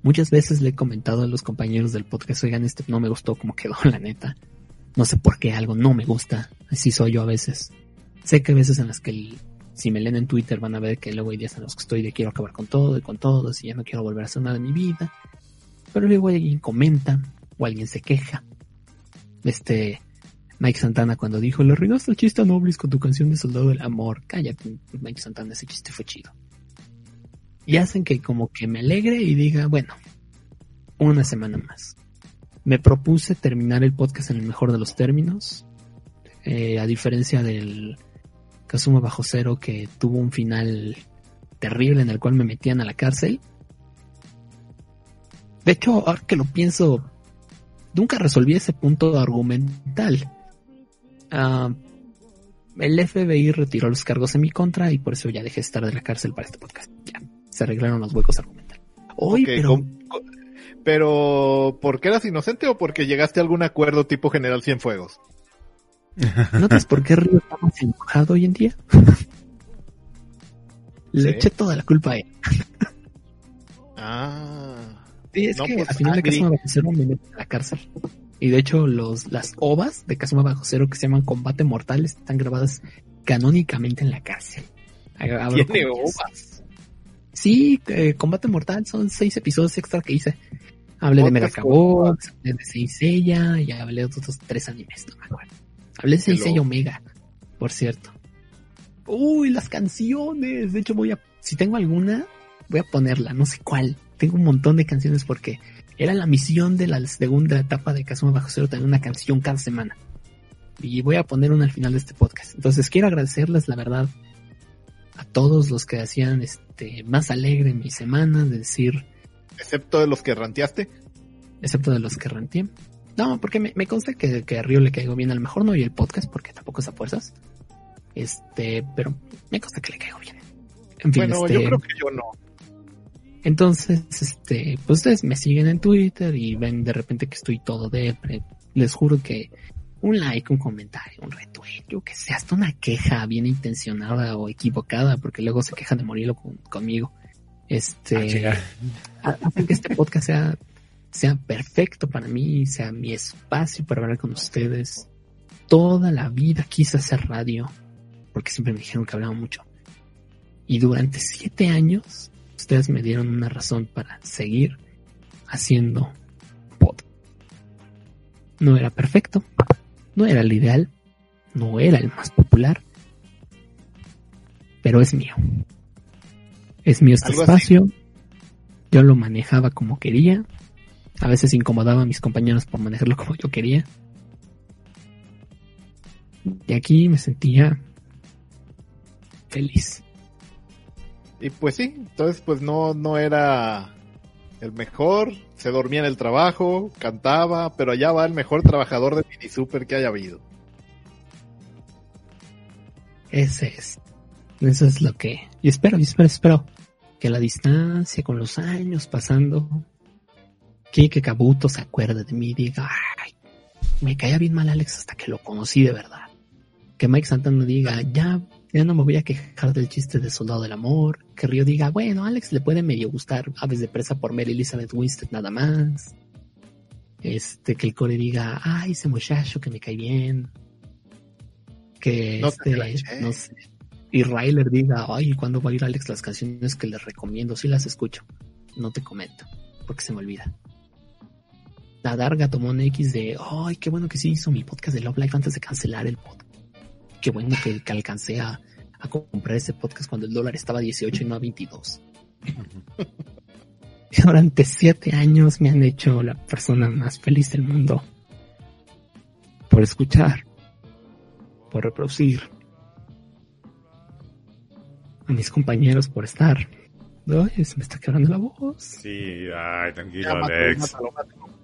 Muchas veces le he comentado a los compañeros del podcast, oigan, este no me gustó como quedó, [LAUGHS] la neta. No sé por qué algo no me gusta. Así soy yo a veces. Sé que hay veces en las que si me leen en Twitter van a ver que luego hay días en los que estoy de quiero acabar con todo y con todos y ya no quiero volver a hacer nada de mi vida. Pero luego alguien comenta o alguien se queja. Este Mike Santana cuando dijo, le arruinaste el chiste a Noblis con tu canción de Soldado del Amor. Cállate, Mike Santana, ese chiste fue chido. Y hacen que como que me alegre y diga, bueno, una semana más. Me propuse terminar el podcast en el mejor de los términos. Eh, a diferencia del Kazuma Bajo Cero que tuvo un final terrible en el cual me metían a la cárcel. De hecho, ahora que lo pienso, nunca resolví ese punto argumental. Ah, el FBI retiró los cargos en mi contra y por eso ya dejé de estar de la cárcel para este podcast. Ya, se arreglaron los huecos argumentales. Hoy, pero pero, ¿por qué eras inocente o porque llegaste a algún acuerdo tipo General Cienfuegos? [LAUGHS] ¿notas por qué Río está más enojado hoy en día? [LAUGHS] Le Sí. eché toda la culpa a él. Ah. Sí, es No, que pues, al final de. Kazuma Bajo Cero me meten a la cárcel. Y de hecho, los, las ovas de Kazuma Bajo Cero que se llaman Combate Mortal están grabadas canónicamente en la cárcel. Abro Tiene ovas. Sí, eh, Combate Mortal son seis episodios extra que hice. Hablé de Megacabox, hablé de Saint Seiya y hablé de otros tres animes, no me acuerdo. Hablé Seiya loco. Omega, por cierto. Uy, las canciones. De hecho, voy a, si tengo alguna, voy a ponerla, no sé cuál. Tengo un montón de canciones porque era la misión de la segunda etapa de Kazuma Bajo Cero tener una canción cada semana. Y voy a poner una al final de este podcast. Entonces quiero agradecerles, la verdad, a todos los que hacían este más alegre mi semana, de decir, Excepto de los que ranteaste. excepto de los que renté. No, porque me, me consta que, que a Río le caigo bien. A lo mejor no y el podcast, porque tampoco es a fuerzas. Este, pero me consta que le caigo bien. En fin, Bueno, este, yo creo que yo no. entonces, este, pues ustedes me siguen en Twitter y ven de repente que estoy todo depre. Les juro que un like, un comentario, un retweet, yo que sé, hasta una queja bien intencionada o equivocada, porque luego se quejan de morirlo con- conmigo. Este, Ah, [LAUGHS] hacen que este podcast sea, sea perfecto para mí, sea mi espacio para hablar con ustedes. Toda la vida quise hacer radio, porque siempre me dijeron que hablaba mucho. Y durante siete años, ustedes me dieron una razón para seguir haciendo podcast. No era perfecto, no era el ideal, no era el más popular, pero es mío. Es mío este así. espacio. Yo lo manejaba como quería. A veces incomodaba a mis compañeros por manejarlo [LAUGHS] como yo quería. Y aquí me sentía feliz. Y pues sí, entonces pues no, no era el mejor, se dormía en el trabajo, cantaba, pero allá va el mejor trabajador de mini super que haya habido. Ese es. Eso es lo que. Y espero, y espero, espero. Que la distancia, con los años pasando, que que Kabuto se acuerde de mí y diga, ay, me caía bien mal Alex hasta que lo conocí de verdad. Que Mike Santana diga, ya, ya no me voy a quejar del chiste de Soldado del Amor. Que Río diga, bueno, Alex le puede medio gustar Aves de Presa por Mary Elizabeth Winstead nada más. Este, que el core diga, ay, ese muchacho que me cae bien. Que No te este, no sé. Y Ryler diga, ay, ¿cuándo va a ir Alex las canciones que les recomiendo? Sí las escucho. No te comento, porque se me olvida. La Darga tomó un X de, ay, qué bueno que sí hizo mi podcast de Love Life antes de cancelar el podcast. Qué bueno que, que alcancé a, a comprar ese podcast cuando el dólar estaba a 18 y no a 22. [LAUGHS] Y durante siete años me han hecho la persona más feliz del mundo. Por escuchar. Por reproducir. A mis compañeros por estar. Ay, se me está quebrando la voz. Sí, ay, tranquilo, Ya, mátalo, Alex. mátalo, mátalo.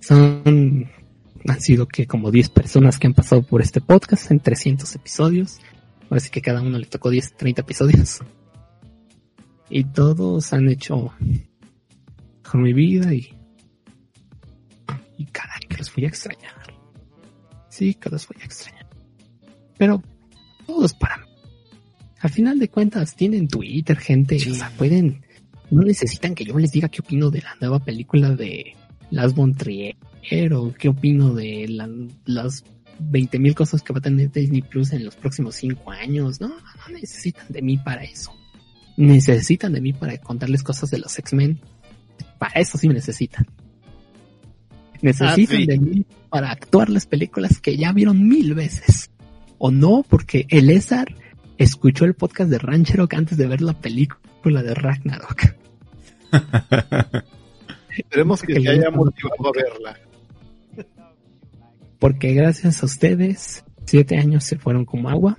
Son, han sido que como 10 personas que han pasado por este podcast en 300 episodios. Ahora sí que cada uno le tocó 10, 30 episodios. Y todos han hecho con mi vida y, y caray, que los voy a extrañar. Sí, que los voy a extrañar. Pero todos para mí. Al final de cuentas tienen Twitter, gente. O sea, pueden, no necesitan que yo les diga qué opino de la nueva película de Las Bontrier o qué opino de la- las 20 mil cosas que va a tener Disney Plus en los próximos 5 años. No, no necesitan de mí para eso. Necesitan de mí para contarles cosas de los X-Men. Para eso sí me necesitan. Necesitan Ah, sí. de mí para actuar las películas que ya vieron mil veces. O no, porque el Ezar escuchó el podcast de Ranchero antes de ver la película de Ragnarok. [LAUGHS] Esperemos que Que te le haya motivado a verla. Porque gracias a ustedes, siete años se fueron como agua.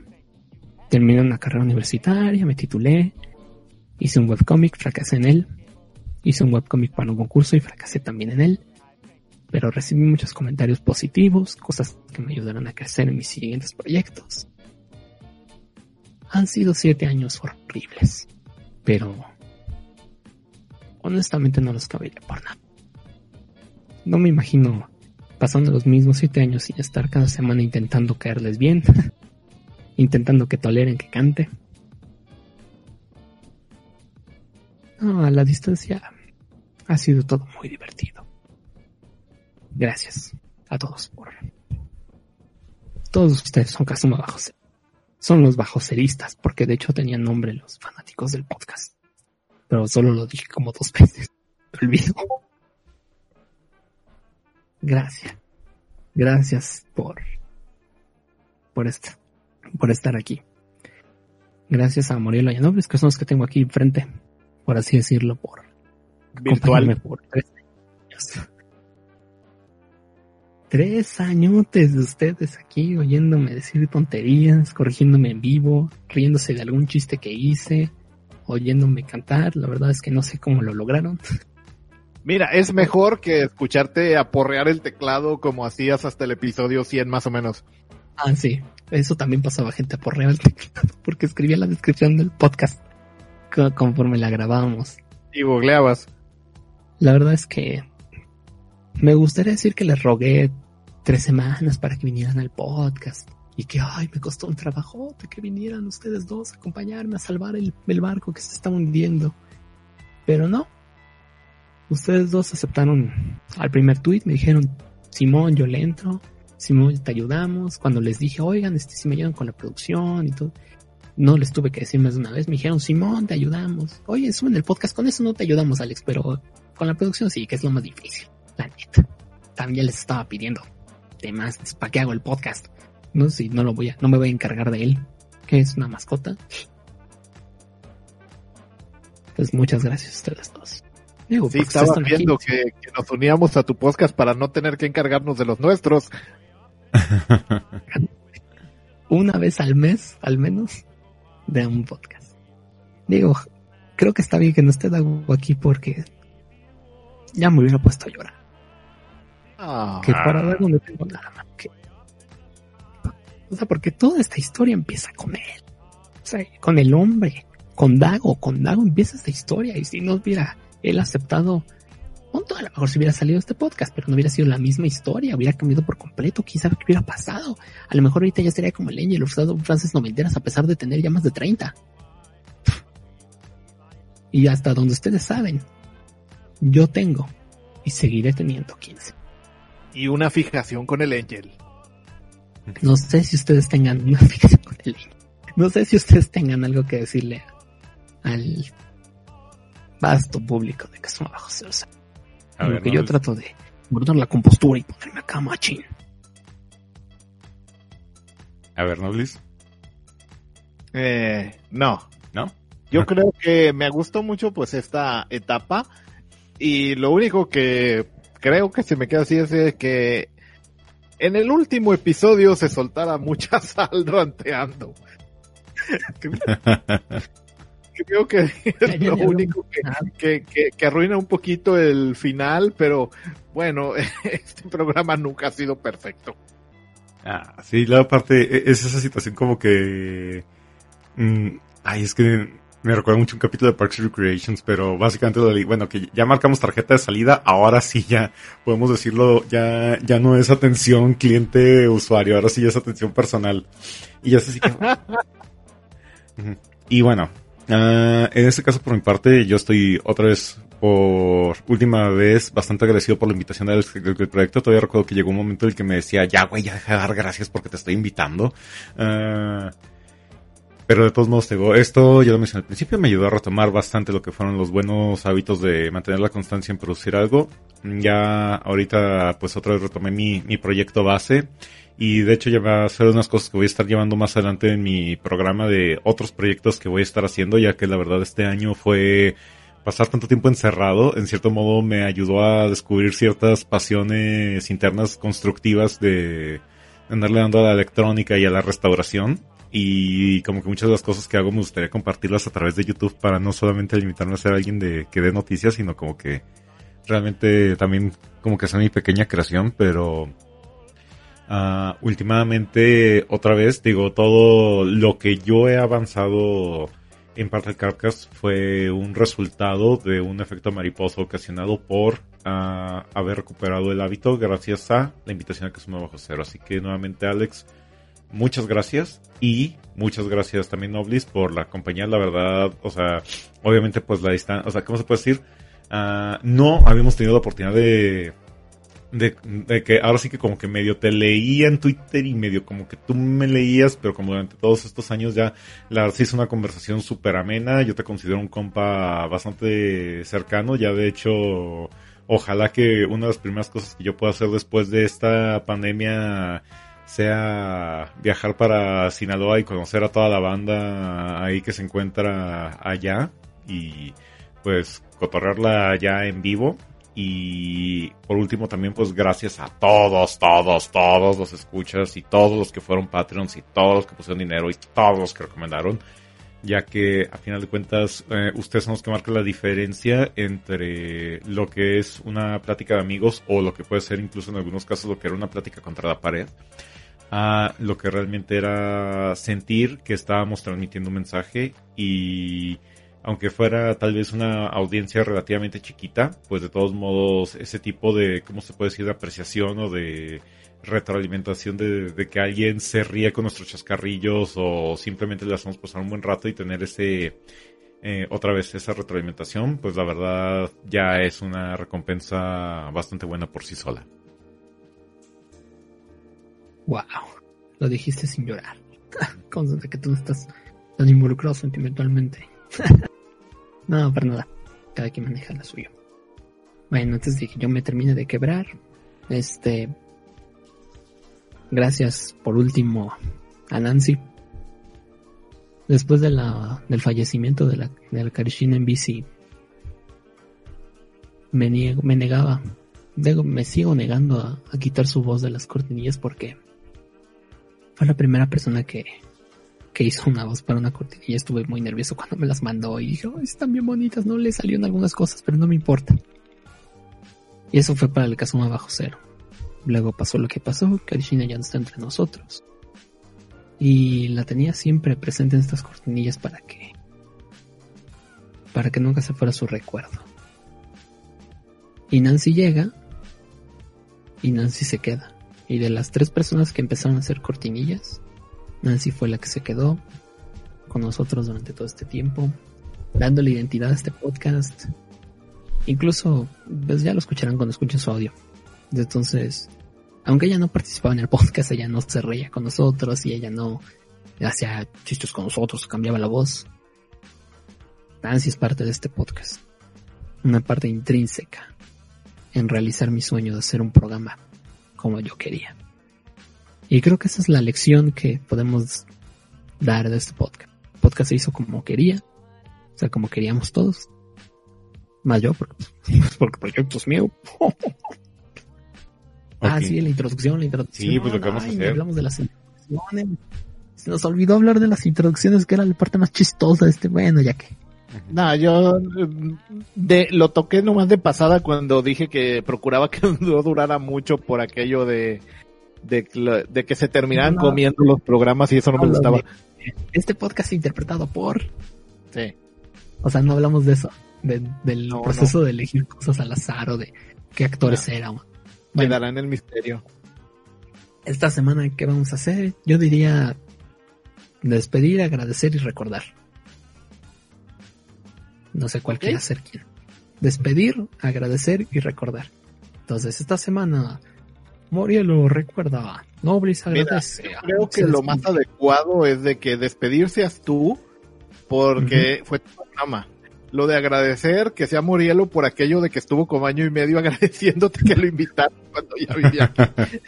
Terminé una carrera universitaria, me titulé, hice un webcomic, fracasé en él. Hice un webcomic para un concurso y fracasé también en él. Pero recibí muchos comentarios positivos, cosas que me ayudaron a crecer en mis siguientes proyectos. Han sido siete años horribles, pero honestamente no los cambiaría por nada. No me imagino pasando los mismos siete años sin estar cada semana intentando caerles bien, [LAUGHS] intentando que toleren que cante. No, a la distancia ha sido todo muy divertido. Gracias a todos por... Todos ustedes son Kazuma Bajos. Son los bajoceristas, porque de hecho tenían nombre los fanáticos del podcast. Pero solo lo dije como dos veces. [LAUGHS] Me olvido. Gracias. Gracias por, por estar, por estar aquí. Gracias a Muriel Ayanobles, que son los que tengo aquí enfrente, por así decirlo, por Virtual. por tres años. Tres añotes de ustedes aquí oyéndome decir tonterías, corrigiéndome en vivo, riéndose de algún chiste que hice, oyéndome cantar. La verdad es que no sé cómo lo lograron. Mira, es mejor que escucharte aporrear el teclado como hacías hasta el episodio 100 más o menos. Ah, sí. Eso también pasaba gente por real teclado, [LAUGHS] porque escribía la descripción del podcast co- conforme la grabábamos. Y googleabas. La verdad es que me gustaría decir que les rogué tres semanas para que vinieran al podcast y que, ay, me costó un trabajote que vinieran ustedes dos a acompañarme a salvar el, el barco que se está hundiendo. Pero no. Ustedes dos aceptaron al primer tweet, me dijeron, Simón, yo le entro, Simón, te ayudamos. Cuando les dije, oigan, este, si me ayudan con la producción y todo, no les tuve que decir más de una vez, me dijeron, Simón, te ayudamos. Oye, suben el podcast, con eso no te ayudamos, Alex, pero con la producción sí, que es lo más difícil, la neta. También les estaba pidiendo temas, ¿para qué hago el podcast? No sé si no lo voy a, no me voy a encargar de él, que es una mascota. Pues muchas gracias a ustedes dos. Digo, Sí, estaba aquí, viendo que, que nos uníamos a tu podcast para no tener que encargarnos de los nuestros. [LAUGHS] una vez al mes, al menos, de un podcast. Digo, creo que está bien que no esté Dago aquí porque ya me hubiera puesto a llorar. Ah, Que para Dago no tengo nada más que... O sea, porque toda esta historia empieza con él. O sea, con el hombre, con Dago, con Dago empieza esta historia. Y si no hubiera él aceptado, a lo mejor si hubiera salido este podcast, pero no hubiera sido la misma historia, hubiera cambiado por completo, quién qué hubiera pasado. A lo mejor ahorita ya sería como el Angel of Frances noventeras a pesar de tener ya más de 30. Y hasta donde ustedes saben, yo tengo y seguiré teniendo 15. y una fijación con el Angel. No sé si ustedes tengan [LAUGHS] una fijación con el Angel. No sé si ustedes tengan algo que decirle al vasto público de Casuma Bajo Cero. O sea, A en ver, lo que no, yo trato de guardar la compostura y ponerme acá machín. a ver, Noblis. Eh, no, ¿No? yo creo que me gustó mucho pues esta etapa y lo único que creo que se me queda así es que en el último episodio se soltara mucha [LAUGHS] sal ranteando. Creo que es lo único que, que, que, que arruina un poquito el final, pero bueno, [LAUGHS] este programa nunca ha sido perfecto. Ah, sí, la parte e- es esa situación como que... mm, ay, es que me recuerda mucho un capítulo de Parks and Recreations, pero básicamente lo de, bueno, que ya marcamos tarjeta de salida, ahora sí ya podemos decirlo, ya, ya no es atención cliente-usuario, ahora sí ya es atención personal. Y ya es así que... [LAUGHS] Y bueno, Ah, en este caso, por mi parte, yo estoy otra vez, por última vez, bastante agradecido por la invitación del, del proyecto. Todavía recuerdo que llegó un momento en el que me decía, ya, güey, ya deja de dar gracias porque te estoy invitando. Ah, pero de todos modos, digo, esto, ya lo mencioné al principio, me ayudó a retomar bastante lo que fueron los buenos hábitos de mantener la constancia en producir algo. Ya ahorita, pues otra vez retomé mi, mi proyecto base. Y de hecho ya va a ser unas cosas que voy a estar llevando más adelante en mi programa de otros proyectos que voy a estar haciendo, ya que la verdad este año fue pasar tanto tiempo encerrado, en cierto modo me ayudó a descubrir ciertas pasiones internas constructivas de andarle dando a la electrónica y a la restauración. Y como que muchas de las cosas que hago me gustaría compartirlas a través de YouTube para no solamente limitarme a ser alguien de que dé noticias, sino como que realmente también como que sea mi pequeña creación, pero Uh, últimamente, otra vez, digo, todo lo que yo he avanzado en parte del Carcas fue un resultado de un efecto mariposa ocasionado por uh, haber recuperado el hábito gracias a la invitación a que suma bajo cero. Así que nuevamente, Alex, muchas gracias y muchas gracias también, Noblis, por la compañía. La verdad, o sea, obviamente, pues la distancia, o sea, ¿cómo se puede decir? Uh, no habíamos tenido la oportunidad de de, que ahora sí que como que medio te leía en Twitter y medio como que tú me leías, pero como durante todos estos años ya la verdad sí es una conversación súper amena, yo te considero un compa bastante cercano, ya de hecho ojalá que una de las primeras cosas que yo pueda hacer después de esta pandemia sea viajar para Sinaloa y conocer a toda la banda ahí que se encuentra allá y pues cotorrearla allá en vivo y por último también pues gracias a todos, todos, todos los escuchas y todos los que fueron Patreons y todos los que pusieron dinero y todos los que recomendaron. Ya que a final de cuentas eh, ustedes son los que marcan la diferencia entre lo que es una plática de amigos o lo que puede ser incluso en algunos casos lo que era una plática contra la pared a lo que realmente era sentir que estábamos transmitiendo un mensaje y aunque fuera tal vez una audiencia relativamente chiquita, pues de todos modos ese tipo de, ¿cómo se puede decir?, de apreciación o de retroalimentación de, que alguien se ríe con nuestros chascarrillos o simplemente le hacemos pasar un buen rato y tener ese, eh, otra vez esa retroalimentación, pues la verdad ya es una recompensa bastante buena por sí sola. Wow, lo dijiste sin llorar. [LAUGHS] Con que tú no estás tan involucrado sentimentalmente. [LAUGHS] no, para nada. Cada quien maneja la suya. Bueno, antes de que yo me termine de quebrar, este. Gracias por último a Nancy. Después del fallecimiento de la, de la Karishina en bici, me, niego, me negaba, me sigo negando a, quitar su voz de las cortinillas porque fue la primera persona que, que hizo una voz para una cortinilla. Estuve muy nervioso cuando me las mandó y dije, están bien bonitas, no le salieron algunas cosas, pero no me importa. Y eso fue para el Kazuma bajo cero. Luego pasó lo que pasó, Karishina ya no está entre nosotros. Y la tenía siempre presente en estas cortinillas para que para que nunca se fuera su recuerdo. Y Nancy llega y Nancy se queda. Y de las tres personas que empezaron a hacer cortinillas, Nancy fue la que se quedó con nosotros durante todo este tiempo, dándole identidad a este podcast. Incluso, pues ya lo escucharán cuando escuchen su audio. Entonces, aunque ella no participaba en el podcast, ella no se reía con nosotros y ella no hacía chistes con nosotros, cambiaba la voz. Nancy es parte de este podcast. Una parte intrínseca en realizar mi sueño de hacer un programa como yo quería. Y creo que esa es la lección que podemos dar de este podcast. El podcast se hizo como quería, o sea, como queríamos todos. Más yo, porque, [LAUGHS] porque el proyecto [LAUGHS] Ah, sí, la introducción, la introducción. Sí, pues lo que vamos a hacer. Hablamos de las introducciones. Se nos olvidó hablar de las introducciones, que era la parte más chistosa de este. Bueno, ya que. No, yo de, lo toqué nomás de pasada cuando dije que procuraba que [LAUGHS] no durara mucho por aquello de de, que se terminaran comiendo los programas y eso no me gustaba. Este podcast interpretado por. Sí. O sea, no hablamos de eso, del proceso de elegir cosas al azar o de qué actores eran. Quedará en el misterio. Esta semana, ¿qué vamos a hacer? Yo diría despedir, agradecer y recordar. No sé cuál quiera ser quién. Despedir, agradecer y recordar. Entonces, esta semana, Morielo recuerda, Noblis agradece. creo que lo más adecuado es de que despedir seas tú, porque fue tu programa. Lo de agradecer que sea Morielo por aquello de que estuvo como año y medio [LAUGHS] agradeciéndote que lo invitaron cuando ya vivía aquí.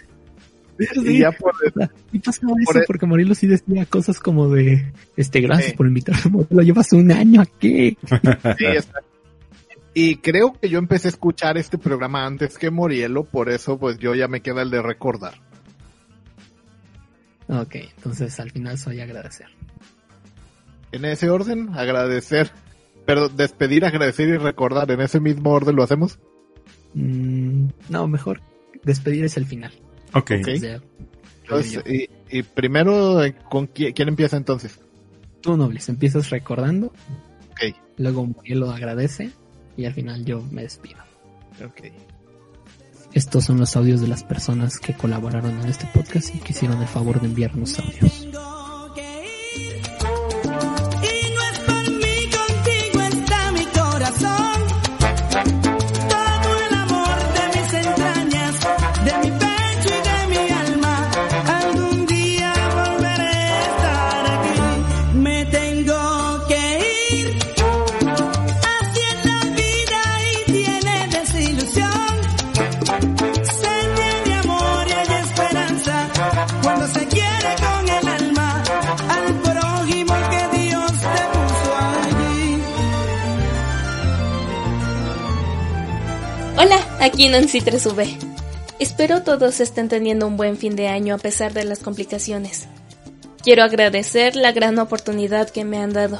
y ya por, y pasaba eso porque Morielo sí decía cosas como de este gracias por invitarme lo llevas un año aquí. Sí, y creo que yo empecé a escuchar este programa antes que Morielo por eso pues yo ya me queda el de recordar. Ok entonces al final soy agradecer. En ese orden agradecer pero despedir agradecer y recordar en ese mismo orden lo hacemos mm, no mejor despedir es el final Ok. y, primero, ¿con quién, empieza entonces? Tú, Nobles, empiezas recordando. Ok. Luego lo agradece y al final yo me despido. Ok. Estos son los audios de las personas que colaboraron en este podcast y que hicieron el favor de enviarnos audios. Aquí Nancy 3V. Espero todos estén teniendo un buen fin de año a pesar de las complicaciones. Quiero agradecer la gran oportunidad que me han dado.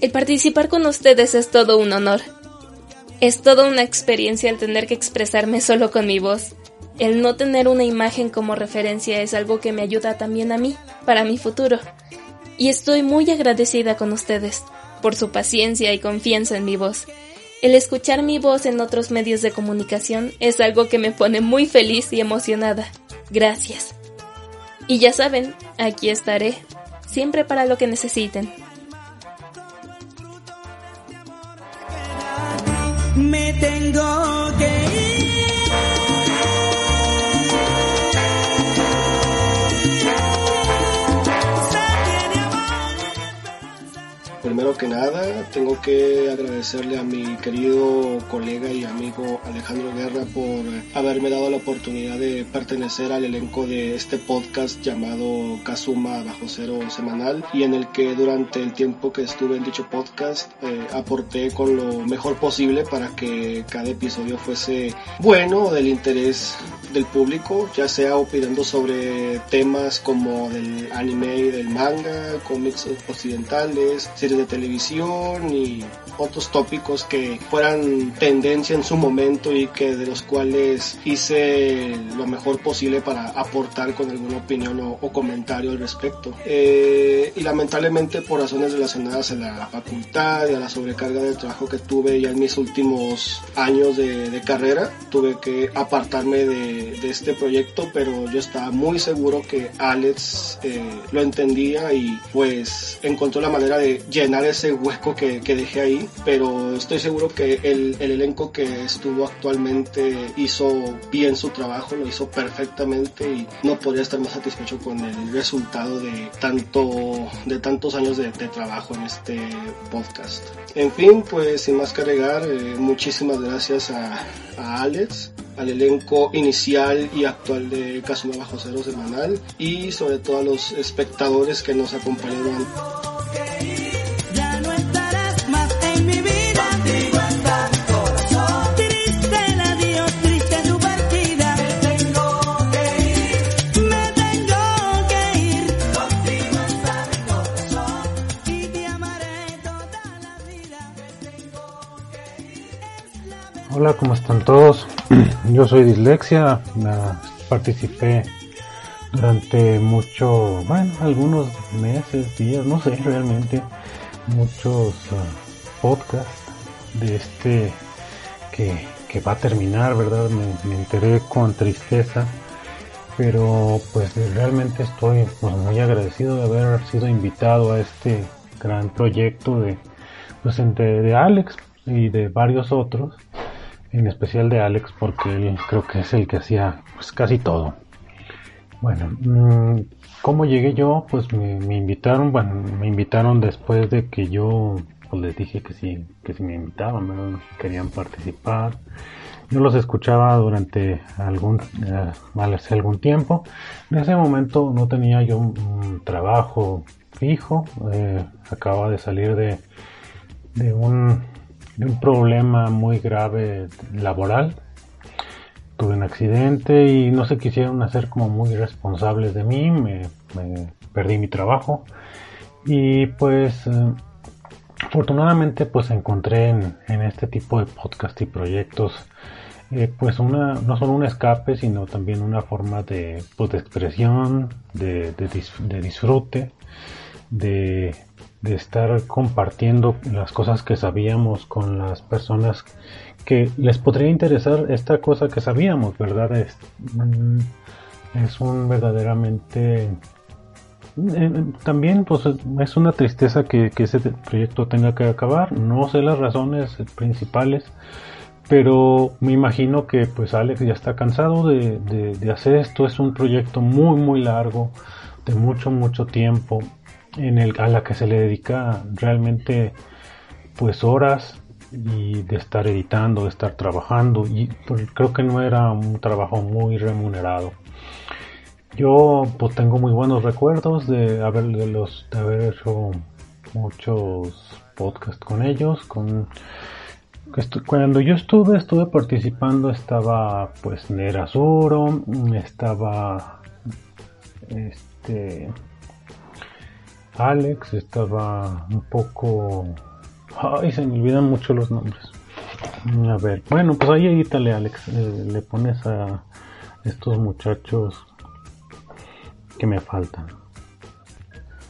El participar con ustedes es todo un honor. Es toda una experiencia el tener que expresarme solo con mi voz. El no tener una imagen como referencia es algo que me ayuda también a mí, para mi futuro. Y estoy muy agradecida con ustedes, por su paciencia y confianza en mi voz. El escuchar mi voz en otros medios de comunicación es algo que me pone muy feliz y emocionada. Gracias. Y ya saben, aquí estaré, siempre para lo que necesiten. Me tengo que Primero que nada, tengo que agradecerle a mi querido colega y amigo Alejandro Guerra por haberme dado la oportunidad de pertenecer al elenco de este podcast llamado Kazuma Bajo Cero Semanal y en el que durante el tiempo que estuve en dicho podcast eh, aporté con lo mejor posible para que cada episodio fuese bueno del interés del público, ya sea opinando sobre temas como del anime y del manga, cómics occidentales, series de televisión y otros tópicos que fueran tendencia en su momento y que de los cuales hice lo mejor posible para aportar con alguna opinión o, comentario al respecto. Eh, y lamentablemente por razones relacionadas a la facultad y a la sobrecarga de trabajo que tuve ya en mis últimos años de, carrera, tuve que apartarme de, este proyecto, pero yo estaba muy seguro que Alex eh, lo entendía y pues encontró la manera de llenar ese hueco que, que dejé ahí pero estoy seguro que el, el, elenco que estuvo actualmente hizo bien su trabajo, lo hizo perfectamente y no podría estar más satisfecho con el resultado de tanto de tantos años de, trabajo en este podcast. En fin, pues sin más que agregar, eh, muchísimas gracias a, a Alex, al elenco inicial y actual de Casuma Bajo Cero Semanal y sobre todo a los espectadores que nos acompañaron. Hola, ¿cómo están todos? [CLEARS THROAT] Yo soy Dislexia, participé durante mucho, bueno, algunos meses, días, no sé [LAUGHS] realmente, muchos uh, podcasts de este que, va a terminar, ¿verdad? Me, enteré con tristeza, pero pues realmente estoy pues, muy agradecido de haber sido invitado a este gran proyecto de pues entre de Alex y de varios otros, en especial de Alex porque él creo que es el que hacía pues casi todo. Bueno, mm, ¿cómo llegué yo? Pues me, invitaron, bueno, me invitaron después de que yo pues les dije que sí, que si me invitaban, querían participar. Yo los escuchaba durante algún, eh, hace algún tiempo. En ese momento no tenía yo un, trabajo fijo, eh, acababa de salir de, de, un, de un problema muy grave laboral. Tuve un accidente y no se quisieron hacer como muy responsables de mí, me, perdí mi trabajo y pues eh, afortunadamente pues encontré en, en, este tipo de podcast y proyectos eh, pues una, no solo un escape, sino también una forma de, pues, de expresión, de, de, disfrute, de, de, estar compartiendo las cosas que sabíamos con las personas que les podría interesar esta cosa que sabíamos, ¿verdad? Es, mm, es un verdaderamente... Eh, eh, también pues es una tristeza que, que ese proyecto tenga que acabar. No sé las razones principales pero me imagino que pues Alex ya está cansado de, de, hacer esto. Es un proyecto muy muy largo, de mucho mucho tiempo, en el, a la que se le dedica realmente pues horas y de estar editando, de estar trabajando y pues, creo que no era un trabajo muy remunerado. Yo pues tengo muy buenos recuerdos de haber, de los, de haber hecho muchos podcasts con ellos, con cuando yo estuve, estuve participando, estaba pues Nerasuro, estaba este Alex, estaba un poco... Ay, se me olvidan mucho los nombres. A ver, bueno, pues ahí edítale Alex, le pones a estos muchachos que me faltan.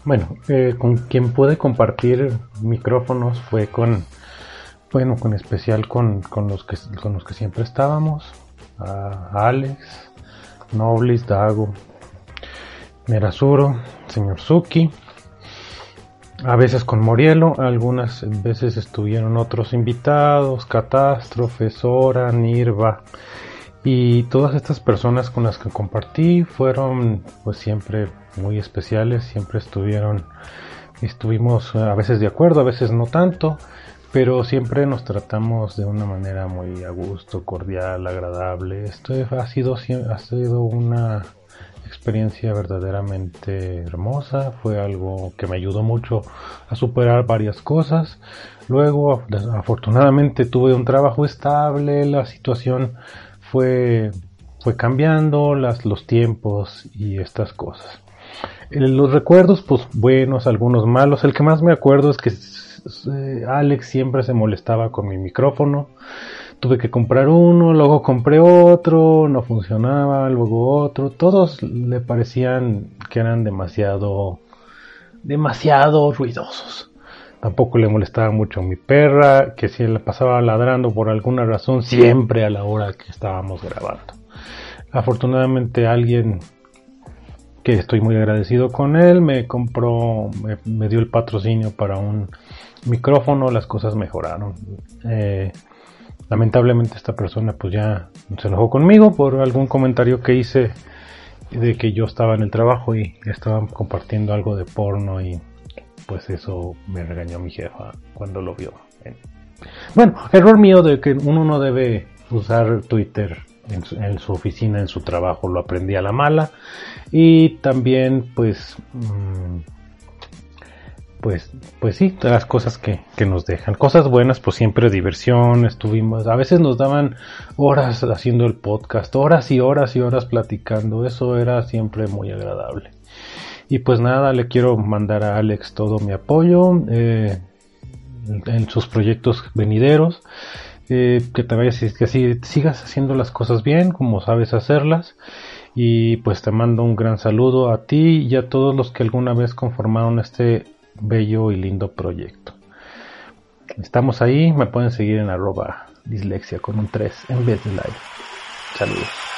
Bueno, eh, con quien pude compartir micrófonos fue con bueno, con especial con, los, que, con los que siempre estábamos, a Alex, Noblis, Dago, Nerasuro, señor Suki, a veces con Morielo, algunas veces estuvieron otros invitados, Catástrofe, Sora, Nirva, y todas estas personas con las que compartí fueron pues siempre muy especiales, siempre estuvieron, estuvimos a veces de acuerdo, a veces no tanto, pero siempre nos tratamos de una manera muy a gusto, cordial, agradable. Esto ha sido, ha sido una experiencia verdaderamente hermosa, fue algo que me ayudó mucho a superar varias cosas. Luego, afortunadamente, tuve un trabajo estable, la situación fue, fue cambiando, las, los tiempos y estas cosas. Los recuerdos, pues buenos, algunos malos. El que más me acuerdo es que eh, Alex siempre se molestaba con mi micrófono. Tuve que comprar uno, luego compré otro, no funcionaba, luego otro. Todos le parecían que eran demasiado, demasiado ruidosos. Tampoco le molestaba mucho a mi perra, que si le pasaba ladrando por alguna razón siempre a la hora que estábamos grabando. Afortunadamente alguien que estoy muy agradecido con él me compró, me dio el patrocinio para un micrófono las cosas mejoraron. Eh, lamentablemente esta persona pues ya se enojó conmigo por algún comentario que hice de que yo estaba en el trabajo y estaban compartiendo algo de porno y pues eso me regañó mi jefa cuando lo vio. Bueno, error mío de que uno no debe usar Twitter en su, oficina, en su trabajo, lo aprendí a la mala y también pues... Mm, pues, pues sí, las cosas que, que, nos dejan. Cosas buenas, pues siempre diversión, estuvimos, a veces nos daban horas haciendo el podcast, horas y horas y horas platicando, eso era siempre muy agradable. Y pues nada, le quiero mandar a Alex todo mi apoyo eh, en sus proyectos venideros. Eh, que te vayas, que sigas haciendo las cosas bien, como sabes hacerlas. Y pues te mando un gran saludo a ti y a todos los que alguna vez conformaron este bello y lindo proyecto. Estamos ahí, me pueden seguir en arroba dislexia con un 3 en vez de like. Saludos.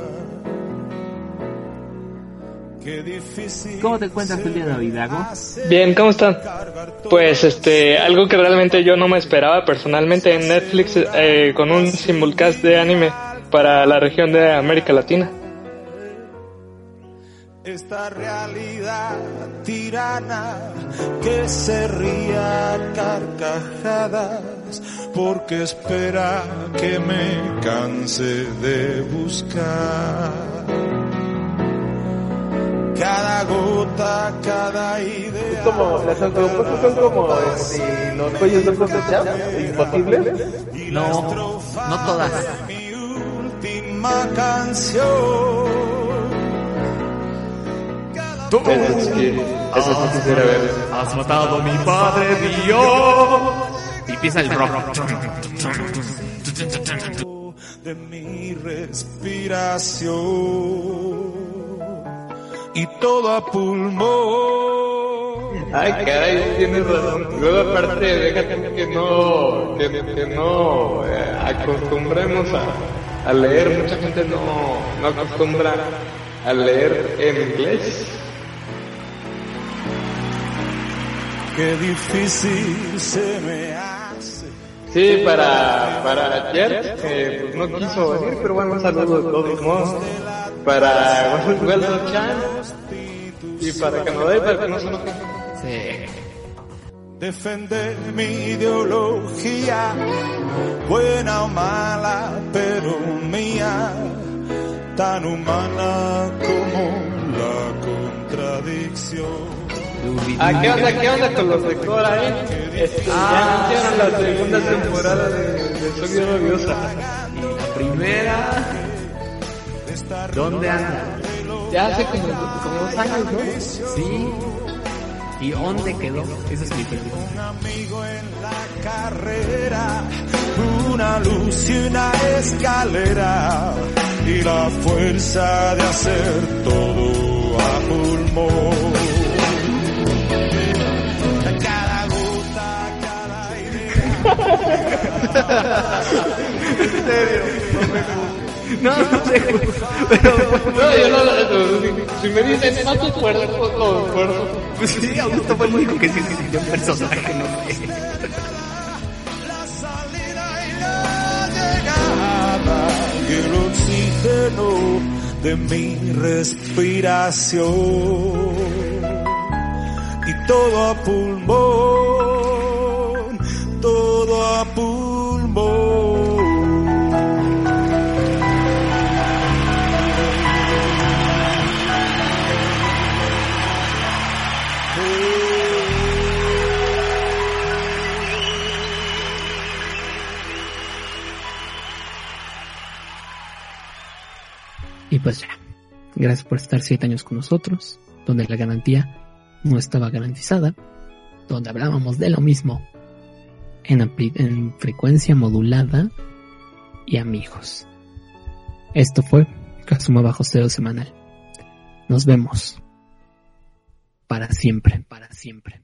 ¿Cómo te encuentras el día de hoy, Dago? Bien, ¿cómo están? Pues este, algo que realmente yo no me esperaba personalmente en Netflix eh, con un simulcast de anime para la región de América Latina. Esta realidad tirana que se ría carcajadas porque espera que me canse de buscar cada gota, cada idea. Es como, las son como este, los cuellos de cosecha, imposibles. No, no todas. Mi última canción. Tú Es que, eso sí quisiera ver. has matado a mi padre Dios. Y empieza el rock. de mi respiración y todo a pulmón. Ay, caray, tienes razón. Luego aparte, déjate que no, que, que no eh, acostumbremos a, a leer. Mucha gente no, no acostumbra a leer en inglés. Qué difícil se me hace. Sí, para, para ayer, eh, pues no quiso venir, pero bueno, un saludo de todos modos. Para Weldo Chan y para Canadá y para que no se enojen. Sí. Defender mi ideología, buena o mala, pero mía, tan humana como la contradicción. Ah, ¿qué onda, qué onda con los de Cora, eh? Este, ya anunciaron la segunda temporada de, de Soy Bien Odiosa. La primera. ¿Dónde anda? Ya hace como, como dos años, ¿no? Sí. ¿Y dónde quedó? Esa es mi pregunta. Un amigo en la carrera, una luz y una escalera, y la fuerza de hacer todo a pulmón. Cada gota, cada [LAUGHS] En serio, No, no sé. [LAUGHS] Pero, No, yo no, no, si me dicen, no te acuerdas, pues lo recuerdo. pues sí, Augusto fue el único que sí se sintió un personaje, no sé. la salida y la llegada y el oxígeno de mi respiración y todo a pulmón, todo a pulmón. Pues ya. Gracias por estar siete años con nosotros, donde la garantía no estaba garantizada, donde hablábamos de lo mismo, en, en frecuencia modulada y amigos. Esto fue Kazuma Bajo Cero Semanal. Nos vemos. Para siempre, para siempre,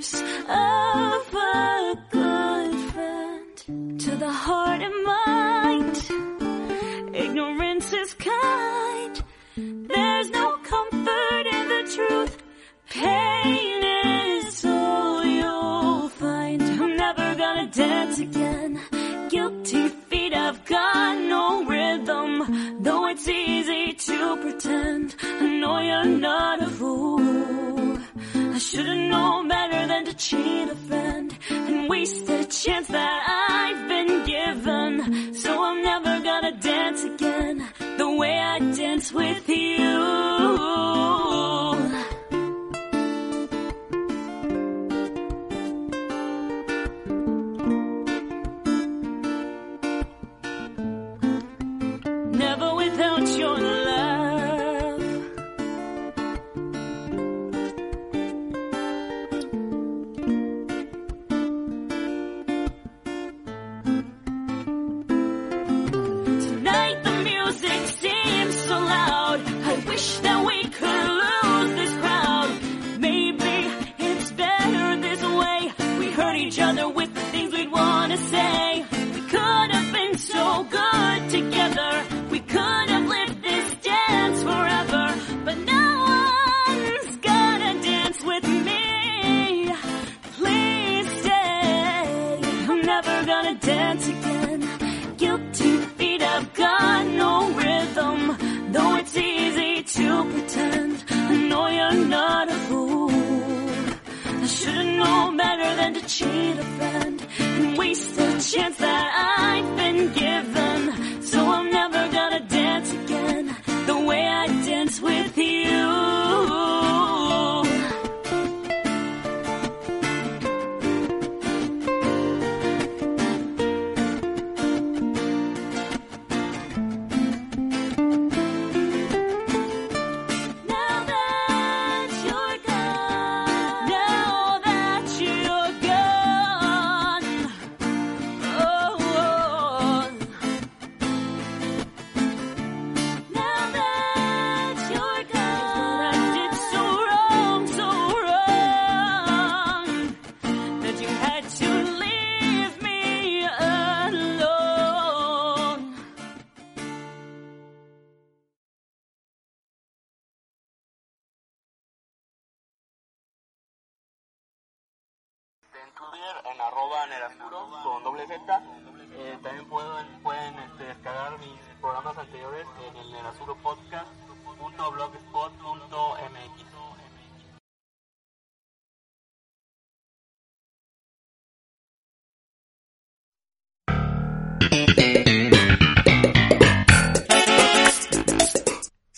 of a good friend to the heart and mind. Ignorance is kind. There's no comfort in the truth. Pain is all you'll find. I'm never gonna dance again. Guilty feet have got no rhythm. Though it's easy to pretend. I know you're not a fool. Should've known better than to cheat a friend and waste the chance that I've been given. So I'm never gonna dance again the way I dance with you.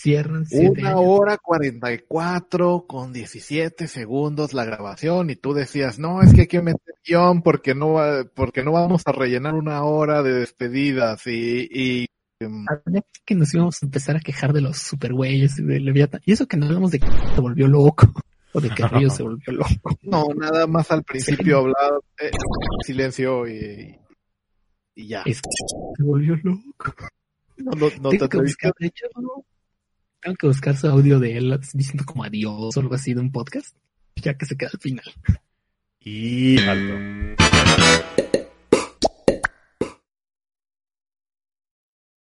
Cierran siete Una años. hora cuarenta y cuatro con diecisiete segundos la grabación y tú decías, no, es que hay que meter guion porque no, va- porque no vamos a rellenar una hora de despedidas y, y em, que nos íbamos a empezar a quejar de los super güeyes y de Leviathan. Y eso que no hablamos de que se volvió loco. O de que Río se volvió loco. [LAUGHS] no, nada más al principio hablaba eh, silencio y, y ya. Es que se volvió loco. No, no, no tengo te que buscar, de hecho, tengo que buscar su audio de él diciendo como adiós o algo así de un podcast, ya que se queda al final. Y alto.